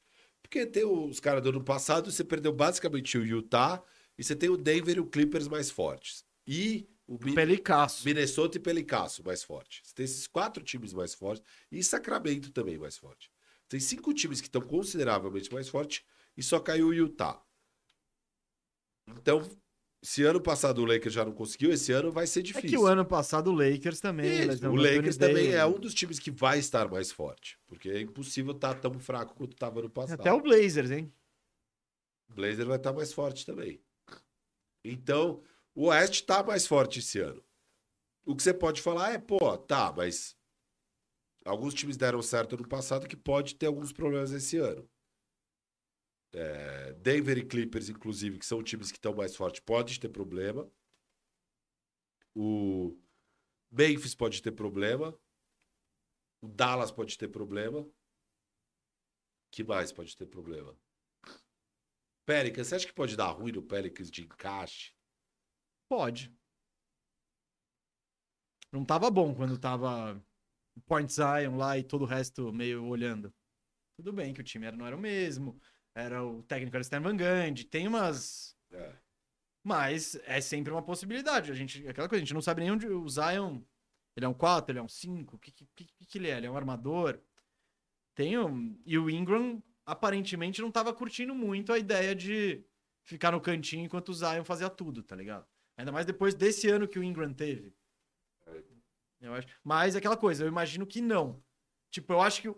Porque tem os caras do ano passado, você perdeu basicamente o Utah e você tem o Denver e o Clippers mais fortes. E o Mi- Pelicaço. Minnesota e Pelicasso mais forte. Você tem esses quatro times mais fortes e Sacramento também mais forte. Tem cinco times que estão consideravelmente mais fortes e só caiu o Utah. Então, se ano passado o Lakers já não conseguiu, esse ano vai ser É difícil. que o ano passado o Lakers também. Isso, o do Lakers também é Davis. um dos times que vai estar mais forte. Porque é impossível estar tão fraco quanto estava no passado. Até o Blazers, hein? O Blazer vai estar mais forte também. Então, o Oeste está mais forte esse ano. O que você pode falar é, pô, tá, mas alguns times deram certo no passado que pode ter alguns problemas esse ano. É, Denver e Clippers, inclusive, que são times que estão mais fortes, pode ter problema. O Memphis pode ter problema. O Dallas pode ter problema. que mais pode ter problema? Pelicans, você acha que pode dar ruim no Pelicans de encaixe? Pode. Não tava bom quando tava Point Zion lá e todo o resto meio olhando. Tudo bem que o time era, não era o mesmo. Era o técnico era Stan Van Gundy. Tem umas. É. Mas é sempre uma possibilidade. A gente, aquela coisa, a gente não sabe nem onde o Zion. Ele é um 4, ele é um 5. O que, que, que, que ele é? Ele é um armador. Tem um, e o Ingram aparentemente não tava curtindo muito a ideia de ficar no cantinho enquanto o Zion fazia tudo, tá ligado? Ainda mais depois desse ano que o Ingram teve. Eu acho. Mas é aquela coisa, eu imagino que não. Tipo, eu acho que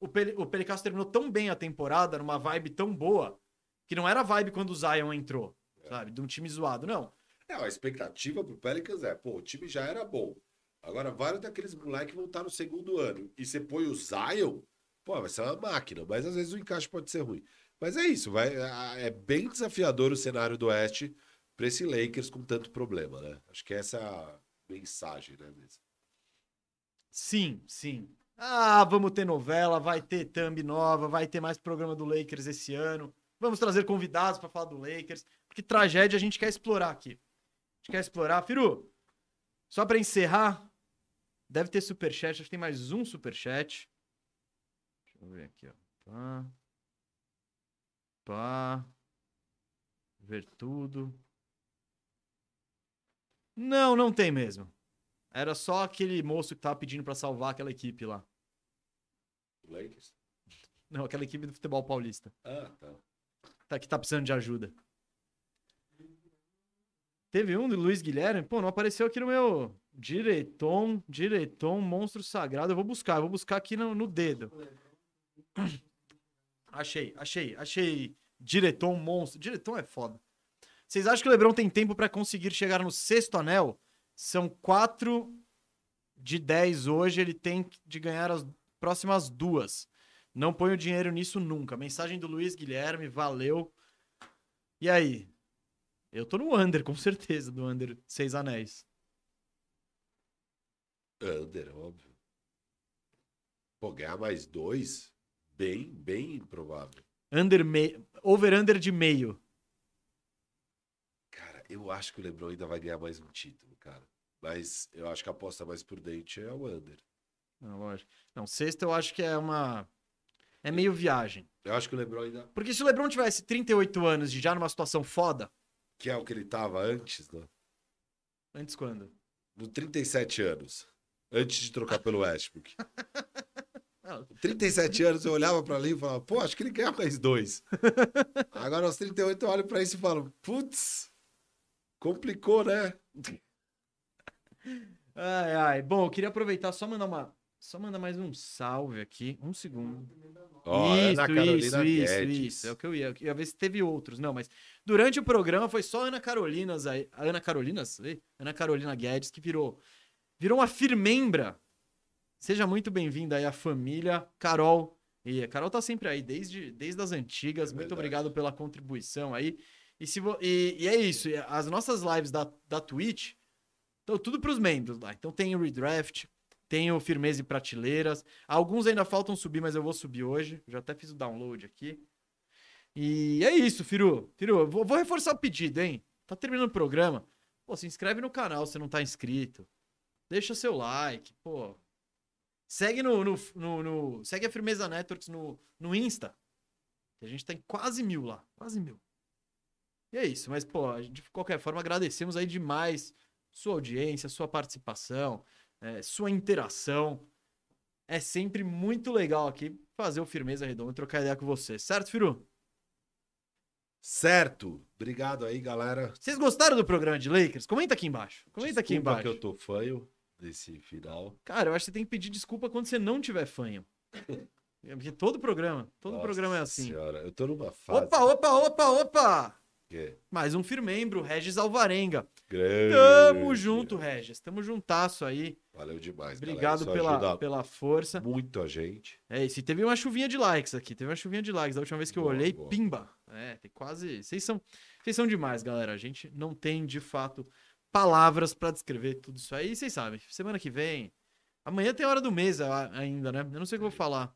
o, Pel o Pelicasso terminou tão bem a temporada, numa vibe tão boa, que não era vibe quando o Zion entrou, sabe? De um time zoado, não. É, a expectativa pro Pelicans é, pô, o time já era bom. Agora, vários daqueles moleques vão estar no segundo ano. E você põe o Zion, pô, vai ser uma máquina. Mas às vezes o encaixe pode ser ruim. Mas é isso, vai, é bem desafiador o cenário do Oeste para esse Lakers com tanto problema, né? Acho que essa é a mensagem, né, mesmo? Sim, sim. Ah, vamos ter novela, vai ter thumb nova, vai ter mais programa do Lakers esse ano. Vamos trazer convidados para falar do Lakers, porque tragédia a gente quer explorar aqui. A gente quer explorar. Firu, só para encerrar, deve ter superchat, acho que tem mais um superchat. Deixa eu ver aqui, ó. Pá. Pá. Ver tudo. Não, não tem mesmo. Era só aquele moço que tava pedindo para salvar aquela equipe lá. Lakers? Não, aquela equipe do futebol paulista. Ah, tá. Tá, que tá precisando de ajuda. Teve um do Luiz Guilherme. Pô, não apareceu aqui no meu. Direton, Direton, monstro sagrado. Eu vou buscar, eu vou buscar aqui no, no dedo. Achei, achei, achei. Direton, monstro. Direton é foda. Vocês acham que o Lebron tem tempo pra conseguir chegar no sexto anel? São quatro de 10 hoje. Ele tem de ganhar as próximas duas. Não ponho dinheiro nisso nunca. Mensagem do Luiz Guilherme, valeu. E aí? Eu tô no under, com certeza, do under Seis Anéis. Under, óbvio. Pô, ganhar mais dois? Bem, bem improvável. Under meio. Over-under de meio. Cara, eu acho que o LeBron ainda vai ganhar mais um título, cara. Mas eu acho que a aposta mais prudente é o under. Não, lógico. Não, sexta eu acho que é uma. É meio viagem. Eu acho que o LeBron ainda. Porque se o LeBron tivesse 38 anos e já numa situação foda. Que é o que ele tava antes, né? Antes quando? No 37 anos. Antes de trocar pelo Westbrook. 37 anos eu olhava pra ali e falava, pô, acho que ele ganha mais dois. Agora aos 38 eu olho pra isso e falo, putz, complicou, né? Ai, ai. Bom, eu queria aproveitar só mandar uma. Só mandar mais um salve aqui. Um segundo. Isso, Ana Carolina isso, isso, Guedes. isso. É o que eu ia. Eu ia ver se teve outros. Não, mas durante o programa foi só a Ana Carolinas aí. Ana Carolinas? Ana Carolina Guedes, que virou. Virou uma firmembra. Seja muito bem-vinda aí à família. Carol. E a Carol tá sempre aí, desde, desde as antigas. É muito obrigado pela contribuição aí. E, se vo- e, e é isso. As nossas lives da, da Twitch estão tudo pros membros lá. Então tem o redraft, tem o Firmeza e Prateleiras. Alguns ainda faltam subir, mas eu vou subir hoje. Já até fiz o download aqui. E é isso, Firu. Firu, vou, vou reforçar o pedido, hein? Tá terminando o programa. Pô, se inscreve no canal se não tá inscrito. Deixa seu like, pô. Segue no, no, no- no- segue a Firmeza Networks no, no Insta. Que a gente tem quase mil lá. Quase mil. E é isso. Mas, pô, de qualquer forma, agradecemos aí demais sua audiência, sua participação, é, sua interação. É sempre muito legal aqui fazer o Firmeza Redonda e trocar ideia com você. Certo, Firu? Certo. Obrigado aí, galera. Vocês gostaram do programa de Lakers? Comenta aqui embaixo. Comenta aqui Desculpa embaixo. que eu tô fanho desse final. Cara, eu acho que você tem que pedir desculpa quando você não tiver fanho. É Porque todo programa, todo Nossa programa é assim. Senhora, eu tô numa fase. Opa, opa, opa, opa! Que Mais um firmembro, Regis Alvarenga. grande. Tamo junto, Regis. Tamo juntaço aí. Valeu demais, Obrigado pela, pela força. muito a gente. É isso. E teve uma chuvinha de likes aqui. Teve uma chuvinha de likes. Da última vez que eu Boa, olhei, boa. pimba. É, tem quase. Vocês são, vocês são demais, galera. A gente não tem, de fato, palavras pra descrever tudo isso aí. Vocês sabem. Semana que vem. Amanhã tem hora do mês ainda, né? Eu não sei o que eu vou falar.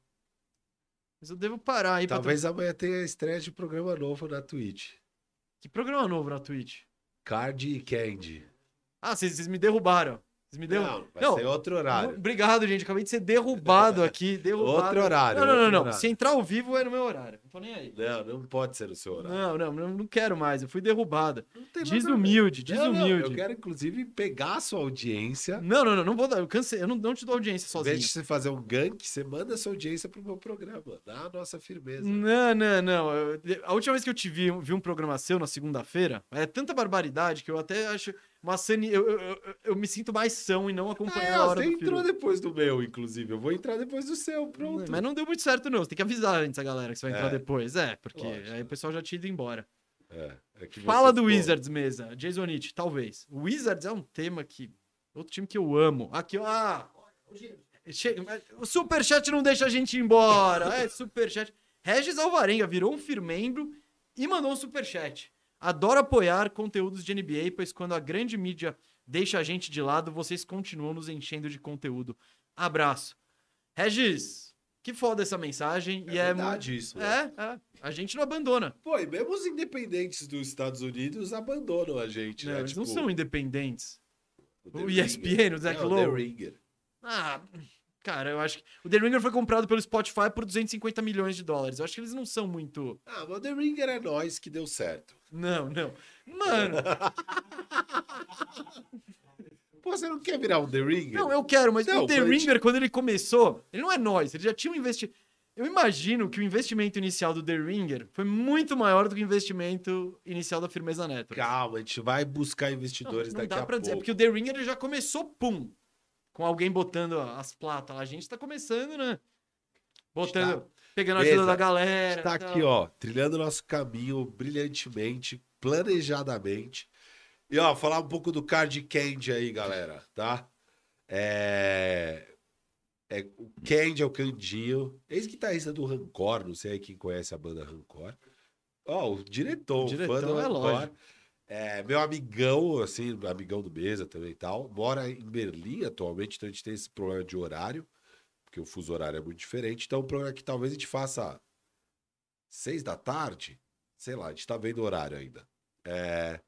Mas eu devo parar aí pra. Talvez amanhã tenha estreia de programa novo na Twitch. Que programa novo na Twitch? Card e Candy. Ah, vocês, me derrubaram. Vocês me derrubaram. Não, vai ser outro horário. Obrigado, gente. Acabei de ser derrubado aqui. Derrubado. Outro horário, Não, não, não, não. Se entrar ao vivo é no meu horário. Não tô nem aí. Não, não pode ser o seu horário. Não, não, não, não quero mais. Eu fui derrubado. Não tem nada a ver. Desumilde, desumilde. eu quero, inclusive, pegar a sua audiência. Não, não, não, não vou dar. Eu cansei. Eu não, não te dou audiência sozinho. vez de você fazer um gank, você manda a sua audiência pro meu programa. Dá a nossa firmeza. Não, não, não. Eu- a última vez que eu te vi, vi um programa seu na segunda-feira, é tanta barbaridade que eu até acho uma sani... eu, eu, eu, eu me sinto mais são e não acompanhando É, a hora você do entrou filme. depois do meu, inclusive. Eu vou entrar depois do seu, pronto. Mas não deu muito certo, não. Você tem que avisar antes a galera que você vai entrar É. depois. É, porque Lógico. aí o pessoal já tinha ido embora. É, é que Fala do Wizards, mesa. Jason Nietzsche, talvez. O Wizards é um tema que. Outro time que eu amo. Aqui, ó. Ah, chega, o Superchat não deixa a gente ir embora. É, Superchat. Regis Alvarenga virou um firmembro e mandou um superchat. Adoro apoiar conteúdos de NBA, pois quando a grande mídia deixa a gente de lado, vocês continuam nos enchendo de conteúdo. Abraço. Regis, que foda essa mensagem. É e é verdade isso, né? É, é. A gente não abandona. Pô, e mesmo os independentes dos Estados Unidos abandonam a gente, Não, né? eles não Tipo, são independentes. O Ringer. ESPN, o Zach Não, Lowe. The Ringer. Ah, cara, eu acho que. O The Ringer foi comprado pelo Spotify por 250 milhões de dólares. Eu acho que eles não são muito. Ah, mas o The Ringer é nós que deu certo. Não, não. Mano, Pô, você não quer virar um The Ringer? não, eu quero, mas Não, o The mas- Ringer, quando ele começou, ele não é nós, ele já tinha um investimento. Eu imagino que o investimento inicial do The Ringer foi muito maior do que o investimento inicial da Firmeza Network. Calma, a gente vai buscar Não, investidores não daqui dá a pra dizer, pouco. porque o The Ringer já começou, pum, com alguém botando as platas lá. A gente tá começando, né? Botando, Está- pegando a ajuda da galera. Tá tal. aqui, ó, trilhando nosso caminho brilhantemente, planejadamente. E, ó, falar um pouco do Card Candy aí, galera, tá? É... é o Candy é o Candinho, ex-guitarrista do Rancor, não sei aí quem conhece a banda Rancor. Ó, o diretor, O o diretor, fã do é Rancor. lógico. É, meu amigão, assim, amigão do Mesa também e tal, mora em Berlim atualmente, então a gente tem esse problema de horário, porque o fuso horário é muito diferente. Então, o problema é que talvez a gente faça seis da tarde, sei lá, a gente tá vendo o horário ainda. É,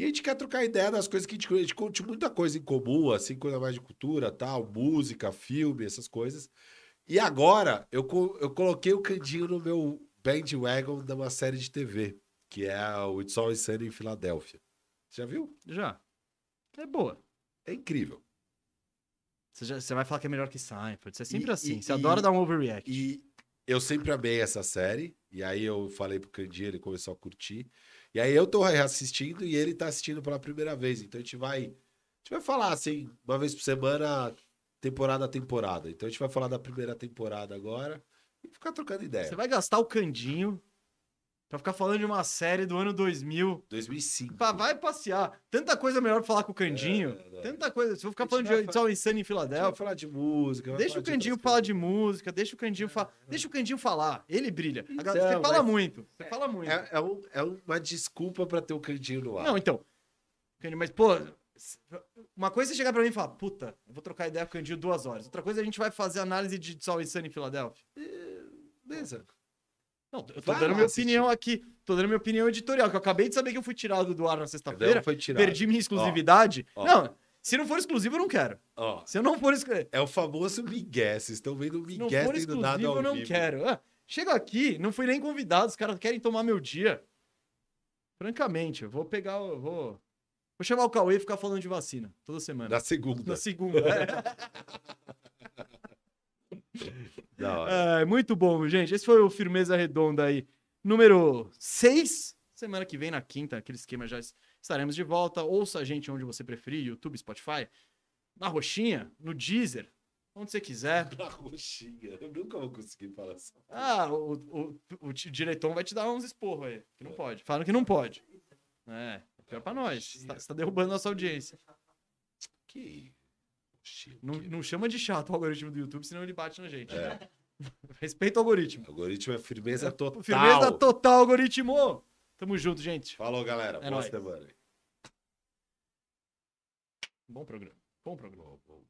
E a gente quer trocar ideia das coisas que a gente, a gente curte muita coisa em comum, assim, coisa mais de cultura, tal, música, filme, essas coisas. E agora, eu, eu coloquei o Candinho no meu bandwagon de uma série de TV, que é o It's Always Sunny em Filadélfia. Você já viu? Já. É boa. É incrível. Você, já- você vai falar que é melhor que Seinfeld. Você é sempre E- assim. e- você adora e- dar um overreact. E eu sempre amei essa série. E aí eu falei pro Candinho, ele começou a curtir. E aí eu tô reassistindo e ele tá assistindo pela primeira vez. Então a gente vai. A gente vai falar assim, uma vez por semana, temporada a temporada. Então a gente vai falar da primeira temporada agora e ficar trocando ideia. Você vai gastar o candinho pra ficar falando de uma série do ano 2000. 2005. Pá, vai passear. Tanta coisa melhor pra falar com o Candinho. É, é. Tanta coisa. Se eu ficar falando de It's All Insane em vai Filadélfia, falar de música. deixa falar o Candinho outras falar coisas. de música, deixa o Candinho falar. Deixa o Candinho falar. Ele brilha. Então, você fala muito. Você fala muito. É, é um- é uma desculpa pra ter o Candinho no ar. Não, então. Candinho, mas, pô, uma coisa é você chegar pra mim e falar, puta, eu vou trocar ideia com o Candinho duas horas. Outra coisa é a gente vai fazer análise de All Insane em Filadélfia. Beleza. Não, eu tô Vai dando lá minha assistir. opinião aqui. Tô dando minha opinião editorial, que eu acabei de saber que eu fui tirado do ar na sexta-feira. Foi tirado. Perdi minha exclusividade. Ó, ó. Não, se não for exclusivo, eu não quero. Ó, Se eu não for exclusivo, é o famoso Miguel. Vocês estão vendo o se não Miguel for nada exclusivo ao eu não vivo. quero. Ah, chega aqui, não fui nem convidado, os caras querem tomar meu dia. Francamente, eu vou pegar, eu vou... Vou chamar o Cauê e ficar falando de vacina toda semana. Na segunda. Na segunda. é. É, muito bom, gente. Esse foi o Firmeza Redonda aí, número 6. Semana que vem, na quinta, aquele esquema já estaremos de volta. Ouça a gente onde você preferir, YouTube, Spotify, na Roxinha, no Deezer, onde você quiser. Na roxinha. Eu nunca vou conseguir falar assim. Ah, o, o, o diretor vai te dar uns esporros aí, que não pode. Falando que não pode. É, pior pra nós. Você tá, você tá derrubando nossa audiência. Que. Não, não chama de chato o algoritmo do YouTube, senão ele bate na gente. É. Respeita o algoritmo. O algoritmo é firmeza total. Firmeza total, algoritmo! Tamo junto, gente. Falou, galera. É Boa nóis. semana. Bom programa. Bom programa. Bom, bom.